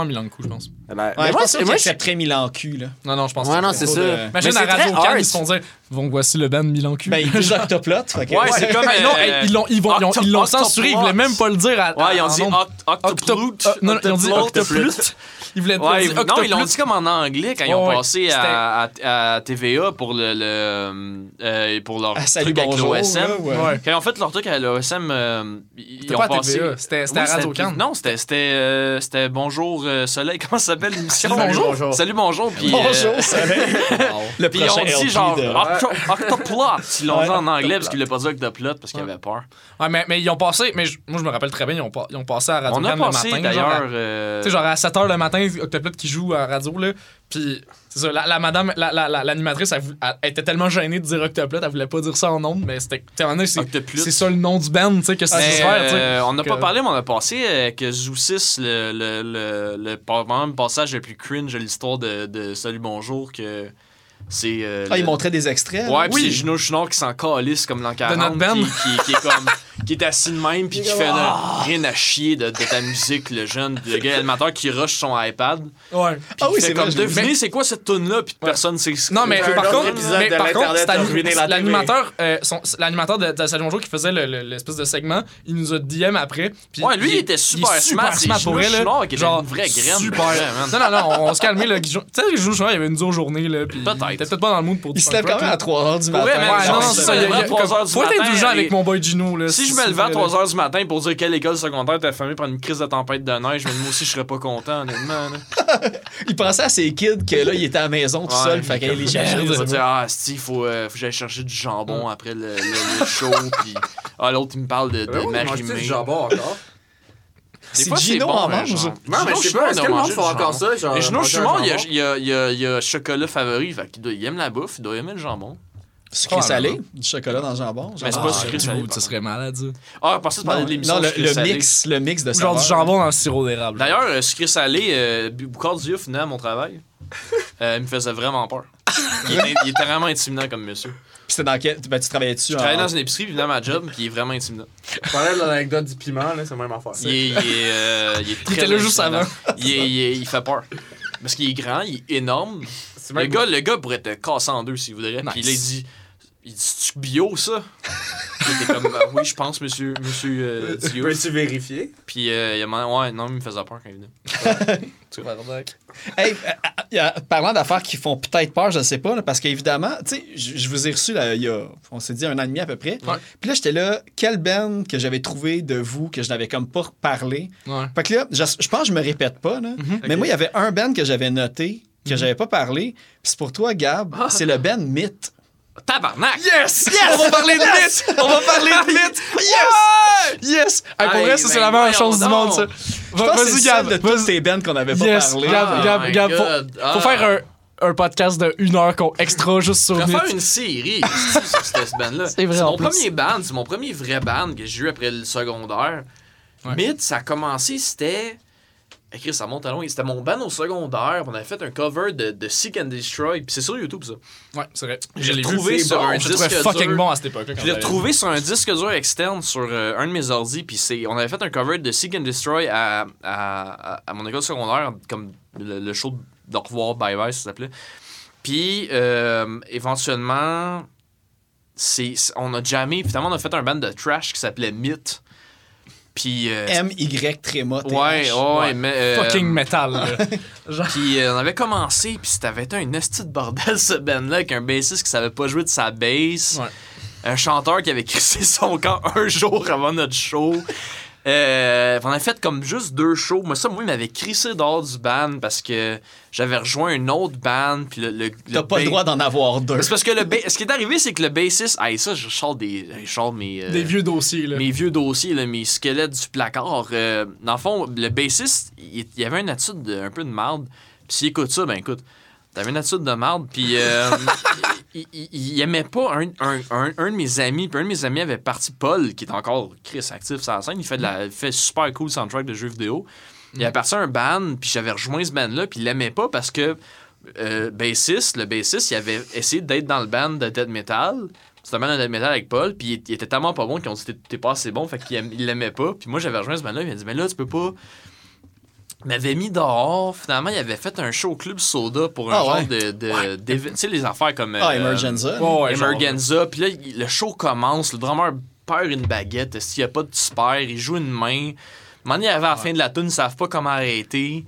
Milankou, je pense. La- Ouais, mais je moi, pense c'est- accepterait Milan cul, là. Non, non, je pense Ouais, que non, c'est ça. Imagine très Radio ils se font dire Bon, voici le band Milancu. Ben, il dit Octoplot. [laughs] Ouais, c'est comme. [laughs] non, euh, hey, ils l'ont ils vont- ils l'ont censuré, ils voulaient même pas le dire à. Ouais, ils ont dit nombre. oct- Octoplot. Octop- Non, ils ont dit Octoplot. Ils voulaient pas Ouais, dire non, ils l'ont dit comme en anglais quand ils ont ouais, passé à, à, à TVA pour le, le euh, pour leur Ah, salut, truc avec bonjour. l'OSM. là, ouais. Ouais. Quand ils ont fait leur truc à l'OSM, euh, ils C'était ont pas à passé. TVA, c'était Oui, à Radio Can. Non, c'était c'était euh, c'était Bonjour euh, Soleil. [laughs] Comment ça s'appelle l'émission? Salut, bonjour. Salut bonjour. Puis, Bonjour, euh. [laughs] Le Puis ils ont dit genre Octoplot. Ils l'ont dit en anglais parce qu'ils voulaient pas dire Octoplot parce qu'ils avaient peur. Ouais, mais, mais ils ont passé, mais moi je me rappelle très bien, ils ont, passé à Radio On a Can le passé matin. d'ailleurs. Tu sais, genre à 7h le matin, Octoplot qui joue à radio, là. Puis, c'est ça, la, la madame, la- la- la- l'animatrice, elle, était tellement gênée de dire Octoplot, elle voulait pas dire ça en ondes, mais c'était. c'est c'est ça le nom du band, tu sais, que c'est tu sais. euh, on n'a que- pas parlé, mais on a passé euh, que Zoo6, le, le, le, le passage le plus cringe de l'histoire de, de Salut Bonjour, que c'est. euh, Ah, il le- montrait des extraits. Ouais, puis Oui. c'est Gino Chenard qui s'en calisse comme l'an 40. notre band. Qui, qui, qui est comme. qui est assis de même, puis qui fait là, rien à chier de, de ta musique, le jeune. Le gars animateur qui rush son iPad. Ouais. Ah oui, c'est vrai, comme devinez c'est quoi cette tune là puis personne sait ce Non, mais Un par contre, mais de par contre, l'animateur, euh, l'animateur de, de Salut Bonjour qui faisait le- le- l'espèce de segment, il nous a DM après. puis Ouais, lui, il était super est smart, pour elle. Genre, une vraie graine, Super. Non, non, non, on se calmait, Tu sais, Gino Chenard, il avait une dure journée, Peut-être. Il était peut-être pas dans le mood pour Il du se lève quand même à 3 h du matin. mais Ouais, genre, non, c'est ça. il y a- lève à il y a- 3 heures comme- du Faut être indulgent avec mon boy Gino, là. Si je me levais à 3h du matin pour dire quelle école secondaire t'as fermé par une crise de tempête de neige, mais moi aussi je serais pas content, honnêtement. [laughs] Il pensait à ses kids que là, il était à la maison tout Ouais, seul. Fait qu'il les chercher. Il va dire Ah, si, faut, euh, faut que j'aille chercher du jambon après le, show. Puis, ah, l'autre, il me parle de, de Marie-Mé. Des encore? C'est fois, Gino bon, en euh, mange. genre. Non, mais je sais pas, est-ce que a le monde fait encore jambon. ça? Genre, Mais Gino Chimard, il y a, jambon? il y a, il y a, il y a chocolat favori. Fait qu'il doit- il aime la bouffe, il doit aimer le jambon. Sucré Ah, salé, du chocolat dans le jambon. genre. Mais c'est Ah, pas sucré Du salé. ça serait malade, ça. Ah, parce que tu parlais de l'émission. non, le, sucré le salé. mix, le mix de genre du jambon dans le sirop d'érable. D'ailleurs, euh, sucré salé, euh, Boucard Diouf venait à mon travail. [laughs] Euh, il me faisait vraiment peur. Il il était vraiment intimidant comme monsieur. Puis c'était dans quel. Ben, tu travaillais dessus. Je travaillais dans une épicerie, puis il venait à ma job, puis il est vraiment intimidant. Je parlais de l'anecdote du piment, là, c'est la même affaire. Il est, il est, euh, il est [laughs] très était là juste intimidant. avant. Il, est- il est- il fait peur. Parce qu'il est grand, il est énorme. Le gars, le gars pourrait te casser en deux s'il voudrait. Puis Nice. là, il dit Il dit C'est-tu bio, ça? Il était comme Ah Oui, je pense, monsieur, monsieur euh, Diouf. Peux-tu vérifier? Puis euh, il a demandé Ouais, non, il me faisait peur quand il venait. [laughs] Hey, euh, euh, parlant d'affaires qui font peut-être peur, je ne sais pas, là, parce qu'évidemment, tu sais, je vous ai reçu là, il y a, on s'est dit un an et demi à peu près. Ouais. Puis là, j'étais là, quel band que j'avais trouvé de vous, que je n'avais comme pas parlé. Ouais. Fait que là, je, je pense que je me répète pas, là, mais moi, il y avait un band que j'avais noté, que j'avais pas parlé. Puis c'est pour toi, Gab, c'est le band Myth. Tabarnak Yes! Yes! On va parler de mythe! On [laughs] va parler de mythe! Yes! Yes! Hey, pour Hey, vrai, ça, c'est ben la meilleure voyons chose du monde, ça. Vas-y, Gab. de tous ces bands qu'on n'avait pas Yes, parlé. Gab, Oh Gab, my Gab, faut, God. faut Ah. faire un, un podcast de une heure qu'on extra juste sur vais faire une série [laughs] sur cette band-là. C'est vrai, mon plus. premier band, c'est mon premier vrai band que j'ai eu après le secondaire. Ouais. Myth, ça a commencé, c'était. Écrit, ça monte à loin. C'était mon band au secondaire. On avait fait un cover de, de Seek and Destroy. Puis c'est sur YouTube, ça. Ouais, c'est vrai. J'ai retrouvé vu. sur bon. un Je disque fucking dur. bon à cette époque-là. quand Je l'ai retrouvé sur un disque dur externe sur euh, un de mes ordi. Puis c'est, on avait fait un cover de Seek and Destroy à, à, à, à mon école secondaire, comme le, le show de revoir Bye Bye, ça s'appelait. Puis, euh, éventuellement, c'est, on a jammé. Finalement, on a fait un band de trash qui s'appelait Myth. Puis. euh, M-Y tréma. ouais, ouais, ouais, mais. euh, Fucking metal. [laughs] Genre, Puis euh, on avait commencé, puis été un esti de bordel, ce band-là, avec un bassiste qui savait pas jouer de sa bass. Ouais. Un chanteur qui avait crissé son camp [laughs] un jour avant notre show. Euh, on a fait comme juste deux shows. Moi, ça, moi, il m'avait crissé dehors du band parce que j'avais rejoint une autre band. Puis le, le, T'as pas le droit d'en avoir deux. C'est parce que le ba- ce qui est arrivé, c'est que le bassiste. Ah, ça, je sors des. Je sors mes. euh, des vieux dossiers, là. mes vieux dossiers, là, mes squelettes du placard. euh, dans le fond, le bassiste, il, il avait une attitude de- un peu de marde. Puis s'il écoute ça, ben écoute, t'avais une attitude de marde. Puis euh, [laughs] il, il- il aimait pas un, un, un, un de mes amis. Puis un de mes amis avait parti Paul, qui est encore Chris actif sur la scène. Il fait, de la, il fait super cool soundtrack de jeux vidéo. Il a parti un band, puis j'avais rejoint ce band-là, puis il l'aimait pas parce que euh, bassiste, le bassiste, il avait essayé d'être dans le band de death metal. C'était un band de death metal avec Paul, puis il, était tellement pas bon qu'ils ont dit t'es- pas assez bon, fait qu'il l'aimait pas. Puis moi j'avais rejoint ce band-là, il m'a dit mais là tu peux pas. Il m'avait mis dehors. Finalement, il avait fait un show au club soda pour un Ah genre ouais? de, de tu sais les affaires comme Ah, euh, Emergenza. Ouais, Emergenza. Puis là, il- le show commence. Le drummer perd une baguette. S'il n'y a pas de super, il joue une main. Donné, il arrive à la fin de la tune, ils savent pas comment arrêter.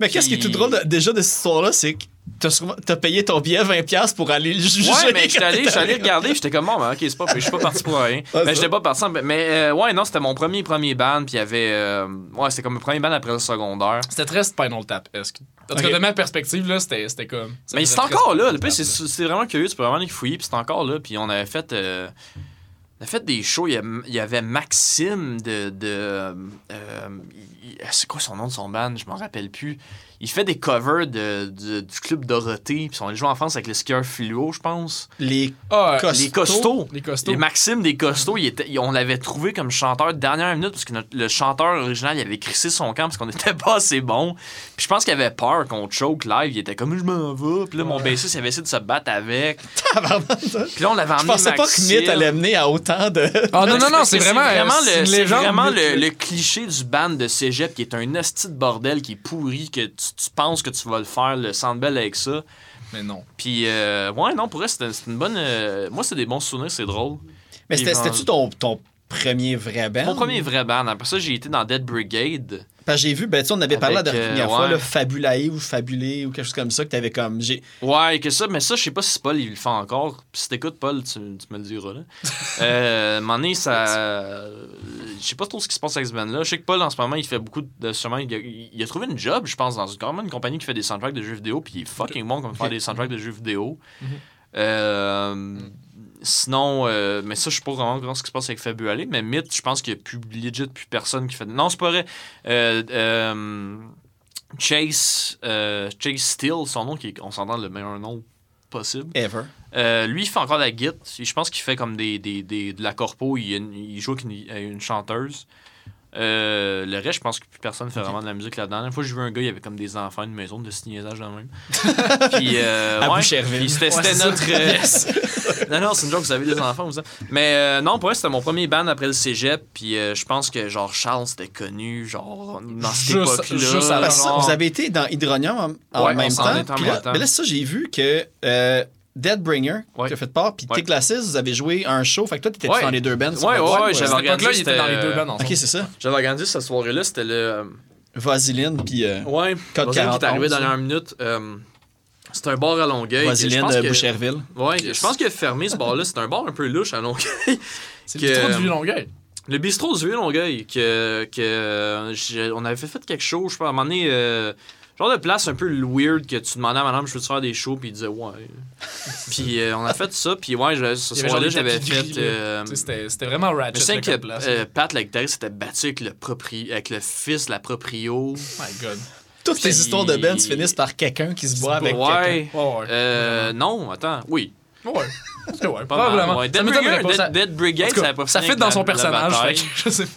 Mais qu'est-ce qui est tout drôle de- déjà de cette histoire-là, c'est que t'as sûrement- t'as payé ton billet 20$ pour aller le juger. Ouais, mais j'étais allé, allé regarder, puis j'étais comme bon, ben, ok, c'est pas, je suis pas parti pour rien. [laughs] Mais ça. j'étais pas parti. Mais, euh, ouais, non, c'était mon premier premier band, puis il y avait, euh, ouais, c'était comme le premier band après le secondaire. C'était très Spinal Tap. En tout cas, de ma perspective, là, c'était c'était comme. Mais c'est encore là. Le pire, Tap, c'est vraiment curieux. Tu peux vraiment aller fouiller. Puis c'est encore là. Puis on avait fait. euh, on a fait des shows. Il y, avait Maxime de. euh, c'est quoi son nom de son band Je m'en rappelle plus. Il fait des covers de, de- du club Dorothée. Puis on a joué en France avec le skieur fluo, je pense. Les Ah, Costauds. Les costauds. Les costauds. Et Maxime des Costauds, il était, on l'avait trouvé comme chanteur de dernière minute parce que notre- le chanteur original, il avait crissé son camp parce qu'on était [laughs] pas assez bon. Puis je pense qu'il avait peur qu'on choke live. Il était comme je m'en vais. Puis là, mon bassiste, il avait essayé de se battre avec. [laughs] Puis là, on l'avait Je emmené pensais pas que Maxime. Myth allait mener à autant de. Ah non, non, non, c'est vraiment, vraiment, c'est le, vraiment le, le cliché du band de cégep qui est un esti de bordel qui est pourri, que tu, tu penses que tu vas le faire, le Sandbell avec ça? Mais non. Puis, euh, ouais, non, pour vrai, c'était une bonne. euh, moi, c'est des bons souvenirs, c'est drôle. Mais c'était-tu ton, ton premier vrai band? Mon premier vrai band. Après ça, j'ai été dans Dead Brigade. Parce que j'ai vu, ben, tu sais, on avait parlé la Avec, euh, dernière fois, ouais. Fabulae ou Fabulé ou quelque chose comme ça, que t'avais comme. j'ai Ouais, que ça, mais ça, je sais pas si Paul il le fait encore. Si t'écoutes Paul, tu, tu me le diras là. [laughs] euh, moment donné, ça. Je sais pas trop ce qui se passe avec ce band-là. Je sais que Paul en ce moment, il fait beaucoup de. Sûrement, il a, il a trouvé une job, je pense, dans une, quand même une compagnie qui fait des soundtracks de jeux vidéo. Puis il est fucking bon comme faire des soundtracks de jeux vidéo. Euh, Sinon, euh, mais ça, je sais pas vraiment comment ce qui se passe avec Fabulé, mais Myth, je pense qu'il y a plus legit plus personne qui fait. Non, c'est pas vrai. Euh, euh, Chase, Chase Steele, son nom, qui est, on s'entend le meilleur nom possible. Ever. Euh, lui, il fait encore de la guitare. Je pense qu'il fait comme des, des, des- de la corpo. Il, il joue avec une, une chanteuse. Euh, le reste, je pense que plus personne fait vraiment de la musique là-dedans. La fois, j'ai vu un gars, il avait comme des enfants, une maison de signaisage dans le même. [laughs] Puis, euh, À ouais, Boucherville. puis c'était Ouais, c'était c'est notre. euh, [laughs] non, non, c'est une joke, vous avez des enfants, vous. Mais euh, non, pour vrai, c'était mon premier band après le cégep. Puis euh, je pense que, genre, Charles, c'était connu, genre, dans cette Juste- époque-là. juste genre- vous avez été dans Hydronium en, en Ouais, on même s'en temps. est en Puis même là, temps. mais là, ça, j'ai vu que euh, Deadbringer, Ouais. qui a fait part, puis Ouais. Tick Glasses, vous avez joué un show. Fait que toi, t'étais Ouais. dans les deux bands. c'est Ouais, ouais, ouais, j'avais À cette époque-là, il organisé, était dans les deux bands. Ok, c'est ça. J'avais organisé cette soirée-là, c'était le. euh, Vaseline, puis. euh, Ouais, Code Vaseline qui est 41, arrivé ça. dernière minute. euh, c'est un bar à Longueuil. Pense de que- Boucherville. Ouais, je pense qu'il a fermé ce bar-là. C'est un bar un peu louche à Longueuil. [laughs] C'est que- le bistrot du vieux Longueuil. Le bistrot du Vieux Longueuil, que, que euh, on avait fait, fait quelque chose, je sais pas, à un moment donné, euh, genre de place un peu weird que tu demandais à madame, je veux te faire des shows, puis il disait ouais. [laughs] puis euh, on a fait ça, puis ouais, je, ce soir-là, j'avais fait. euh, C'était c'était vraiment ratchet. je sais que place. euh, Pat, la guitariste, s'était battu avec le, propri- avec le fils de la proprio. My God. Toutes les histoires de bands finissent par quelqu'un qui se boit avec quelqu'un. ouais. Ouais, ouais. Euh, non, attends, oui. Ouais. [laughs] Ouais, Pas probablement. ouais. Dead, Brigade, Dead, Dead Brigade, ça a pas ça fit dans son personnage. fait que je sais pas.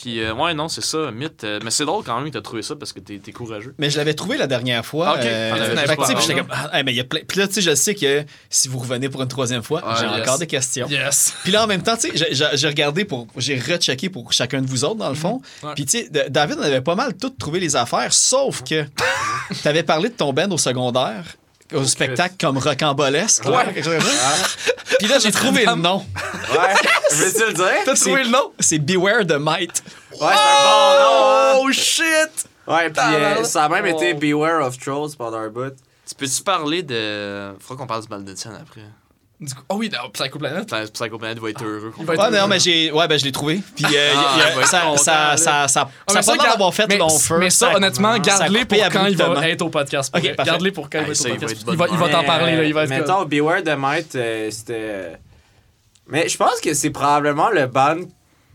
Puis, euh, ouais, non, c'est ça, mythe. euh, mais c'est drôle quand même que t'as trouvé ça parce que t'es t'es courageux. Mais je l'avais trouvé la dernière fois. Ok. euh, fait que, tu sais, pas puis j'étais comme, ah, mais il y a plein. Puis là, tu sais, je sais que si vous revenez pour une troisième fois, Ouais, j'ai yes. encore des questions. Yes. Puis là, en même temps, tu sais, j'ai- regardé pour. J'ai rechecké pour chacun de vous autres, dans le fond. Ouais. Puis, tu sais, David, on avait pas mal tout trouvé les affaires, sauf que [laughs] t'avais parlé de ton band au secondaire, au spectacle comme rocambolesque. là, quelque chose comme ça. Puis là, j'ai trouvé le nom. Ouais. Veux-tu le dire? T'as trouvé le nom? C'est Beware the Might. Ouais, c'est un bon nom. Oh shit! Ouais, puis euh, ça a même été Beware of Trolls pendant un bout. Tu peux-tu parler de. Faudra qu'on parle du mal de tienne après. Du coup, oh oui, dans Psycho Planet. Enfin, Psycho Planet va être heureux. qu'on Il va être Ouais, heureux. non, mais j'ai, ouais, ben, je l'ai trouvé. Puis, euh, y a- y a- Ah, ben, ça, ça, ça, ça, Ah, ça, mais ça pas d'avoir fait mais, long feu. mais ça, honnêtement, garde-les pour quand il va être au podcast. Ok, pour vrai. parfait. Garde-les pour quand il va Ah, être ça, au il va podcast. être Il va, t'en parler, là. Il va être Mettons, Beware the Might, euh, c'était. euh, Mais je pense que c'est probablement le band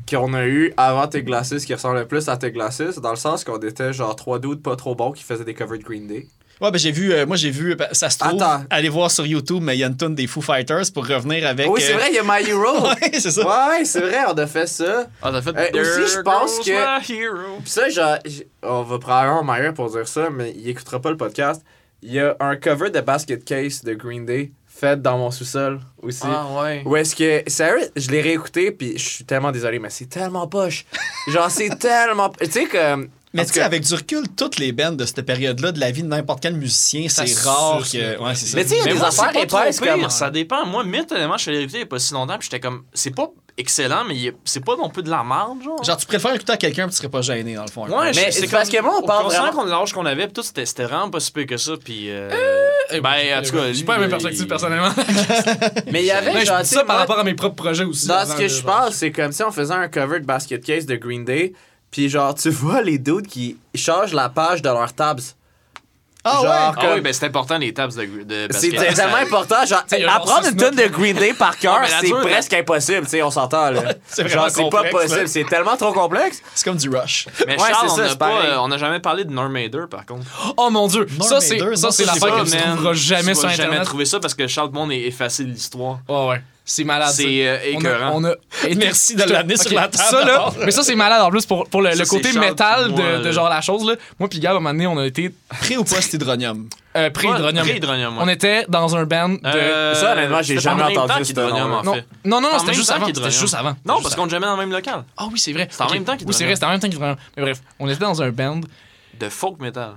qu'on a eu avant Tes Glasses qui ressemble le plus à Tes Glasses, dans le sens qu'on était genre trois dudes pas trop bons qui faisaient des covers de Green Day. Ouais, ben, j'ai vu, euh, moi, j'ai vu, ben, ça se trouve, Attends. allez voir sur YouTube, mais il y a une tonne des Foo Fighters pour revenir avec. oui, c'est euh, vrai, il y a My Hero. [laughs] Ouais, c'est ça. Ouais, c'est vrai, on a fait ça. Ah, t'as fait Euh, aussi, je pense que- goes my hero. Pis ça, genre, on va probablement Meyer pour dire ça, mais il écoutera pas le podcast. Il y a un cover de Basket Case de Green Day fait dans mon sous-sol aussi. Ah, ouais. Où est-ce que, sérieux, je l'ai réécouté, puis je suis tellement désolé, mais c'est tellement poche. Genre, c'est [laughs] tellement. Tu sais, comme. Mais tu sais, avec du recul, toutes les bands de cette période-là, de la vie de n'importe quel musicien, c'est rare que. là. Ouais, c'est ça. Mais tu sais, il y a des moi, affaires épaisses comme. Ça dépend. Moi, Myth, honnêtement, je suis allé l'écouter il y a pas si longtemps, puis j'étais comme. C'est pas excellent, mais c'est pas non plus de la merde, genre. Genre, tu préfères écouter à quelqu'un, puis tu serais pas gêné, dans le fond. Ouais, Mais c'est parce que moi, on parle vraiment- qu'on l'âge qu'on avait, pis tout, c'était c'était vraiment pas si peu que ça, puis. euh, Eh, ben, en tout cas, J'ai pas la même il- perspective, personnellement. [laughs] Mais il y avait, genre, ça par rapport à mes propres projets aussi. Dans ce que je parle, c'est comme si on faisait un cover de Basket Case de Green Day, puis genre, tu vois les dudes qui changent la page de leurs tabs. Ah genre, ouais? Ah oui, ben c'est important les tabs de, de C'est tellement important. Genre, a apprendre une tonne de. Green Day par [laughs] cœur, c'est presque impossible, tu sais, on s'entend là. [laughs] C'est vraiment Genre, c'est pas complexe, possible, c'est tellement trop complexe. C'est comme du rush. Mais Ouais, Charles, on ça, n'a c'est pas, euh, on n'a jamais parlé de Normader, par contre. Oh mon dieu, Norm ça c'est l'affaire que tu trouveras jamais Tu sur vas jamais internet. trouver ça parce que Charles Monde est effacé de l'histoire. Ouais ouais, c'est malade. C'est euh, On a, écœurant. on a [laughs] été- Merci de l'amener sur la table, Ça, là, d'abord. mais ça, c'est malade en plus pour, pour le, Ça, le côté métal moi, de, genre la chose. Là. Moi, puis Gab, à un moment donné, on a été Pré ou post-hydronium? euh, pré-hydronium. Ouais. On était dans un band de. Euh, Ça, honnêtement, j'ai jamais entendu temps ce en non, fait. non, non, En c'était juste avant. C'était qu'Hydronium. juste avant. Non, parce qu'on est jamais dans le même local. Ah oui, c'est vrai. C'était en même temps Oui, c'est vrai, c'était en même temps qu'Hydronium. Mais bref, on était dans un band De folk metal.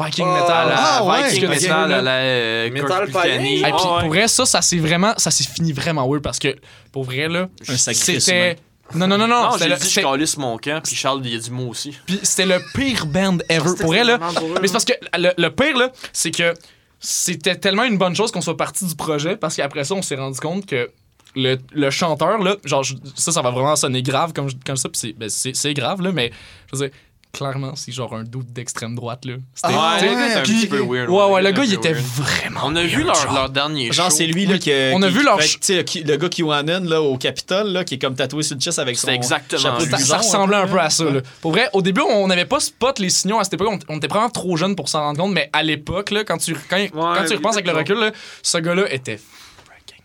Viking Oh, metal. ah, à- ouais. Viking Ok. metal à la euh, Metal païen, Et puis Ouais, pour vrai, ça, ça s'est vraiment, ça s'est fini vraiment weird parce que pour vrai là, c'était. Non non non non, Non, j'ai le- dit je calisse mon camp, puis Charles, il a dit moi aussi. puis c'était le pire band ever. Pour vrai là, mais c'est parce que le, le pire là, c'est que c'était tellement une bonne chose qu'on soit parti du projet parce qu'après ça, on s'est rendu compte que le, le chanteur là, genre je- ça, ça va vraiment sonner grave comme comme ça, puis c'est ben, grave là, mais je veux dire. Clairement, c'est genre un doute d'extrême droite, là. C'était- Ah, ouais, était un puis- petit peu weird. Ouais, ouais, le gars, il était weird. vraiment. On a vu weird, leur, genre. leur dernier Genre, show. c'est lui là, qui, On a qui- vu qui leur qui- le gars QAnon là, au Capitole, là, qui est comme tatoué sur le chest avec son C'est exactement chapeau. Ça, ça ressemblait un peu à ça. Là. Pour vrai, au début, on n'avait pas spot les signaux à cette époque. On, on était vraiment trop jeunes pour s'en rendre compte. Mais à l'époque, là, quand tu, quand, quand tu repenses avec le recul, là, ce gars-là était.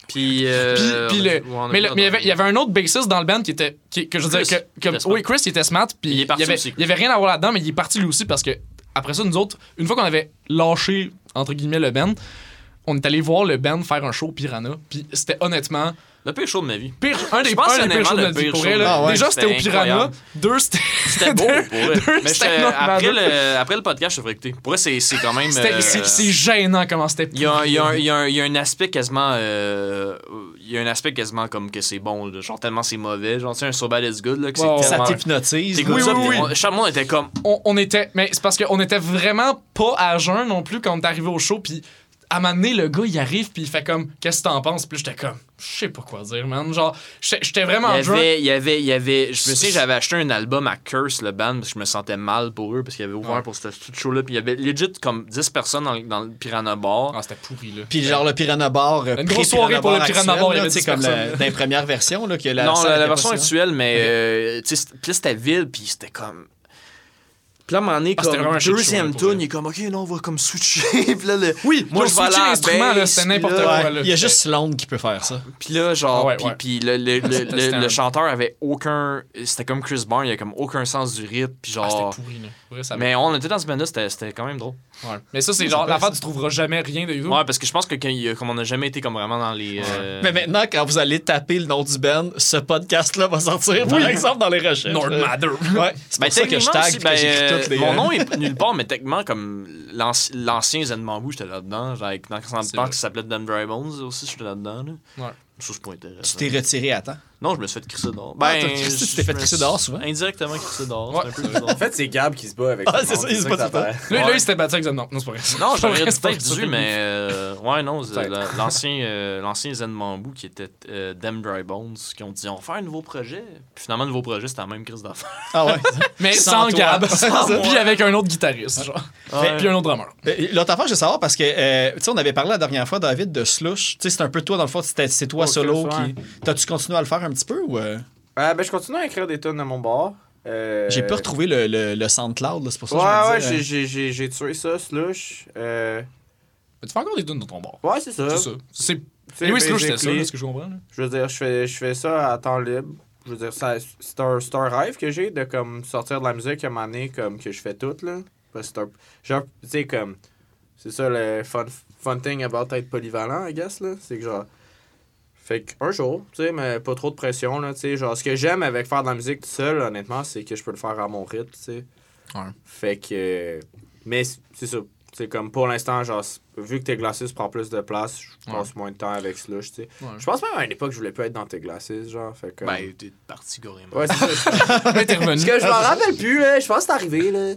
Puis, euh, Puis, puis le- mais, vu le- mais il y avait- il y avait un autre bassiste dans le band qui était. Qui, que je veux dire. Chris, Que, oui, Chris, il était smart. Puis Il est parti avait, aussi. il y avait rien à voir là-dedans, mais il est parti lui aussi parce que après ça, nous autres, une fois qu'on avait lâché, entre guillemets, le band, on est allé voir le band faire un show au Piranha. Puis c'était honnêtement. Le pire show de ma vie. Pire, un des, Je pense un des pires shows de notre vie. pire Pour show vrai, de là. ma vie. Déjà, c'était au Piranha. Deux, c'était. C'était [laughs] beau, pour. Deux, Mais après, le, après le podcast, je devrais écouter. Pour vrai, c'est c'est quand même. Euh, c'est- gênant comment c'était. Il y, a, il, y a un, il, y a un, il y a un aspect quasiment. euh, il y a un aspect quasiment comme que c'est bon, là. genre tellement c'est mauvais. Genre, tu sais, un So Bad It's Good, là, que ouais. Ça t'hypnotise. T'écoutes Oui, ça, oui, oui. on- Chaque monde était comme. on, on était mais c'est parce qu'on était vraiment pas à jeun non plus quand on est arrivé au show puis à un moment donné, le gars il arrive puis il fait comme qu'est-ce que t'en penses? Puis là, j'étais comme je sais pas quoi dire man genre j'étais vraiment Il y avait, il y avait, il y avait, je me souviens, j'avais acheté un album à Curse, le band, parce que je me sentais mal pour eux, parce qu'ils avaient ouvert Ouais. pour ce show-là, puis il y avait legit comme 10 personnes dans, le- dans le Piranha Bar. ah c'était pourri là Puis genre le Piranha Bar. euh, Une grosse soirée pour le Piranha Bar, il y actuel, avait là, tu sais, 10 comme la, personnes. dans les premières versions. Là, que la non, la, version actuelle, mais euh, tu sais, c'était vide, puis c'était comme. Puis là, à un moment donné, Ah, c'était comme deuxième tune, il est comme, OK, là, on va comme switcher. [laughs] puis là, le, oui moi, je vais aller à la l'instrument là c'était n'importe quoi Ouais, là. Il y a juste Sloan qui peut faire ça. Puis là, genre, Ah ouais, puis, ouais. puis le, le, le, le- chanteur avait aucun. C'était comme Chris Barnes, il avait comme aucun sens du rythme, puis Ah, genre. c'était pourri là Pour vrai, ça mais on était dans ce band-là, c'était c'était quand même drôle. ouais. mais ça c'est genre l'affaire tu trouveras jamais rien de YouTube Ouais, parce que je pense que quand il- comme on n'a jamais été comme vraiment dans les. euh, Mais maintenant, quand vous allez taper le nom du band, ce podcast-là va sortir, par exemple, dans les recherches. Nord Euh, Matter Ouais, c'est Ben, pour ça que je tag ben, tout des- mon nom est nulle part, mais techniquement, comme l'anci- l'ancien Zen Bamboo, j'étais là-dedans. Genre, Avec, dans banque vrai. qui s'appelait Them Dry Bones aussi, j'étais là-dedans. Là. Ouais. Que c'est pas intéressant. Tu t'es retiré à temps. Non, je me suis fait crisser dehors. Ah, crissé- tu je- t'es fait crisser dehors souvent? Indirectement crissé dehors. Ouais. C'est un peu bizarre. En fait, c'est Gab qui se bat avec Ah, c'est ça, il se ça bat tout le temps. Lui, il s'était battu avec Zen. Non, non, c'est pas vrai. Non, j'aurais peut-être dû, mais euh, ouais, non, l'ancien euh, l'ancien Zen Bamboo qui était euh, Them Dry Bones qui ont dit on va faire un nouveau projet. Puis finalement, le nouveau projet, c'était la même crise d'affaires. Ah ouais. [laughs] Mais Sans. Gab. Sans. Puis avec un autre guitariste, genre. Ouais. Puis un autre drummer. L'autre affaire, je veux savoir parce que, euh, tu sais, on avait parlé la dernière fois, David, de Slush. Tu sais, c'est un peu toi, dans le fond, c'était- c'est toi solo qui. T'as-tu continué à le faire un petit peu ou. euh, Euh, ben, je continue à écrire des tunes de mon bar. Euh, J'ai pas retrouvé le, le, le SoundCloud, là, c'est pour ça que Ouais, je me ouais, disais, j'ai- j'ai- tué ça, Slush. Euh, Mais tu fais encore des tunes dans ton bar? Ouais, c'est ça. C'est ça. C'est. Oui, sinon, c'était ça, là, ce que je comprends. là. Je veux dire, je fais, je fais ça à temps libre. Je veux dire, ça- c'est un, c'est un rêve que j'ai de comme sortir de la musique à un moment donné, comme que je fais tout, là. Parce que c'est un. Genre, tu sais, comme. C'est ça le fun, fun thing about être polyvalent, I guess, là. C'est que genre. Fait qu'un jour, tu sais, mais pas trop de pression, là, tu sais. Genre, ce que j'aime avec faire de la musique tout seul, honnêtement, c'est que je peux le faire à mon rythme, tu sais. Ouais. Fait que. Mais c'est ça. C'est comme pour l'instant, genre, vu que tes glasses prend plus de place, je passe moins de temps avec Slush, tu sais. Ouais. Je pense même à une époque, je voulais pas être dans tes glasses, genre. Fait que. Ben, t'es parti carrément. Ouais, c'est ça. Mais [laughs] t'es revenu. Parce que je m'en rappelle plus, là. Je pense que c'est arrivé, là.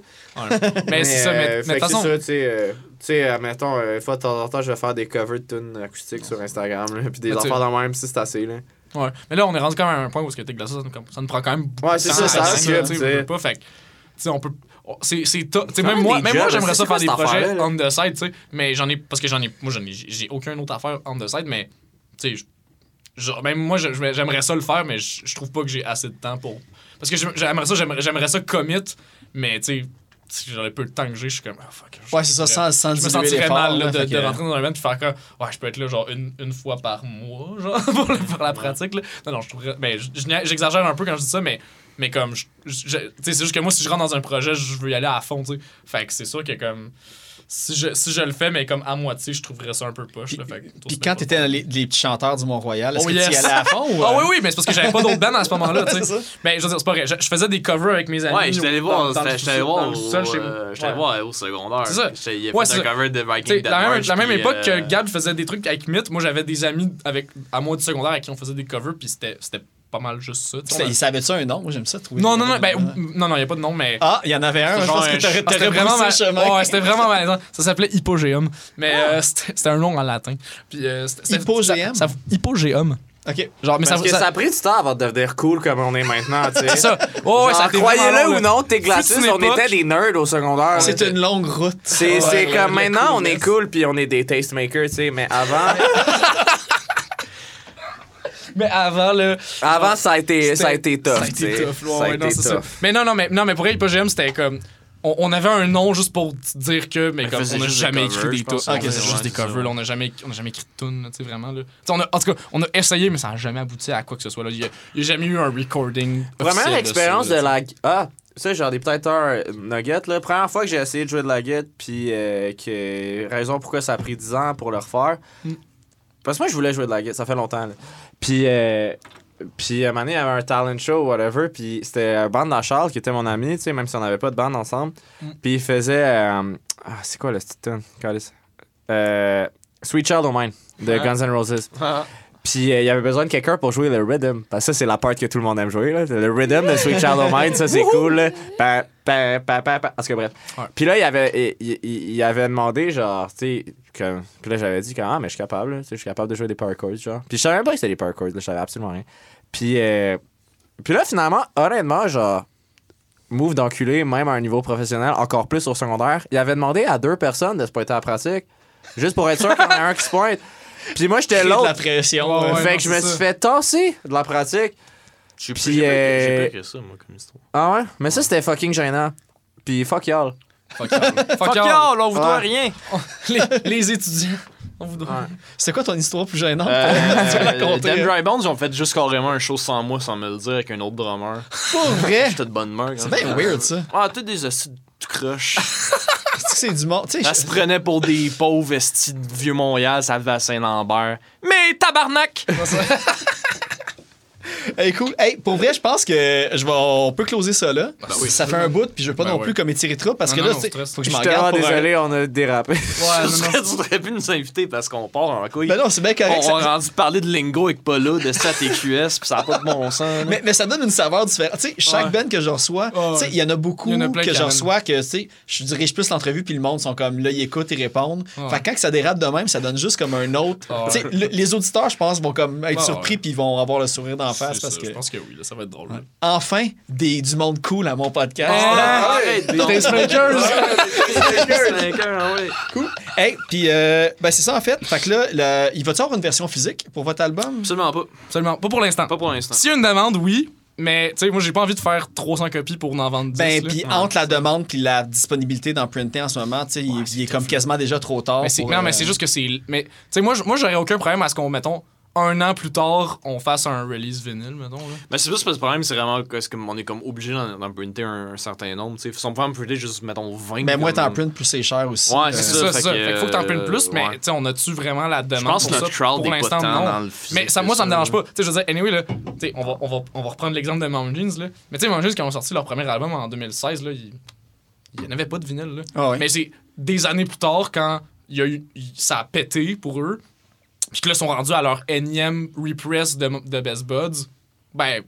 Mais c'est ça, mais euh, mais que c'est façon. ça, tu sais. euh, Tu sais, mettons, euh, une fois de temps en temps, je vais faire des covers de tunes acoustiques sur Instagram, là. Puis des Mais affaires dans même si c'est assez, là. Ouais. Mais là, on est rendu quand même à un point où ce que t'es glacé, ça nous, ça prend quand même beaucoup Ouais, de c'est temps ça, à ça faire, occupe, là, tu tu sais. sais, pas. Fait que, on- C'est, c'est même moi, même moi j'aimerais ça faire des projets on the side, tu sais. Mais j'en ai. Parce que j'en ai. Moi, j'en ai, j'ai aucun autre affaire on the side, mais. Tu sais, même moi, j'aimerais ça le faire, mais je, trouve pas que j'ai assez de temps pour. Parce que j'aim- j'aimerais ça, j'aimerais, ça commit, mais tu sais, si j'aurais peu de temps que j'ai, je suis comme. Ah, fuck. Ouais, c'est ça, sans, sans je me sentirais mal là, de, de rentrer dans un event et faire comme ouais je peux être là genre une, une fois par mois [laughs] genre pour, la pratique là. non non je trouverais ben je- je- j'exagère un peu quand je dis ça mais mais comme je- je- tu sais c'est juste que moi si je rentre dans un projet je veux y aller à fond tu sais fait que c'est sûr que comme si je, si je le fais mais comme à moitié je trouverais ça un peu poche là, fait Puis quand t'étais dans les, les petits chanteurs du Mont-Royal, est-ce Oh, que tu y allais à fond ou. ah euh, oui oui mais c'est parce que j'avais pas d'autres bands à ce moment-là tu [laughs] C'est sais ça. mais je veux dire c'est pas vrai je, je faisais des covers avec mes amis Ouais, j'étais allé voir, j'étais- voir au, chez euh, Ouais. voir au secondaire. C'est ça. Il a Ouais, fait un ça. cover de Viking Dead la même, March, la même puis, époque euh, que Gab faisait des trucs avec Myth, moi j'avais des amis avec à moi du secondaire avec qui on faisait des covers, puis c'était c'était pas mal juste ça. Il savait-tu un nom? Moi, j'aime ça trouver. Non, non, non, ben, non, non, il n'y a pas de nom, mais. Ah, il y en avait un. Je pense genre que un- t'aurais Ah, vraiment, chemin. ouais, c'était vraiment malaisant. Ça s'appelait Hypogéum. Mais euh, c'était un nom en latin. Puis, euh, Hypogéum? ça- ça- Hypogéum. Ok. Genre, mais Parce ça, que ça, ça a pris du temps avant de devenir cool comme on est maintenant, tu sais. [laughs] c'est ça. Oh, ouais, ça Croyez-le ou non, tes une on était des nerds au secondaire. C'est une longue route. C'est Ouais, comme maintenant, on est cool puis on est des tastemakers, tu sais, mais avant, [laughs] Mais avant, là. avant ça a été, ça a été tough. Ça a été tough, ouais, Ça a ouais, non, ça. Mais non, non, mais, non, mais pour Hypogéum, c'était comme. On, on avait un nom juste pour dire que, mais Elle comme on n'a jamais des écrit des tunes. faisait c'est juste des covers, là, on n'a jamais, on n'a jamais écrit de tunes, tu sais, vraiment. Là. On a, en tout cas, on a essayé, mais ça n'a jamais abouti à quoi que ce soit. là. Il n'y a, a jamais eu un recording. Première officiel expérience de la. Ah, ça, j'en ai peut-être un nugget, là. Première fois que j'ai essayé de jouer de la guitare, puis euh, que. Raison pourquoi ça a pris 10 ans pour le refaire. Mm. Parce que moi, je voulais jouer de la guitare, ça fait longtemps, là. Puis. Euh, puis, à un moment donné, il y avait un talent show, whatever. Puis, c'était un band dans Charles qui était mon ami, tu sais, même si on n'avait pas de band ensemble. Mm. Puis, il faisait. euh, ah, c'est quoi le? Calice. Euh, Sweet Child O' Mine de Ah. Guns N' Roses. Puis euh, il y avait besoin de quelqu'un pour jouer le rhythm. Parce que ça, c'est la part que tout le monde aime jouer. Là. Le rhythm de Sweet Child O' Mine, ça, c'est cool. Là. Pa, bref. Puis là, il avait, avait demandé, genre, tu sais, comme. Puis là, j'avais dit, comme, ah, mais je suis capable. là. Tu sais, Je suis capable de jouer des chords, genre. Puis je savais même pas que c'était des chords. Là. Je savais absolument rien. Puis, euh, puis là, finalement, honnêtement, genre. Move d'enculé, même à un niveau professionnel, encore plus au secondaire. Il avait demandé à deux personnes de se pointer à la pratique, juste pour être sûr qu'il y en a un qui se pointe. Puis moi, j'étais l'autre. la pression. Ouais, ouais. fait que je me suis fait tasser de la pratique. Je suis Puis, plus. J'ai pas- euh, j'ai pas écrit ça, moi, comme histoire. Ah ouais? Mais ça, c'était fucking gênant. Puis fuck y'all. Fuck y'all. [laughs] Fuck y'all, on vous doit rien. [laughs] Les, les étudiants. On vous doit. Ouais. C'est quoi ton histoire plus gênante? Euh, [laughs] tu veux la compter? Them hein? Dry Bones, ils ont fait juste carrément un show sans moi, sans me le dire, avec un autre drummer. Pour vrai? J'étais de bonne humeur. C'est bien weird, ça. Ah, tous des hosties de croche. C'est du monde? Tu sais, Ça se prenait pour des pauvres estis de vieux Montréal, ça va à Saint-Lambert. Mais tabarnak! Hey, cool. Hey, pour vrai, je pense que je vais, on peut closer ça là. Ben oui. ça fait un bout, puis je veux pas Ben non ouais. plus comme étirer trop parce Non, que là, non, faut que je m'en un- désolé, on a dérapé. Ouais, Tu non, [laughs] serais- tu devrais plus nous inviter parce qu'on part en couille. Ben non, c'est bien correct. on, ça- a rendu parler de lingo avec Paula, de stat TQS, puis ça n'a pas de bon sens. Mais, mais ça donne une saveur différente. Tu sais, chaque Ouais. band que je reçois, tu sais, il y en a beaucoup Il y en a plein que je reçois que, tu sais, je dirige plus l'entrevue puis le monde sont comme là, ils écoutent, ils répondent. Fait que quand que ça dérape de même, ça donne juste comme un autre. Tu sais, le- les auditeurs, je pense, vont comme être surpris puis ils vont avoir le sourire d'en face C'est parce ça, que Je pense que oui, là, ça va être drôle. enfin des, du monde cool à mon podcast. Ah, arrête donc. Des ah [laughs] ouais. Cool. Hey, puis euh, ben c'est ça en fait. Fait que là, le- il va-tu avoir une version physique pour votre album? Absolument pas. Absolument. Pas pour l'instant. Pas pour l'instant. S'il y a une demande, oui. Mais, tu sais, moi, j'ai pas envie de faire 300 copies pour en vendre 10. Ben, puis entre la demande puis la disponibilité d'en printer en ce moment, tu sais, il, il est comme quasiment déjà trop tard. Mais c'est- pour, non, euh, mais c'est juste que c'est. Mais, tu sais, moi, moi j'aurais aucun problème à ce qu'on, mettons, un an plus tard, on fasse un release vinyle, mettons. Là. Mais c'est plus parce que le problème, c'est vraiment que- que on est comme obligé d'en printer un, un certain nombre. tu sais. Si on pouvait en printer juste, mettons, 20. Ben, moi, comme- t'en print plus c'est cher aussi. Ouais, C'est ça, fait ça. que, Fait qu'il faut que t'en printes plus, mais, ouais. tu sais, on a-tu vraiment la demande Je pense pour que notre ça? crowd Pour est pas l'instant, tant non. dans le physique Mais ça, moi, ça me dérange pas. Tu sais, je veux dire, anyway, là, tu sais, on va, on, va, on va reprendre l'exemple de Mom Jeans, là. Mais tu sais, Mom Jeans, quand ils ont sorti leur premier album en 2016, là, il il y en avait pas de vinyle, là. Ah ouais. Mais c'est des années plus tard, quand il y a eu, ça a pété pour eux, puis que là, ils sont rendus à leur énième repress de, de Best Buds, ben,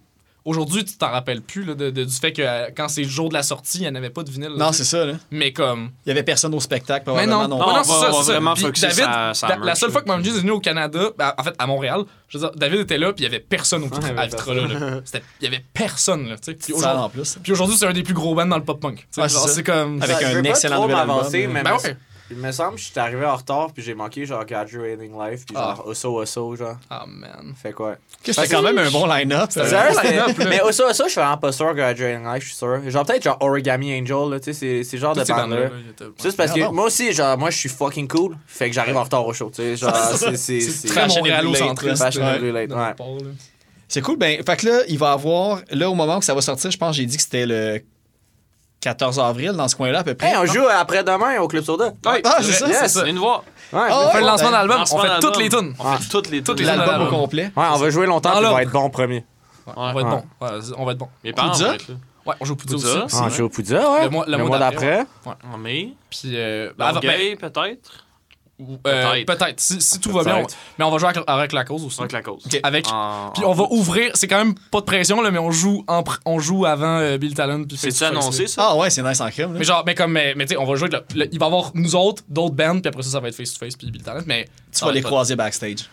aujourd'hui, tu t'en rappelles plus là, de, de- du fait que euh, quand c'est le jour de la sortie, il n'y en avait pas de vinyle. là, Non, c'est ça, là. Mais comme. Il y avait personne au spectacle, Mais non, non, non, va- c'est ça, on va vraiment David, sa- sa la, la seule fois que Jeans est venu au Canada, ben, en fait, à Montréal, je veux dire, David était là, puis il y avait personne au avait à Vitra, là, Il y avait personne, là, tu sais. Puis aujourd'hui- en plus. Puis aujourd'hui, c'est un des plus gros bands dans le pop-punk. c'est comme. Avec Je un excellent nouvel album, il me semble que j'étais arrivé en retard puis j'ai manqué genre Graduating Life puis Ah. genre Osso Osso genre. Ah, man. Fait quoi? C'était quand même un bon line-up. C'est euh, vrai, line-up, mais, Osso Osso, je suis vraiment pas sûr Graduating Life, je suis sûr. Genre peut-être genre Origami Angel, là, tu sais, c'est- genre de ces band bandes-là, là. là, il était- C'est juste parce Ah, que moi aussi, genre, moi je suis fucking cool, fait que j'arrive en retard au show, tu sais. Genre, [laughs] c'est. C'est très là. C'est cool. Ben, fait que là, il va avoir, là, au moment où ça va sortir, je pense, j'ai dit que c'était le 14 avril, dans ce coin-là, à peu près. Hey, on joue après-demain au Club Soda. Ouais, Ah, c'est ça, c'est yes. ça. Nous voir. Ouais, Ah On fait le lancement d'album, Lancement on fait d'album. toutes les tunes. On fait toutes les Toutes tunes. les L'album au album. complet. Ouais, on va jouer longtemps, on va être bon premier. On va être bon. Ouais, on va être bon. Mes parents. Ouais, on joue Poudza. aussi. Ah, on joue au Poudza, ouais. Le mois- le mois d'après, En mai. Puis, euh, ben, avant- ben, peut-être. Euh, Peut-être. peut-être. Si, si tout va bien. on-. Mais on va jouer avec, avec la cause aussi. Avec la cause. Ok. Avec. En- Puis on va ouvrir. C'est quand même pas de pression, là, mais on joue, en pr- on joue avant euh, Bill Talon. puis C'est-tu annoncé, ça? Ah ouais, c'est nice en crime. là. Mais genre, mais comme, mais, mais tu sais, on va jouer. avec le- le- il va y avoir nous autres, d'autres bands, puis après ça, ça va être face to face, puis Bill Talon. Mais tu vas va les croiser backstage.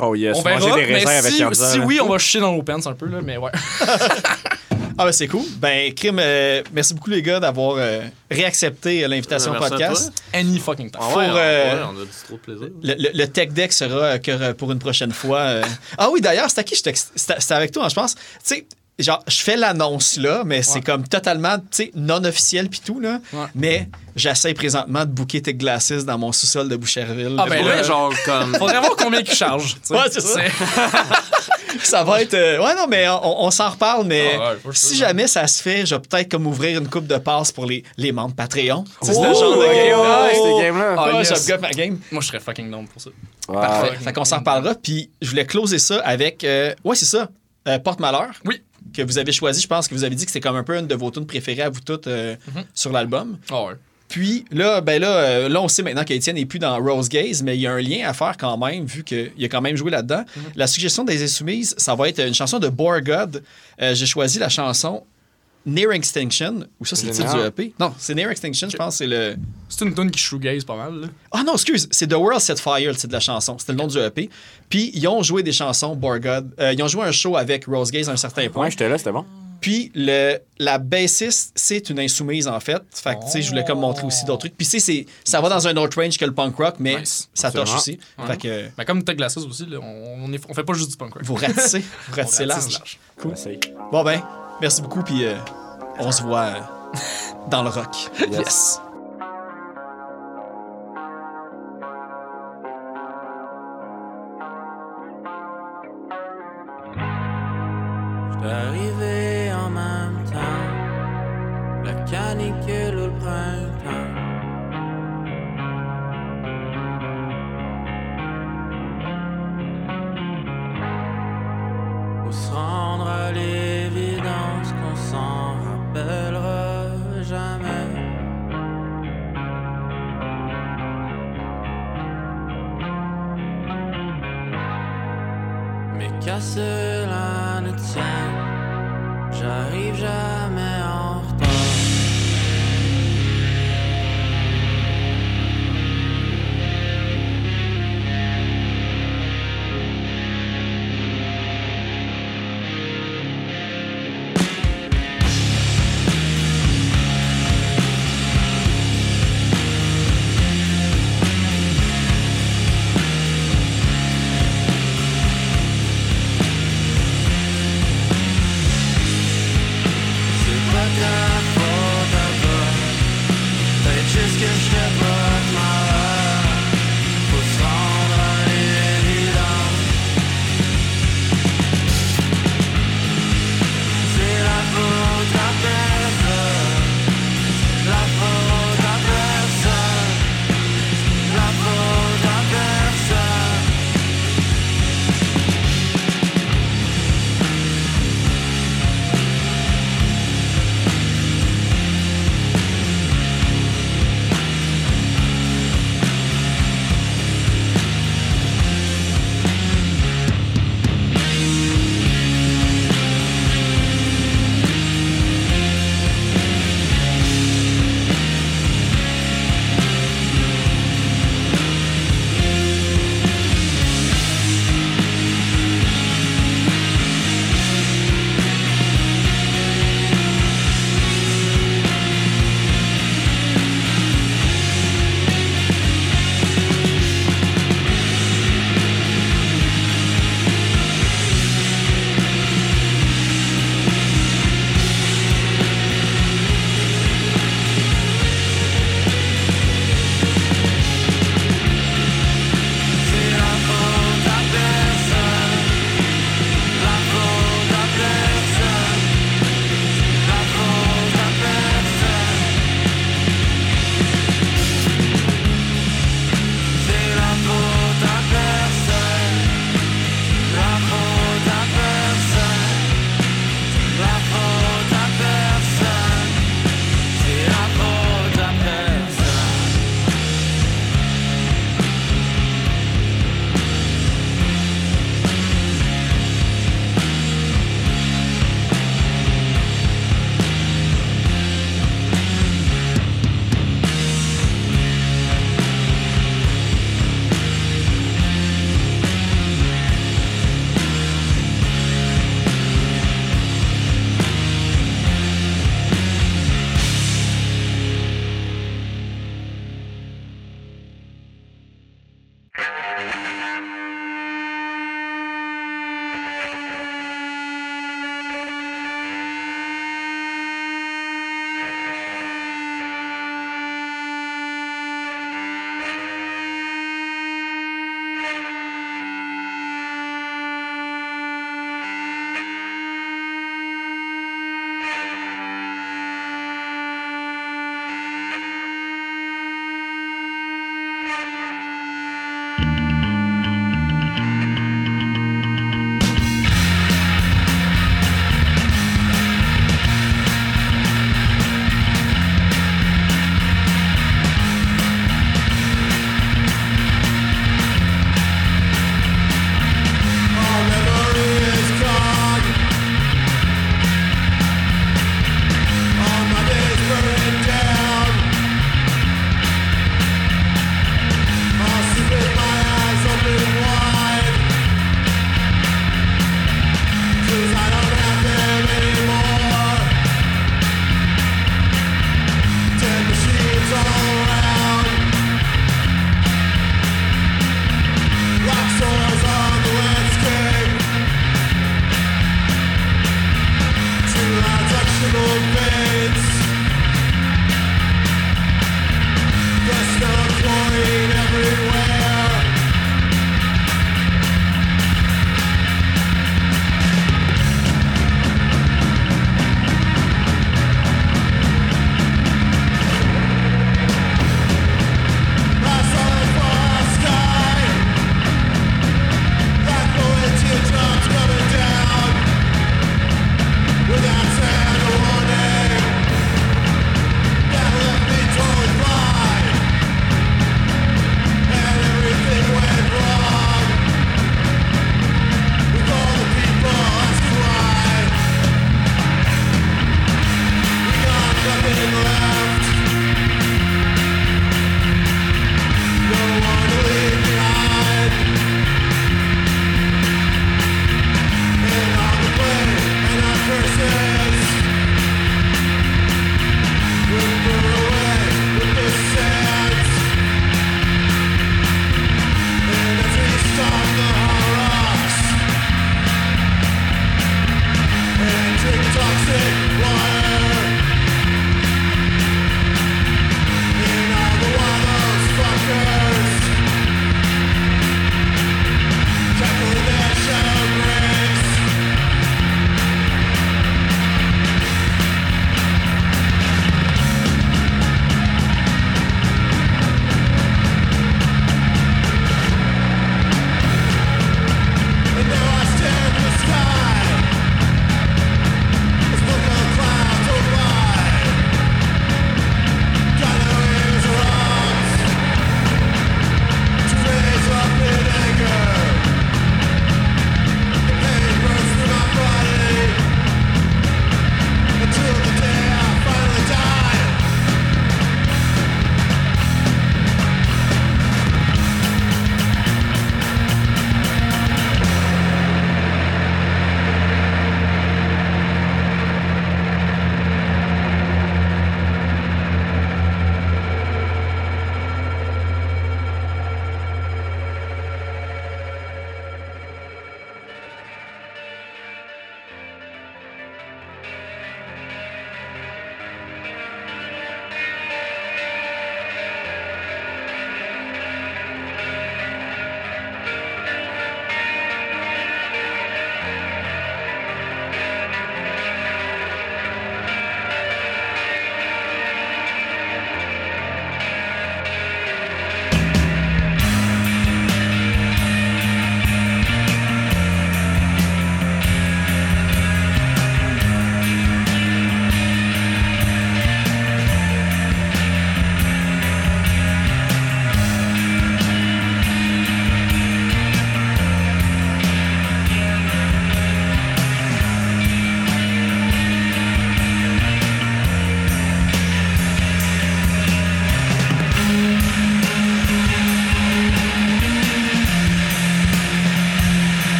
Oh yes, On verra. manger des Mais raisins avec si, Yarza, si oui, on va chier dans nos pants un peu, là, mais ouais. [laughs] Ah ben c'est cool. Ben, crime, euh, merci beaucoup les gars d'avoir euh, réaccepté euh, l'invitation au podcast. Any fucking time. Ah Pour, ouais, euh, ouais, on a dit trop de plaisir. Le, le- le tech deck sera euh, que euh, pour une prochaine fois. euh. [laughs] Ah oui, d'ailleurs, c'était à qui je C'était avec toi, hein, je pense. Tu sais, genre, je fais l'annonce là, mais c'est comme totalement, tu sais, non officiel puis tout, là. Ouais. Mais j'essaie présentement de booker Tech Glasses dans mon sous-sol de Boucherville. Ah, ben là, genre comme. Faudrait voir combien ils chargent. tu sais. Ouais, c'est ça. [laughs] [laughs] Ça va être. euh, Ouais, non, mais on, on s'en reparle, mais Ah ouais, si jamais ça se fait, je vais peut-être comme ouvrir une coupe de passe pour les, les membres Patreon. C'est Oh, ce genre de game. Oh! game-là. Ah, Ouais, yes. j'upgrade ma game. Moi, je serais fucking down pour ça. Parfait. Fait qu'on s'en reparlera. Puis je voulais closer ça avec. euh, ouais, c'est ça. Euh, Porte-Malheur. Oui. Que vous avez choisi. Je pense que vous avez dit que c'est comme un peu une de vos tunes préférées à vous toutes euh, Mhm. sur l'album. Ah ouais. Puis là, ben là, euh, là, on sait maintenant qu'Étienne n'est plus dans Rose Gaze, mais il y a un lien à faire quand même, vu qu'il a quand même joué là-dedans. Mhm. La suggestion des Insoumises, ça va être une chanson de Borgod. Euh, J'ai choisi la chanson Near Extinction, ou ça, c'est le titre du. EP. Non, c'est Near Extinction, je pense, c'est le. C'est une tune qui shoegaze pas mal, là. Ah non, excuse, c'est The World Set Fire, le titre de la chanson. C'était le nom du EP. Puis ils ont joué des chansons, Borgod. Euh, ils ont joué un show avec Rose Gaze à un certain point. Ouais, j'étais là, c'était bon. Puis le, la bassiste, c'est une insoumise en fait. Fait que tu sais, je voulais comme montrer aussi d'autres trucs. Puis tu sais, c'est- ça va dans un autre range que le punk rock, mais Nice. ça torche Absolument. aussi. Fait que Mais comme Tech Glasses aussi, là, on, on, est- on fait pas juste du punk rock. vous ratissez, [laughs] vous ratissez large. large. Essaye. Bon ben, merci beaucoup, puis euh, on se voit euh, dans le rock. Yes. La